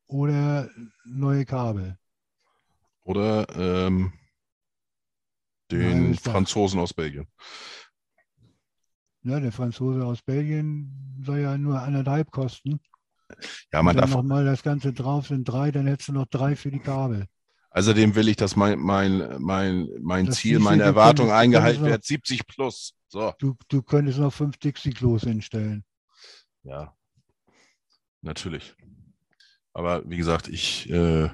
Speaker 4: oder neue Kabel.
Speaker 2: Oder ähm, den. Franzosen aus Belgien.
Speaker 4: Ja, der Franzose aus Belgien soll ja nur anderthalb kosten.
Speaker 2: Ja, man
Speaker 4: Und dann
Speaker 2: darf,
Speaker 4: nochmal das Ganze drauf sind drei, dann hättest du noch drei für die Kabel.
Speaker 2: außerdem will ich, dass mein, mein, mein, mein
Speaker 4: Das
Speaker 2: Ziel, meine Erwartung
Speaker 4: könntest-
Speaker 2: eingehalten wird. 70 plus. So.
Speaker 4: Du, du könntest noch fünf Dixie-Klos hinstellen.
Speaker 2: Ja, natürlich. Aber wie gesagt, ich äh,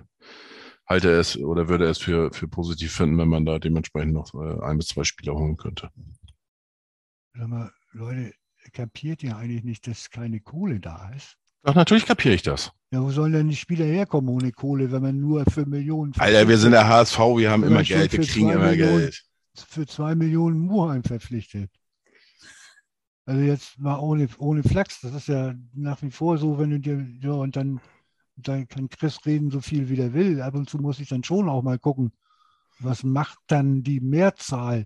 Speaker 2: halte es oder würde es für, für positiv finden, wenn man da dementsprechend noch äh, ein bis zwei Spieler holen könnte.
Speaker 4: Sag mal, Leute, kapiert ihr eigentlich nicht, dass keine Kohle da ist?
Speaker 2: Ach, natürlich kapiere ich das.
Speaker 4: Ja, wo sollen denn die Spieler herkommen ohne Kohle, wenn man nur für Millionen
Speaker 2: Alter, wir sind der HSV, wir haben immer Geld, wir kriegen immer
Speaker 4: Millionen.
Speaker 2: Geld.
Speaker 4: für zwei Millionen Muheim verpflichtet. Also jetzt mal ohne, ohne Flachs, das ist ja nach wie vor so, wenn du dir, ja, und dann, dann kann Chris reden, so viel wie der will. Ab und zu muss ich dann schon auch mal gucken, was macht dann die Mehrzahl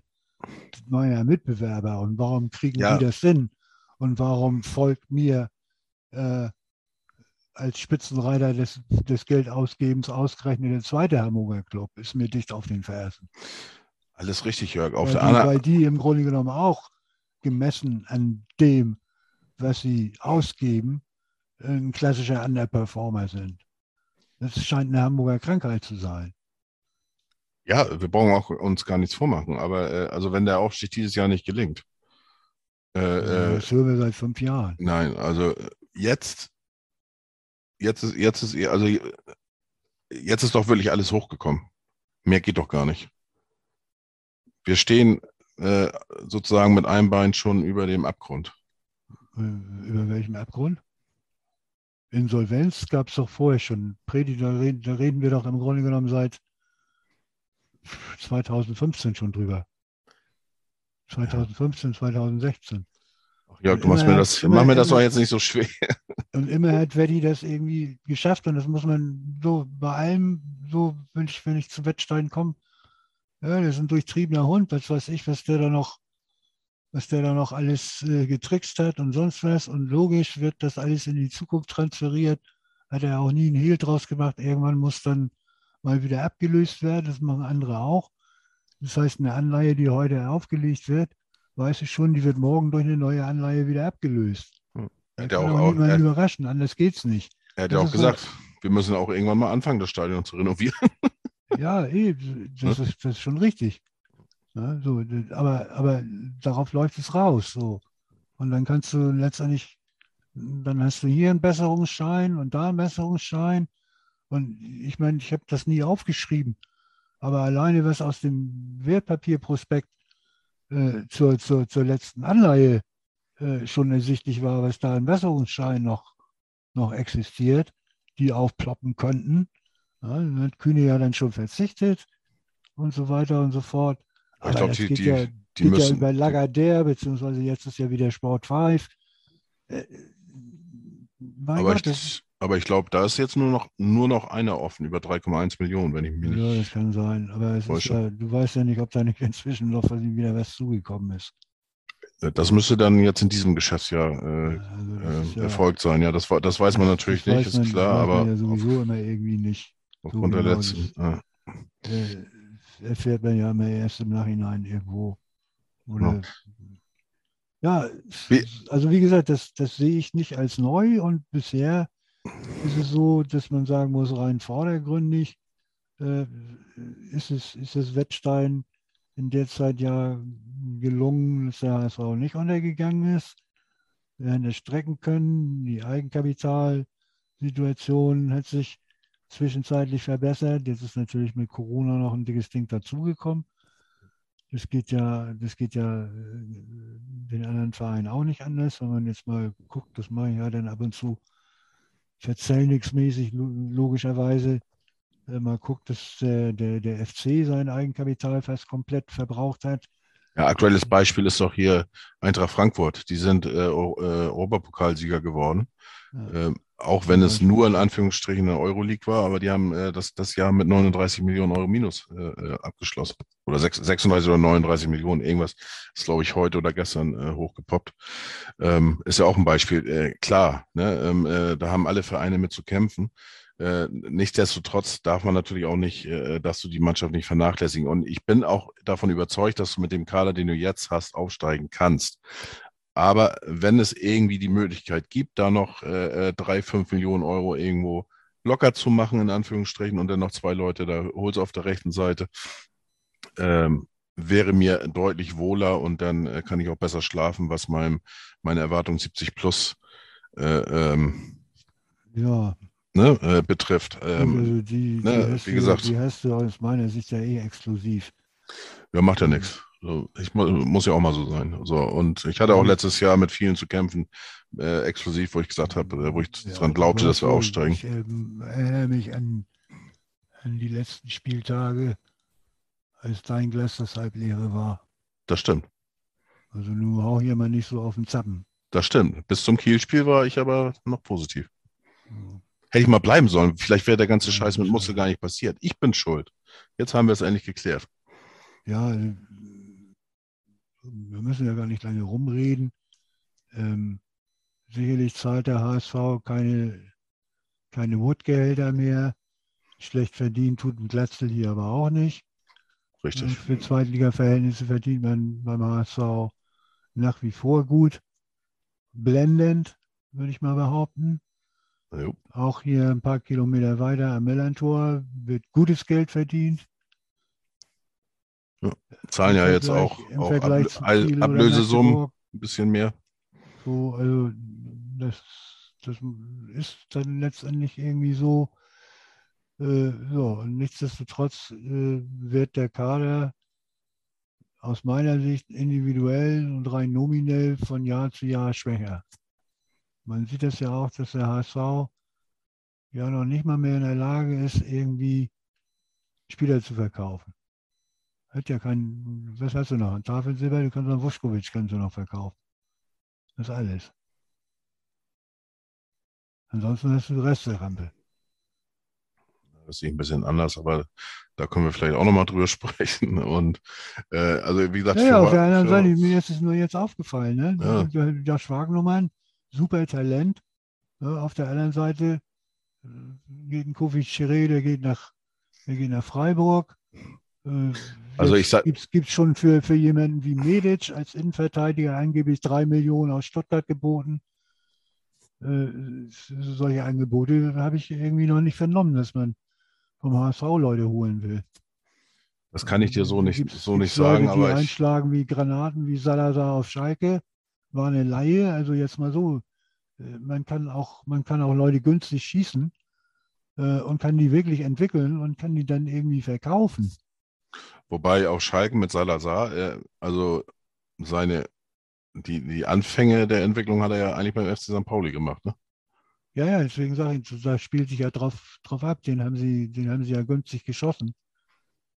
Speaker 4: meiner Mitbewerber und warum kriegen
Speaker 2: Ja.
Speaker 4: die das hin? Und warum folgt mir äh, als Spitzenreiter des, des Geldausgebens ausgerechnet der zweite Hamburger Club? Ist mir dicht auf den Fersen.
Speaker 2: Alles richtig, Jörg. Auf
Speaker 4: weil,
Speaker 2: der
Speaker 4: die,
Speaker 2: anderen,
Speaker 4: weil die im Grunde genommen auch gemessen an dem, was sie ausgeben, ein klassischer Underperformer sind. Das scheint eine Hamburger Krankheit zu sein.
Speaker 2: Ja, wir brauchen auch uns gar nichts vormachen. Aber äh, also wenn der Aufstieg dieses Jahr nicht gelingt, äh, äh,
Speaker 4: das hören wir seit fünf Jahren.
Speaker 2: Nein, also äh, jetzt, jetzt ist, jetzt ist, also äh, jetzt ist doch wirklich alles hochgekommen. Mehr geht doch gar nicht. Wir stehen äh, sozusagen mit einem Bein schon über dem Abgrund.
Speaker 4: Über welchen Abgrund? Insolvenz gab es doch vorher schon. Predi, da reden, da reden wir doch im Grunde genommen seit 2015 schon drüber. 2015, 2016.
Speaker 2: Ach, Jörg, du machst mir das,
Speaker 4: immer-
Speaker 2: mach mir das doch jetzt nicht so schwer.
Speaker 4: Und immer hat Weddy das irgendwie geschafft und das muss man so bei allem, so, wenn ich, wenn ich zu Wettstein komme, ja, der ist ein durchtriebener Hund, was weiß ich, was der da noch, was der da noch alles äh, getrickst hat und sonst was. Und logisch wird das alles in die Zukunft transferiert. Hat er auch nie einen Hehl draus gemacht. Irgendwann muss dann mal wieder abgelöst werden. Das machen andere auch. Das heißt, eine Anleihe, die heute aufgelegt wird, weiß ich schon, die wird morgen durch eine neue Anleihe wieder abgelöst.
Speaker 2: Er
Speaker 4: Das
Speaker 2: hat ja auch,
Speaker 4: auch
Speaker 2: er,
Speaker 4: überraschen, anders geht's nicht.
Speaker 2: er hat ja auch gesagt, wir müssen auch irgendwann mal anfangen, das Stadion zu renovieren.
Speaker 4: Ja, eh, das,
Speaker 2: Ne?
Speaker 4: ist, das ist schon richtig. Ja, so, d- aber, aber darauf läuft es raus. So. Und dann kannst du letztendlich, dann hast du hier einen Besserungsschein und da einen Besserungsschein. Und ich meine, ich habe das nie aufgeschrieben. Aber alleine, was aus dem Wertpapierprospekt äh, zur, zur, zur letzten Anleihe äh, schon ersichtlich war, was da ein Besserungsschein noch, noch existiert, die aufploppen könnten. Ja, dann hat Kühne ja dann schon verzichtet und so weiter und so fort.
Speaker 2: Aber ich glaube,
Speaker 4: das
Speaker 2: die,
Speaker 4: geht
Speaker 2: die,
Speaker 4: ja,
Speaker 2: die
Speaker 4: geht ja
Speaker 2: müssen.
Speaker 4: über Lagardère, beziehungsweise jetzt ist ja wieder Sport 5. Äh, mein
Speaker 2: aber,
Speaker 4: Gott, das,
Speaker 2: ich, aber ich glaube, da ist jetzt nur noch, nur noch einer offen, über 3,1 Millionen, wenn ich mich
Speaker 4: ja, das
Speaker 2: nicht.
Speaker 4: kann sein. Aber ist, ja, du weißt ja nicht, ob da nicht inzwischen noch was- wieder was zugekommen ist.
Speaker 2: Das müsste dann jetzt in diesem Geschäftsjahr äh,
Speaker 4: Also
Speaker 2: äh,
Speaker 4: ja-
Speaker 2: erfolgt sein. Ja, das, das weiß man natürlich nicht, ist
Speaker 4: man-
Speaker 2: klar,
Speaker 4: weiß man
Speaker 2: aber
Speaker 4: ja
Speaker 2: auf,
Speaker 4: sowieso immer irgendwie nicht.
Speaker 2: aufgrund der
Speaker 4: genau,
Speaker 2: letzten. äh,
Speaker 4: Äh, erfährt man ja immer erst im Nachhinein irgendwo. Oder, ja,
Speaker 2: Wie-
Speaker 4: also wie gesagt, das, das sehe ich nicht als neu und bisher ist es so, dass man sagen muss, rein vordergründig äh, ist, es, ist es Wettstein in der Zeit ja gelungen, dass der HSV nicht untergegangen ist. Wir hätten es strecken können. Die Eigenkapitalsituation hat sich zwischenzeitlich verbessert. Jetzt ist natürlich mit Corona noch ein dickes Ding dazugekommen. Das geht ja, das geht ja äh, den anderen Vereinen auch nicht anders, wenn man jetzt mal guckt, das mache ich ja dann ab und zu verzellnixmäßig lo- logischerweise äh, mal guckt, dass der, der, der FC sein Eigenkapital fast komplett verbraucht hat.
Speaker 2: Ja, aktuelles Beispiel ist doch hier Eintracht Frankfurt. Die sind äh, äh, Europapokalsieger geworden.
Speaker 4: Ja.
Speaker 2: Ähm, auch wenn es nur in Anführungsstrichen eine Euroleague war, aber die haben äh, das, das Jahr mit 39 Millionen Euro Minus äh, äh, abgeschlossen. Oder sechs- 36 oder 39 Millionen, irgendwas ist, glaube ich, heute oder gestern äh, hochgepoppt. Ähm, ist ja auch ein Beispiel. Äh, klar, ne, ähm, äh, da haben alle Vereine mit zu kämpfen. Äh, nichtsdestotrotz darf man natürlich auch nicht, äh, dass du die Mannschaft nicht vernachlässigen. Und ich bin auch davon überzeugt, dass du mit dem Kader, den du jetzt hast, aufsteigen kannst. Aber wenn es irgendwie die Möglichkeit gibt, da noch äh, äh, drei, fünf Millionen Euro irgendwo locker zu machen, in Anführungsstrichen, und dann noch zwei Leute da holst auf der rechten Seite, ähm, wäre mir deutlich wohler und dann äh, kann ich auch besser schlafen, was meinem, meine Erwartung 70 plus äh, ähm,
Speaker 4: Ja,
Speaker 2: ne, äh, betrifft. Ähm,
Speaker 4: also die, die,
Speaker 2: ne, wie
Speaker 4: du,
Speaker 2: gesagt.
Speaker 4: die hast du aus meiner Sicht ja eh exklusiv.
Speaker 2: Ja, macht ja nichts. So, ich mu muss ja auch mal so sein. So, und ich hatte auch
Speaker 4: Mhm.
Speaker 2: letztes Jahr mit vielen zu kämpfen, äh, exklusiv, wo ich gesagt habe, äh, wo ich
Speaker 4: Ja,
Speaker 2: dran glaubte, dass wir aufsteigen.
Speaker 4: Ich ähm, erinnere mich an, an die letzten Spieltage, als dein Glas das halbleere war.
Speaker 2: Das stimmt.
Speaker 4: Also nun hau hier mal nicht so auf den Zappen.
Speaker 2: Das stimmt. Bis zum Kiel-Spiel war ich aber noch positiv.
Speaker 4: So.
Speaker 2: Hätte ich mal bleiben sollen. Vielleicht wäre der ganze
Speaker 4: Ja,
Speaker 2: Scheiß mit. Muskel gar nicht passiert. Ich bin schuld. Jetzt haben wir es endlich geklärt.
Speaker 4: Ja, äh, wir müssen ja gar nicht lange rumreden. Ähm, sicherlich zahlt der HSV keine, keine Woodgehälter mehr. Schlecht verdient tut ein Glatzel hier aber auch nicht.
Speaker 2: Richtig.
Speaker 4: Für Zweitliga-Verhältnisse verdient man beim HSV nach wie vor gut. Blendend, würde ich mal behaupten.
Speaker 2: Jo.
Speaker 4: Auch hier ein paar Kilometer weiter am Millantor wird gutes Geld verdient.
Speaker 2: Zahlen ja jetzt auch, auch
Speaker 4: Kiel oder
Speaker 2: Ablösesummen, ein bisschen mehr.
Speaker 4: So, also das, das ist dann letztendlich irgendwie so. Äh, so, und nichtsdestotrotz äh, wird der Kader aus meiner Sicht individuell und rein nominell von Jahr zu Jahr schwächer. Man sieht das ja auch, dass der HSV ja noch nicht mal mehr in der Lage ist, irgendwie Spieler zu verkaufen. Hat ja kein, was hast du noch? Ein Tafelsilber, du kannst noch Vuskovic kannst du noch verkaufen. Das ist alles. Ansonsten hast du den Rest der Rampe.
Speaker 2: Das sehe ich ein bisschen anders, aber da können wir vielleicht auch nochmal drüber sprechen. Und äh, also wie gesagt,
Speaker 4: Ja, ja, auf
Speaker 2: für-
Speaker 4: der anderen
Speaker 2: für-
Speaker 4: Seite, mir ist es nur jetzt aufgefallen, ne?
Speaker 2: Ja.
Speaker 4: Der, der Schwagnummern, super Talent. Ne? Auf der anderen Seite äh, geht ein Kofi Chiré, der geht nach, der geht nach Freiburg. Äh,
Speaker 2: Also ich sag-
Speaker 4: Gibt's, gibt's schon für, für jemanden wie Medic als Innenverteidiger angeblich drei Millionen aus Stuttgart geboten. Äh, solche Angebote habe ich irgendwie noch nicht vernommen, dass man vom HSV Leute holen will.
Speaker 2: das kann ich dir so nicht,
Speaker 4: Gibt's-
Speaker 2: so nicht
Speaker 4: gibt's Leute,
Speaker 2: sagen,
Speaker 4: die
Speaker 2: aber
Speaker 4: einschlagen wie Granaten, wie Salazar auf Schalke, war eine Laie. Also jetzt mal so, äh, man kann auch, man kann auch Leute günstig schießen äh, und kann die wirklich entwickeln und kann die dann irgendwie verkaufen.
Speaker 2: Wobei auch Schalke mit Salazar, äh, also seine, die, die Anfänge der Entwicklung hat er ja eigentlich beim FC St. Pauli gemacht, ne?
Speaker 4: Ja, ja, deswegen sage ich, da spielt sich ja drauf, drauf ab. Den haben sie, den haben sie ja günstig geschossen.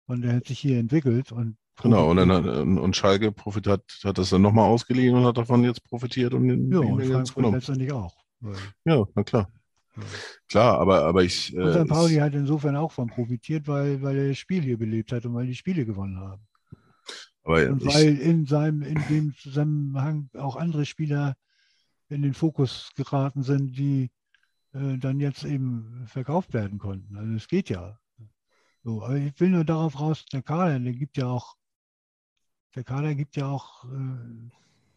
Speaker 4: Und der hat sich hier entwickelt und
Speaker 2: Genau, und dann hat, und Schalke profit hat, hat das dann nochmal ausgeliehen und hat davon jetzt profitiert und den
Speaker 4: ja, und Frankfurt letztendlich auch.
Speaker 2: Ja, na klar. Klar, aber, aber ich.
Speaker 4: Und
Speaker 2: äh,
Speaker 4: St. Pauli hat insofern auch von profitiert, weil, weil er das Spiel hier belebt hat und weil die Spiele gewonnen haben.
Speaker 2: aber
Speaker 4: Und
Speaker 2: ich,
Speaker 4: weil in seinem, in dem Zusammenhang auch andere Spieler in den Fokus geraten sind, die äh, dann jetzt eben verkauft werden konnten. Also es geht ja. So, aber ich will nur darauf raus, der Kader, der gibt ja auch, der Kader gibt ja auch, äh,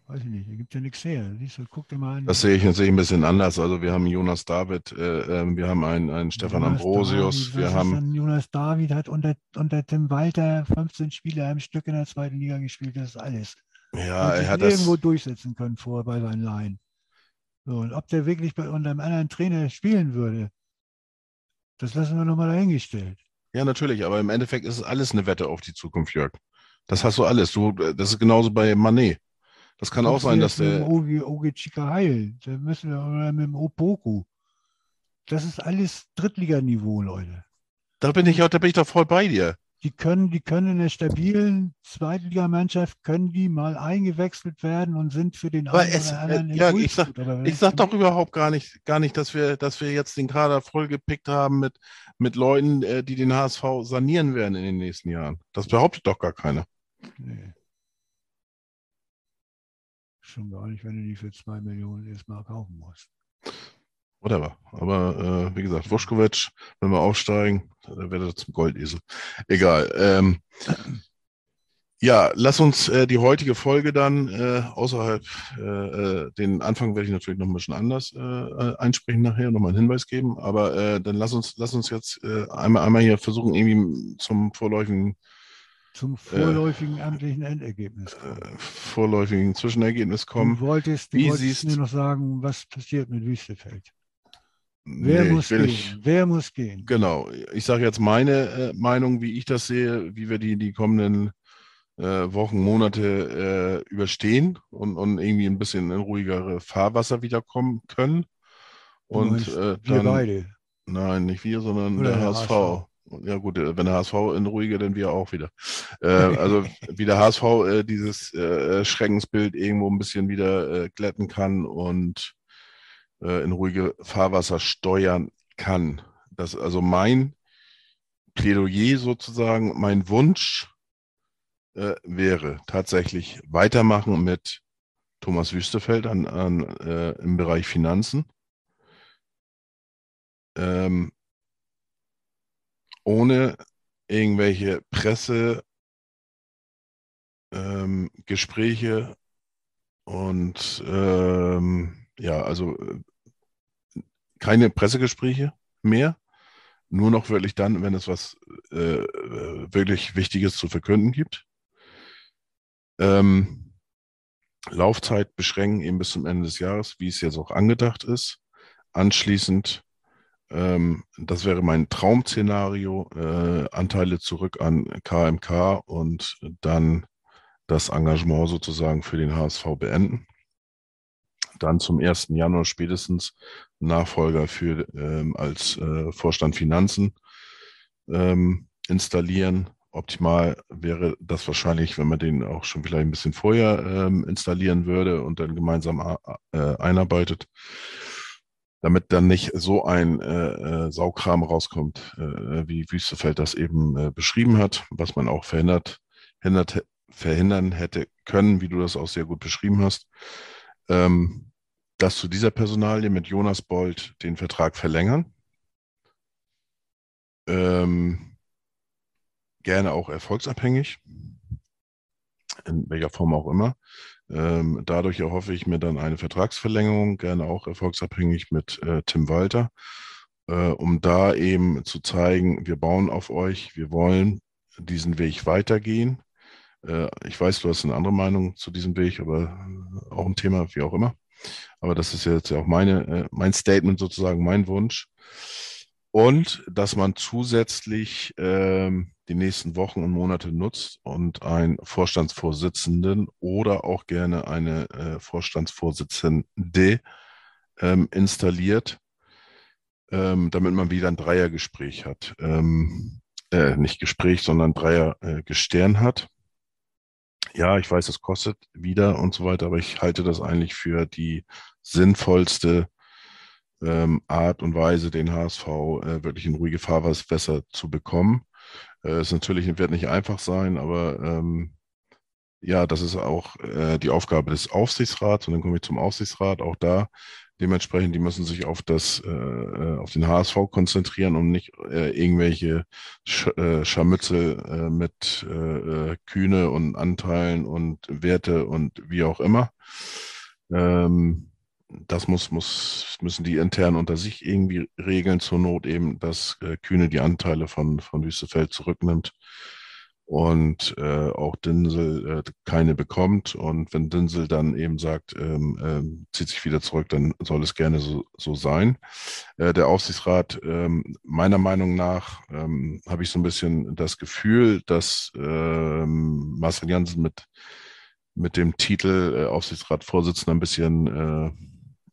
Speaker 4: weiß ich nicht, der gibt ja nichts her. Siehst du, guck dir mal an.
Speaker 2: das sehe ich, das sehe ich ein bisschen anders. Also wir haben Jonas David, äh, ähm, wir haben einen, einen Stefan
Speaker 4: Jonas
Speaker 2: Ambrosius,
Speaker 4: David,
Speaker 2: wir haben.
Speaker 4: Jonas David hat unter, unter Tim Walter 15 Spiele am Stück in der zweiten Liga gespielt, das ist alles.
Speaker 2: Ja,
Speaker 4: hat
Speaker 2: er hat das.
Speaker 4: irgendwo durchsetzen können vorher bei seinen Laien. So, und ob der wirklich bei unter einem anderen Trainer spielen würde, das lassen wir nochmal dahingestellt.
Speaker 2: Ja, natürlich, aber im Endeffekt ist es alles eine Wette auf die Zukunft, Jörg. Das hast du alles. Du, das ist genauso bei Manet. Das kann auch sein, dass
Speaker 4: mit dem
Speaker 2: der.
Speaker 4: Ogi, Ogi Chika Heil, da müssen wir, oder mit dem Opoku. Das ist alles Drittliganiveau, Leute.
Speaker 2: Da bin ich, da bin ich doch voll bei dir.
Speaker 4: Die können, die können in der stabilen Zweitligamannschaft, können die mal eingewechselt werden und sind für den
Speaker 2: Aber es-
Speaker 4: oder anderen
Speaker 2: äh, ja, ich sag- Ich sag doch überhaupt gar nicht, gar nicht, dass wir, dass wir jetzt den Kader vollgepickt haben mit, mit Leuten, äh, die den HSV sanieren werden in den nächsten Jahren. Das behauptet doch gar keiner.
Speaker 4: Nee. Schon gar nicht, wenn du die für zwei Millionen erstmal kaufen musst.
Speaker 2: Whatever. Aber äh, wie gesagt, Wuschkowitsch, wenn wir aufsteigen, dann wird er zum Goldesel. Egal. Ähm, ja, lass uns äh, die heutige Folge dann äh, außerhalb, äh, äh, den Anfang werde ich natürlich noch ein bisschen anders äh, äh, einsprechen nachher, nochmal einen Hinweis geben, aber dann lass uns, lass uns jetzt einmal, einmal hier versuchen, irgendwie zum vorläufigen,
Speaker 4: Zum vorläufigen amtlichen Endergebnis kommen.
Speaker 2: äh, vorläufigen Zwischenergebnis kommen.
Speaker 4: Du wolltest, du
Speaker 2: Wie
Speaker 4: wolltest
Speaker 2: siehst-
Speaker 4: mir noch sagen, was passiert mit Wüstefeld. Wer
Speaker 2: Nee,
Speaker 4: muss
Speaker 2: ich
Speaker 4: gehen?
Speaker 2: nicht-
Speaker 4: Wer muss gehen?
Speaker 2: Genau, ich sage jetzt meine äh, Meinung, wie ich das sehe, wie wir die, die kommenden äh, Wochen, Monate äh, überstehen und, und irgendwie ein bisschen in ruhigere Fahrwasser wiederkommen können. Und
Speaker 4: meinst,
Speaker 2: äh,
Speaker 4: Wir
Speaker 2: dann,
Speaker 4: beide.
Speaker 2: nein, nicht wir, sondern
Speaker 4: Oder
Speaker 2: der
Speaker 4: der
Speaker 2: HSV.
Speaker 4: HSV.
Speaker 2: Ja gut, äh, wenn der HSV in ruhige, dann wir auch wieder. Äh, also wie der HSV äh, dieses äh, Schreckensbild irgendwo ein bisschen wieder äh, glätten kann und äh, in ruhige Fahrwasser steuern kann. Das also mein Plädoyer sozusagen, mein Wunsch äh, wäre tatsächlich weitermachen mit Thomas Wüstefeld an, an, äh, im Bereich Finanzen. Ähm, ohne irgendwelche Presse, ähm, und ähm, ja, also äh, keine Pressegespräche mehr. Nur noch wirklich dann, wenn es was äh, äh, wirklich Wichtiges zu verkünden gibt. Ähm, Laufzeit beschränken eben bis zum Ende des Jahres, wie es jetzt auch angedacht ist. Anschließend, ähm, das wäre mein Traum-Szenario, äh, Anteile zurück an KMK und dann das Engagement sozusagen für den HSV beenden. Dann zum 1. Januar spätestens Nachfolger für ähm, als äh, Vorstand Finanzen ähm, installieren. Optimal wäre das wahrscheinlich, wenn man den auch schon vielleicht ein bisschen vorher ähm, installieren würde und dann gemeinsam äh, einarbeitet. Damit dann nicht so ein äh, äh, Saukram rauskommt, äh, wie Wüstefeld das eben äh, beschrieben hat, was man auch verhindert, hindert, verhindern hätte können, wie du das auch sehr gut beschrieben hast, ähm, dass zu dieser Personalie mit Jonas Bold den Vertrag verlängern. Ähm, gerne auch erfolgsabhängig, in welcher Form auch immer. Ähm, dadurch erhoffe ich mir dann eine Vertragsverlängerung, gerne auch erfolgsabhängig mit äh, Tim Walter, äh, um da eben zu zeigen, wir bauen auf euch, wir wollen diesen Weg weitergehen. Äh, ich weiß, du hast eine andere Meinung zu diesem Weg, aber auch ein Thema, wie auch immer. Aber das ist jetzt ja auch meine, äh, mein Statement sozusagen, mein Wunsch. Und dass man zusätzlich ähm, die nächsten Wochen und Monate nutzt und einen Vorstandsvorsitzenden oder auch gerne eine äh, Vorstandsvorsitzende ähm, installiert, ähm, damit man wieder ein Dreiergespräch hat. Ähm, äh, nicht Gespräch, sondern Dreiergestern äh, hat. Ja, ich weiß, es kostet wieder und so weiter, aber ich halte das eigentlich für die sinnvollste ähm, Art und Weise, den HSV äh, wirklich in ruhige Fahrwasser zu bekommen. Äh, es natürlich wird nicht einfach sein, aber ähm, ja, das ist auch äh, die Aufgabe des Aufsichtsrats und dann komme ich zum Aufsichtsrat. Auch da dementsprechend, die müssen sich auf das, äh, äh auf den HSV konzentrieren und nicht äh, irgendwelche Sch äh, Scharmützel äh, mit äh, äh, Kühne und Anteilen und Werte und wie auch immer. Ähm, das muss, muss, müssen die intern unter sich irgendwie regeln, zur Not eben, dass äh, Kühne die Anteile von, von Wüstefeld zurücknimmt und äh, auch Dinsel äh, keine bekommt. Und wenn Dinsel dann eben sagt, ähm, ähm, zieht sich wieder zurück, dann soll es gerne so, so sein. Äh, der Aufsichtsrat, ähm, meiner Meinung nach, ähm, habe ich so ein bisschen das Gefühl, dass Marcel Janssen mit, mit dem Titel äh, Aufsichtsratsvorsitzender ein bisschen äh,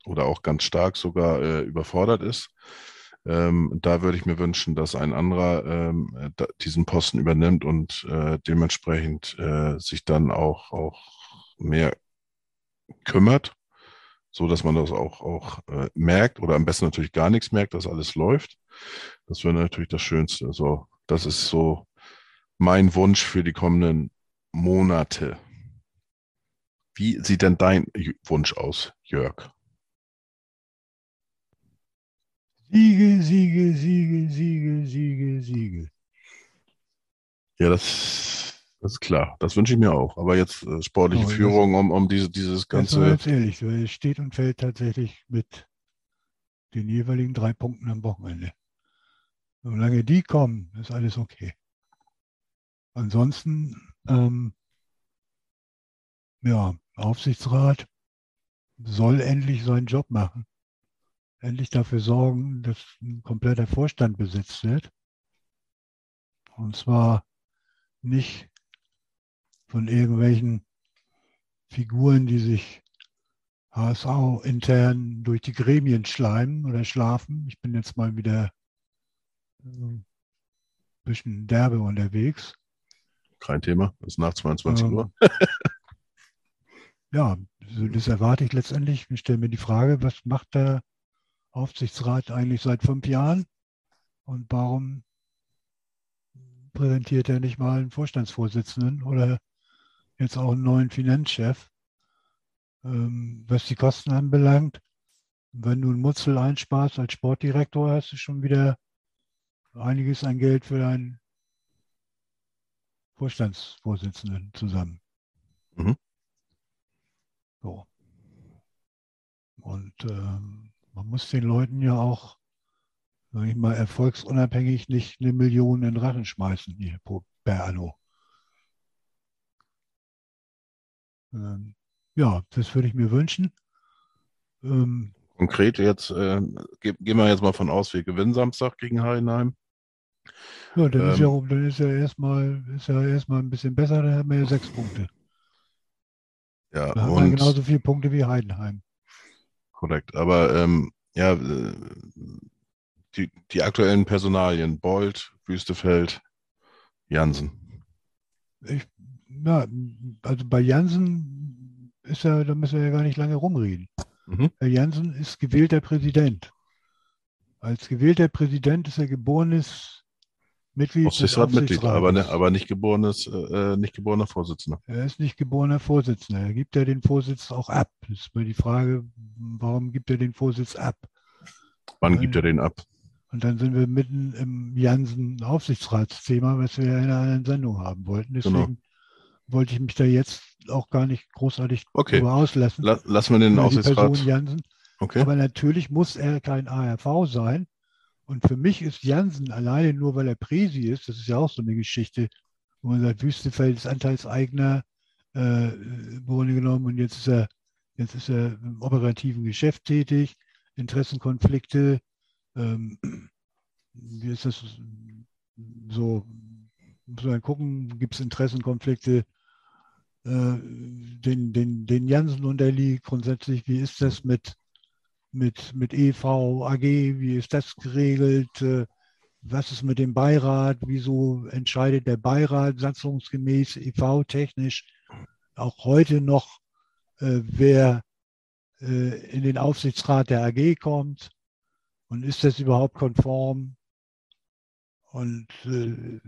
Speaker 2: oder auch ganz stark sogar äh, überfordert ist. Ähm, da würde ich mir wünschen, dass ein anderer ähm, da, diesen Posten übernimmt und äh, dementsprechend äh, sich dann auch, auch mehr kümmert, so dass man das auch, auch äh, merkt oder am besten natürlich gar nichts merkt, dass alles läuft. Das wäre natürlich das Schönste. Also, das ist so mein Wunsch für die kommenden Monate. Wie sieht denn dein Wunsch aus, Jörg?
Speaker 4: Siege, Siege, Siege, Siege, Siege, Siege.
Speaker 2: Ja, das, das ist klar. Das wünsche ich mir auch. Aber jetzt äh, sportliche oh, Führung, um, um diese, dieses ganze.
Speaker 4: Jetzt ehrlich, es steht und fällt tatsächlich mit den jeweiligen drei Punkten am Wochenende. Solange die kommen, ist alles okay. Ansonsten, ähm, ja, Aufsichtsrat soll endlich seinen Job machen endlich dafür sorgen, dass ein kompletter Vorstand besetzt wird. Und zwar nicht von irgendwelchen Figuren, die sich HSV intern durch die Gremien schleimen oder schlafen. Ich bin jetzt mal wieder ein bisschen derbe unterwegs.
Speaker 2: Kein Thema, das ist nach 22 ähm, Uhr.
Speaker 4: ja, das erwarte ich letztendlich. Ich stelle mir die Frage, was macht der Aufsichtsrat eigentlich seit fünf Jahren. Und warum präsentiert er nicht mal einen Vorstandsvorsitzenden oder jetzt auch einen neuen Finanzchef? Ähm, was die Kosten anbelangt, wenn du einen Mutzel einsparst als Sportdirektor, hast du schon wieder einiges an Geld für einen Vorstandsvorsitzenden zusammen. Mhm. So. Und ähm, man muss den Leuten ja auch, sag ich mal, erfolgsunabhängig nicht eine Million in den Rachen schmeißen hier per Anno. Ähm, ja, das würde ich mir wünschen.
Speaker 2: Ähm, Konkret jetzt, äh, ge gehen wir jetzt mal von aus, wir gewinnen Samstag gegen Heidenheim.
Speaker 4: Ja, dann, ähm, ist, ja, dann ist ja erstmal ist ja erstmal ein bisschen besser, dann haben wir ja sechs Punkte.
Speaker 2: Ja,
Speaker 4: da haben wir genauso viele Punkte wie Heidenheim
Speaker 2: korrekt. Aber ähm, ja, äh, die, die aktuellen Personalien, Bold, Wüstefeld, Jansen.
Speaker 4: Ich, ja, also bei Jansen ist ja, da müssen wir ja gar nicht lange rumreden. Mhm. Herr Jansen ist gewählter Präsident. Als gewählter Präsident ist er geborenes Mitglied
Speaker 2: Aufsichtsratmitglied, aber, ne, aber nicht geborenes, äh, nicht geborener Vorsitzender.
Speaker 4: Er ist nicht geborener Vorsitzender. Er gibt ja den Vorsitz auch ab. Das ist mir die Frage, warum gibt er den Vorsitz ab?
Speaker 2: Wann gibt er den ab?
Speaker 4: Und dann sind wir mitten im Jansen-Aufsichtsratsthema, was wir ja in einer anderen Sendung haben wollten. Deswegen
Speaker 2: Genau.
Speaker 4: wollte ich mich da jetzt auch gar nicht großartig
Speaker 2: Okay.
Speaker 4: drüber auslassen.
Speaker 2: La lassen wir den Aufsichtsrat.
Speaker 4: Jansen.
Speaker 2: Okay.
Speaker 4: Aber natürlich muss er kein ARV sein. Und für mich ist Jansen alleine nur, weil er Presi ist, das ist ja auch so eine Geschichte, wo man sagt, Wüstefeld ist Anteilseigner, äh, im Grunde genommen, und jetzt ist er, jetzt ist er im operativen Geschäft tätig, Interessenkonflikte, ähm, wie ist das so, muss man gucken, gibt es Interessenkonflikte, äh, den, den, den Jansen unterliegt grundsätzlich, wie ist das mit, mit, mit EV, AG, wie ist das geregelt? Äh, Was ist mit dem Beirat? Wieso entscheidet der Beirat satzungsgemäß EV-technisch auch heute noch, äh, wer äh, in den Aufsichtsrat der AG kommt? Und ist das überhaupt konform? Und äh,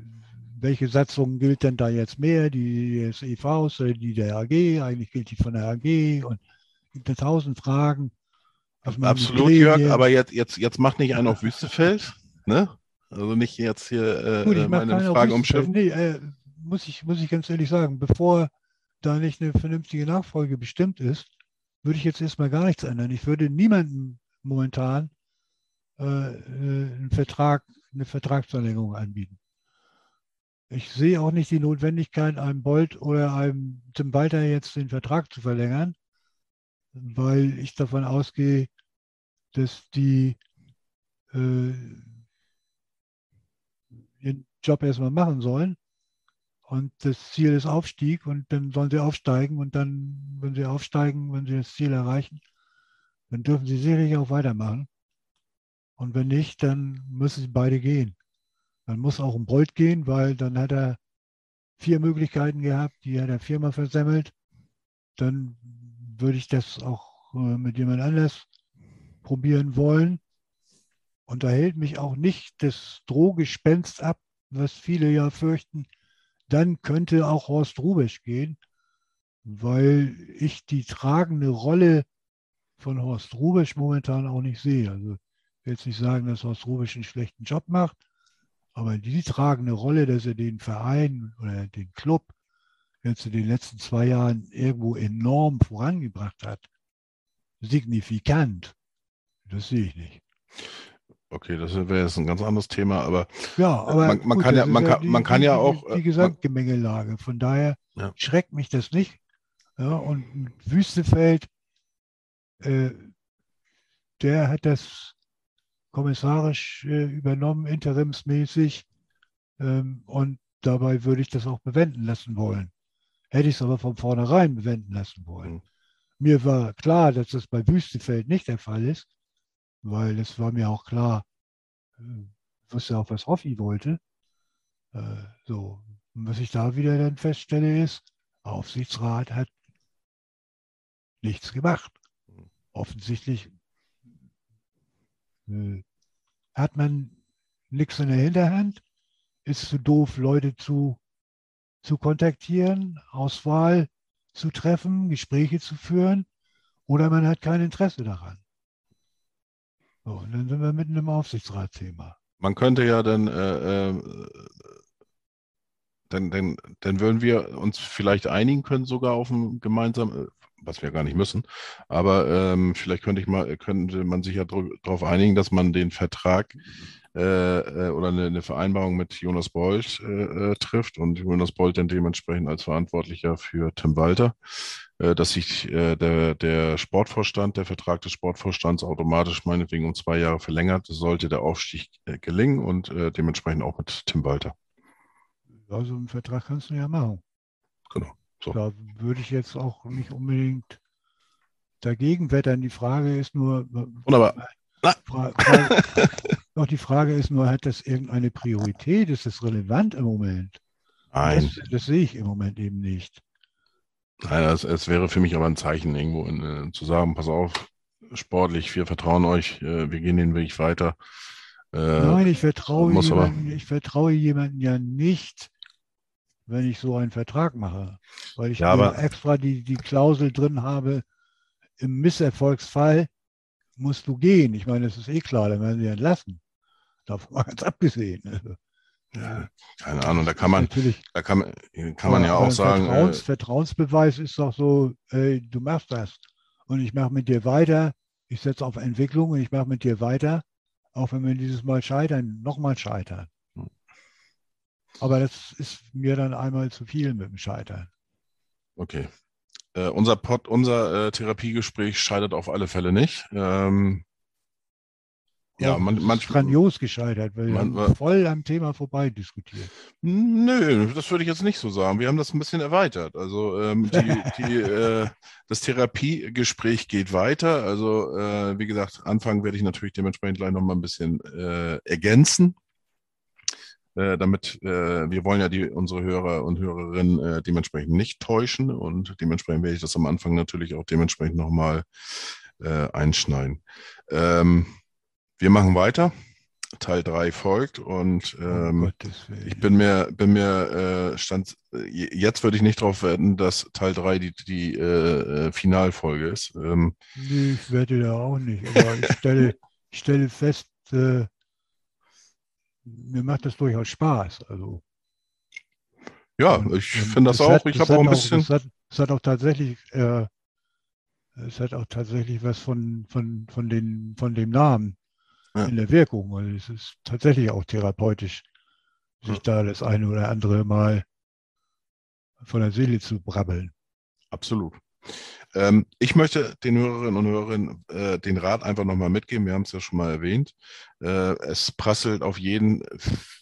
Speaker 4: welche Satzung gilt denn da jetzt mehr? Die des EVs oder die der AG? Eigentlich gilt die von der AG und gibt es tausend Fragen.
Speaker 2: Absolut, Jörg, aber jetzt, jetzt, jetzt macht nicht einen auf Wüstefeld, ne? Also nicht jetzt hier äh,
Speaker 4: Gut,
Speaker 2: meine Frage umschiffen.
Speaker 4: Nee, äh, muss, ich, muss ich ganz ehrlich sagen, bevor da nicht eine vernünftige Nachfolge bestimmt ist, würde ich jetzt erstmal gar nichts ändern. Ich würde niemandem momentan äh, äh, einen Vertrag, eine Vertragsverlängerung anbieten. Ich sehe auch nicht die Notwendigkeit, einem Bolt oder einem Tim Walter jetzt den Vertrag zu verlängern, weil ich davon ausgehe, dass die äh, ihren Job erstmal machen sollen. Und das Ziel ist Aufstieg und dann sollen sie aufsteigen und dann, wenn sie aufsteigen, wenn sie das Ziel erreichen, dann dürfen sie sicherlich auch weitermachen. Und wenn nicht, dann müssen sie beide gehen. Dann muss auch ein Bolt gehen, weil dann hat er vier Möglichkeiten gehabt, die hat er viermal versemmelt. Dann würde ich das auch äh, mit jemand anders probieren wollen. Und da hält mich auch nicht das Drohgespenst ab, was viele ja fürchten, dann könnte auch Horst Rubisch gehen, weil ich die tragende Rolle von Horst Rubisch momentan auch nicht sehe. Also ich will jetzt nicht sagen, dass Horst Rubisch einen schlechten Job macht, aber die tragende Rolle, dass er den Verein oder den Club jetzt in den letzten zwei Jahren irgendwo enorm vorangebracht hat, signifikant, das sehe ich nicht.
Speaker 2: Okay, das wäre jetzt ein ganz anderes Thema, aber
Speaker 4: Ja, aber
Speaker 2: man- man
Speaker 4: gut,
Speaker 2: kann ja- man kann-
Speaker 4: die,
Speaker 2: man kann
Speaker 4: die,
Speaker 2: ja
Speaker 4: die,
Speaker 2: auch, äh,
Speaker 4: die Gesamtgemengelage. Von daher
Speaker 2: Ja.
Speaker 4: schreckt mich das nicht. Ja, und Wüstefeld, äh, der hat das kommissarisch äh, übernommen, interimsmäßig. Ähm, und dabei würde ich das auch bewenden lassen wollen. Hätte ich es aber von vornherein bewenden lassen wollen.
Speaker 2: Mhm.
Speaker 4: Mir war klar, dass das bei Wüstefeld nicht der Fall ist, weil es war mir auch klar, äh, ich wusste auch, was Hoffi wollte. Äh, so, und was ich da wieder dann feststelle, ist, Aufsichtsrat hat nichts gemacht. Offensichtlich äh, hat man nichts in der Hinterhand, ist zu doof, Leute zu, zu kontaktieren, Auswahl zu treffen, Gespräche zu führen, oder man hat kein Interesse daran. So, und dann sind wir mitten im Aufsichtsratsthema.
Speaker 2: man könnte ja dann, äh, äh, dann, dann, dann würden wir uns vielleicht einigen können, sogar auf ein gemeinsames, was wir gar nicht müssen, aber ähm, vielleicht könnte ich mal, könnte man sich ja darauf einigen, dass man den Vertrag äh, äh, oder eine, eine Vereinbarung mit Jonas Bolt äh, äh, trifft und Jonas Bolt dann dementsprechend als Verantwortlicher für Tim Walter, äh, dass sich äh, der, der Sportvorstand, der Vertrag des Sportvorstands automatisch meinetwegen um zwei Jahre verlängert, sollte der Aufstieg gelingen und dementsprechend auch mit Tim Walter.
Speaker 4: Also einen Vertrag kannst du ja machen.
Speaker 2: Genau, so.
Speaker 4: Da würde ich jetzt auch nicht unbedingt dagegen wettern. Die Frage ist nur,
Speaker 2: Wunderbar.
Speaker 4: Fra Frage, doch die Frage ist nur, hat das irgendeine Priorität? Ist das relevant im Moment?
Speaker 2: Nein,
Speaker 4: Das, das sehe ich im Moment eben nicht.
Speaker 2: nein es, es wäre für mich aber ein Zeichen, irgendwo in, äh, zu sagen, pass auf, sportlich. Wir vertrauen euch. Äh, wir gehen den Weg weiter. Äh,
Speaker 4: Nein, ich vertraue, jemanden, ich vertraue jemanden ja nicht, wenn ich so einen Vertrag mache. Weil ich
Speaker 2: Ja, aber-
Speaker 4: extra die, die Klausel drin habe, im Misserfolgsfall musst du gehen. Ich meine, das ist eh klar, dann werden sie entlassen. Davon mal ganz abgesehen. Also,
Speaker 2: ja, keine Ahnung, da kann man, da kann man, kann man ja auch sagen,
Speaker 4: Vertrauens,
Speaker 2: äh,
Speaker 4: Vertrauensbeweis ist doch so, ey, du machst das und ich mache mit dir weiter. Ich setze auf Entwicklung und ich mache mit dir weiter, auch wenn wir dieses Mal scheitern, nochmal scheitern.
Speaker 2: Hm.
Speaker 4: Aber das ist mir dann einmal zu viel mit dem Scheitern.
Speaker 2: okay. Äh, unser Pod, unser äh, Therapiegespräch scheitert auf alle Fälle nicht. Ähm, ja, man, manch,
Speaker 4: grandios gescheitert, weil
Speaker 2: man-
Speaker 4: wir voll am Thema vorbei diskutiert.
Speaker 2: Nö, das würde ich jetzt nicht so sagen. Wir haben das ein bisschen erweitert. Also ähm, die, die, äh, das Therapiegespräch geht weiter. Also äh, wie gesagt, Anfang werde ich natürlich dementsprechend gleich nochmal ein bisschen äh, ergänzen. Äh, damit äh, wir wollen ja die unsere Hörer und Hörerinnen äh, dementsprechend nicht täuschen und dementsprechend werde ich das am Anfang natürlich auch dementsprechend nochmal einschneiden. Ähm, wir machen weiter. Teil 3 folgt und ähm,
Speaker 4: Willen.
Speaker 2: ich bin mir, bin mir äh, stand, äh, jetzt würde ich nicht darauf wetten, dass Teil 3 die, die äh, äh, Finalfolge ist. Ähm,
Speaker 4: Nee, ich wette da auch nicht. Aber ich stelle, ich stelle fest, äh, mir macht das durchaus Spaß. Also,
Speaker 2: ja, ich
Speaker 4: und
Speaker 2: finde das auch.
Speaker 4: hat-
Speaker 2: ich habe auch ein bisschen.
Speaker 4: Es hat, es hat auch tatsächlich, äh, es hat auch tatsächlich was von, von, von, den, von dem Namen
Speaker 2: Ja.
Speaker 4: in der Wirkung. Also es ist tatsächlich auch therapeutisch, sich
Speaker 2: Ja.
Speaker 4: da das eine oder andere Mal von der Seele zu brabbeln.
Speaker 2: Absolut. Ähm, ich möchte den Hörerinnen und Hörern äh, den Rat einfach nochmal mitgeben. Wir haben es ja schon mal erwähnt. Äh, es prasselt auf jeden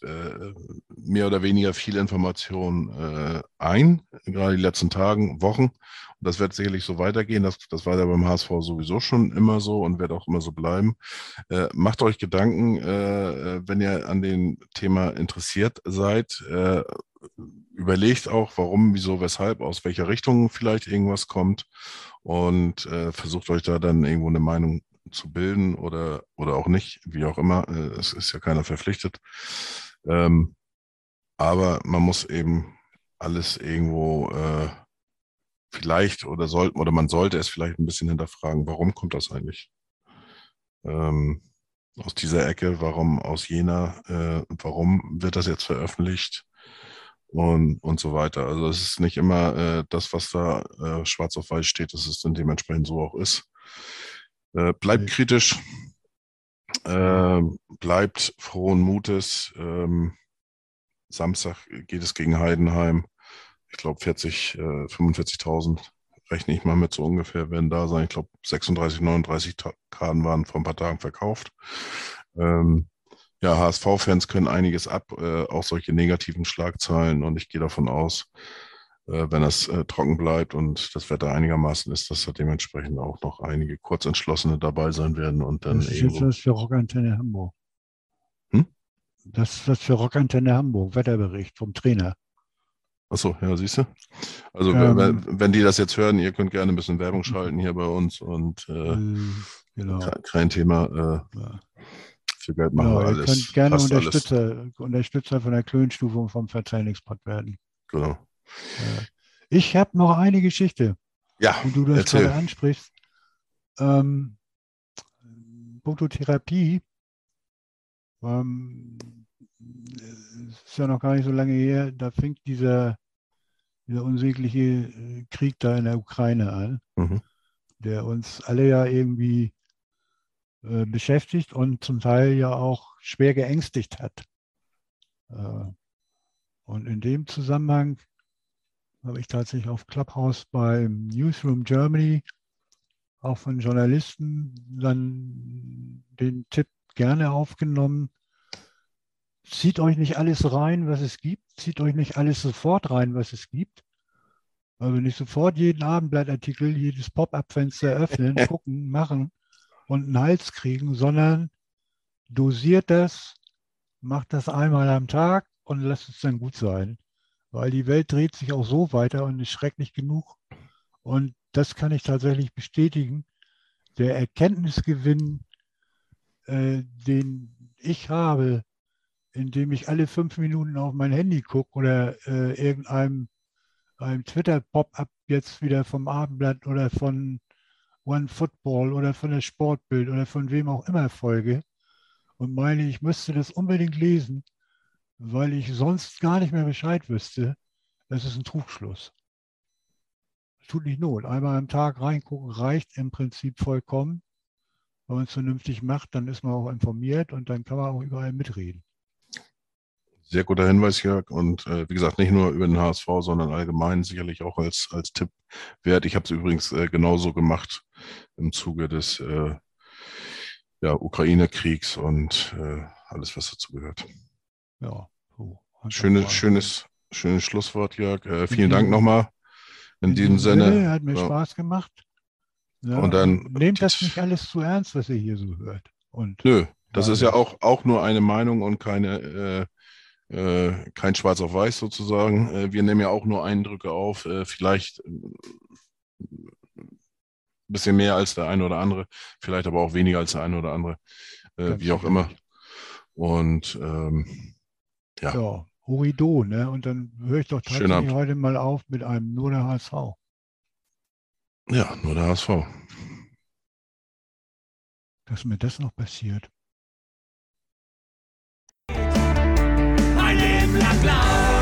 Speaker 2: äh, mehr oder weniger viel Information äh, ein, gerade die letzten Tagen, Wochen. Und das wird sicherlich so weitergehen. Das, das war ja beim HSV sowieso schon immer so und wird auch immer so bleiben. Äh, macht euch Gedanken, äh, wenn ihr an dem Thema interessiert seid. Überlegt auch, warum, wieso, weshalb, aus welcher Richtung vielleicht irgendwas kommt und äh, versucht euch da dann irgendwo eine Meinung zu bilden oder, oder auch nicht, wie auch immer. Äh, es ist ja keiner verpflichtet. Ähm, aber man muss eben alles irgendwo äh, vielleicht oder sollten oder man sollte es vielleicht ein bisschen hinterfragen, warum kommt das eigentlich? Ähm, aus dieser Ecke, warum aus jener, äh, warum wird das jetzt veröffentlicht? Und, und so weiter. Also es ist nicht immer äh, das, was da äh, schwarz auf weiß steht, dass es dann dementsprechend so auch ist. Äh, bleibt kritisch, äh, bleibt frohen Mutes. Ähm, Samstag geht es gegen Heidenheim. Ich glaube 40, äh, 45.000 rechne ich mal mit so ungefähr werden da sein. Ich glaube 36, 39 Ta Karten waren vor ein paar Tagen verkauft. Ähm, ja, HSV-Fans können einiges ab, äh, auch solche negativen Schlagzeilen. Und ich gehe davon aus, äh, wenn das äh, trocken bleibt und das Wetter einigermaßen ist, dass da dementsprechend auch noch einige Kurzentschlossene dabei sein werden und dann
Speaker 4: Das ist jetzt was für Rockantenne Hamburg.
Speaker 2: Hm?
Speaker 4: Das ist was für Rockantenne Hamburg, Wetterbericht vom Trainer.
Speaker 2: Achso, ja, siehst du? Also,
Speaker 4: Ähm.
Speaker 2: wenn, wenn die das jetzt hören, ihr könnt gerne ein bisschen Werbung schalten hier bei uns und äh,
Speaker 4: Äh, genau.
Speaker 2: ke- kein Thema. Äh,
Speaker 4: Ja.
Speaker 2: Für Geld machen
Speaker 4: Genau,
Speaker 2: wir
Speaker 4: ihr
Speaker 2: alles.
Speaker 4: könnt gerne
Speaker 2: fast alles.
Speaker 4: Unterstützer, Unterstützer von der Klönstufung vom Verzeihungspot werden.
Speaker 2: Genau.
Speaker 4: Äh, Ich habe noch eine Geschichte,
Speaker 2: Ja,
Speaker 4: wo du das
Speaker 2: erzähl.
Speaker 4: gerade ansprichst. Ähm, punkto Therapie. Ähm, ist ja noch gar nicht so lange her, da fing dieser, dieser unsägliche äh, Krieg da in der Ukraine an,
Speaker 2: Mhm.
Speaker 4: der uns alle ja irgendwie äh, beschäftigt und zum Teil ja auch schwer geängstigt hat. Äh, und in dem Zusammenhang habe ich tatsächlich auf Clubhouse beim Newsroom Germany auch von Journalisten dann den Tipp gerne aufgenommen. Zieht euch nicht alles rein, was es gibt. Zieht euch nicht alles sofort rein, was es gibt. Also nicht sofort jeden Abendblattartikel, jedes Pop-up-Fenster öffnen, gucken, machen und einen Hals kriegen, sondern dosiert das, macht das einmal am Tag und lasst es dann gut sein. Weil die Welt dreht sich auch so weiter und ist schrecklich genug. Und das kann ich tatsächlich bestätigen, der Erkenntnisgewinn, äh, den ich habe, indem ich alle fünf Minuten auf mein Handy gucke oder äh, irgendeinem einem Twitter-Pop-up jetzt wieder vom Abendblatt oder von One Football oder von der Sportbild oder von wem auch immer folge und meine, ich müsste das unbedingt lesen, weil ich sonst gar nicht mehr Bescheid wüsste, das ist ein Trugschluss. Es tut nicht Not. Einmal am Tag reingucken reicht im Prinzip vollkommen. Wenn man es vernünftig macht, dann ist man auch informiert und dann kann man auch überall mitreden.
Speaker 2: Sehr guter Hinweis, Jörg. Und äh, wie gesagt, nicht nur über den HSV, sondern allgemein sicherlich auch als, als Tipp wert. Ich habe es übrigens äh, genauso gemacht im Zuge des äh, ja, Ukraine-Kriegs und äh, alles, was dazu gehört.
Speaker 4: Ja, so.
Speaker 2: Schönes, schönes, schönes Schlusswort, Jörg. Äh, vielen Dank nochmal. In, diesem Sinne.
Speaker 4: Hat mir ja. Spaß gemacht.
Speaker 2: Ja, und dann.
Speaker 4: Nehmt das nicht alles zu ernst, was ihr hier so hört. Und
Speaker 2: nö, das ist ja auch, auch nur eine Meinung und keine, äh, kein Schwarz auf Weiß sozusagen. Äh, wir nehmen ja auch nur Eindrücke auf. Äh, vielleicht ein bisschen mehr als der eine oder andere, vielleicht aber auch weniger als der eine oder andere, äh, wie auch immer. Und ähm, ja.
Speaker 4: ja. Horido, ne? Und dann höre ich doch tatsächlich heute mal auf mit einem nur der HSV.
Speaker 2: Ja, nur der HSV.
Speaker 4: Dass mir das noch passiert.
Speaker 1: Ein Leben lang blau.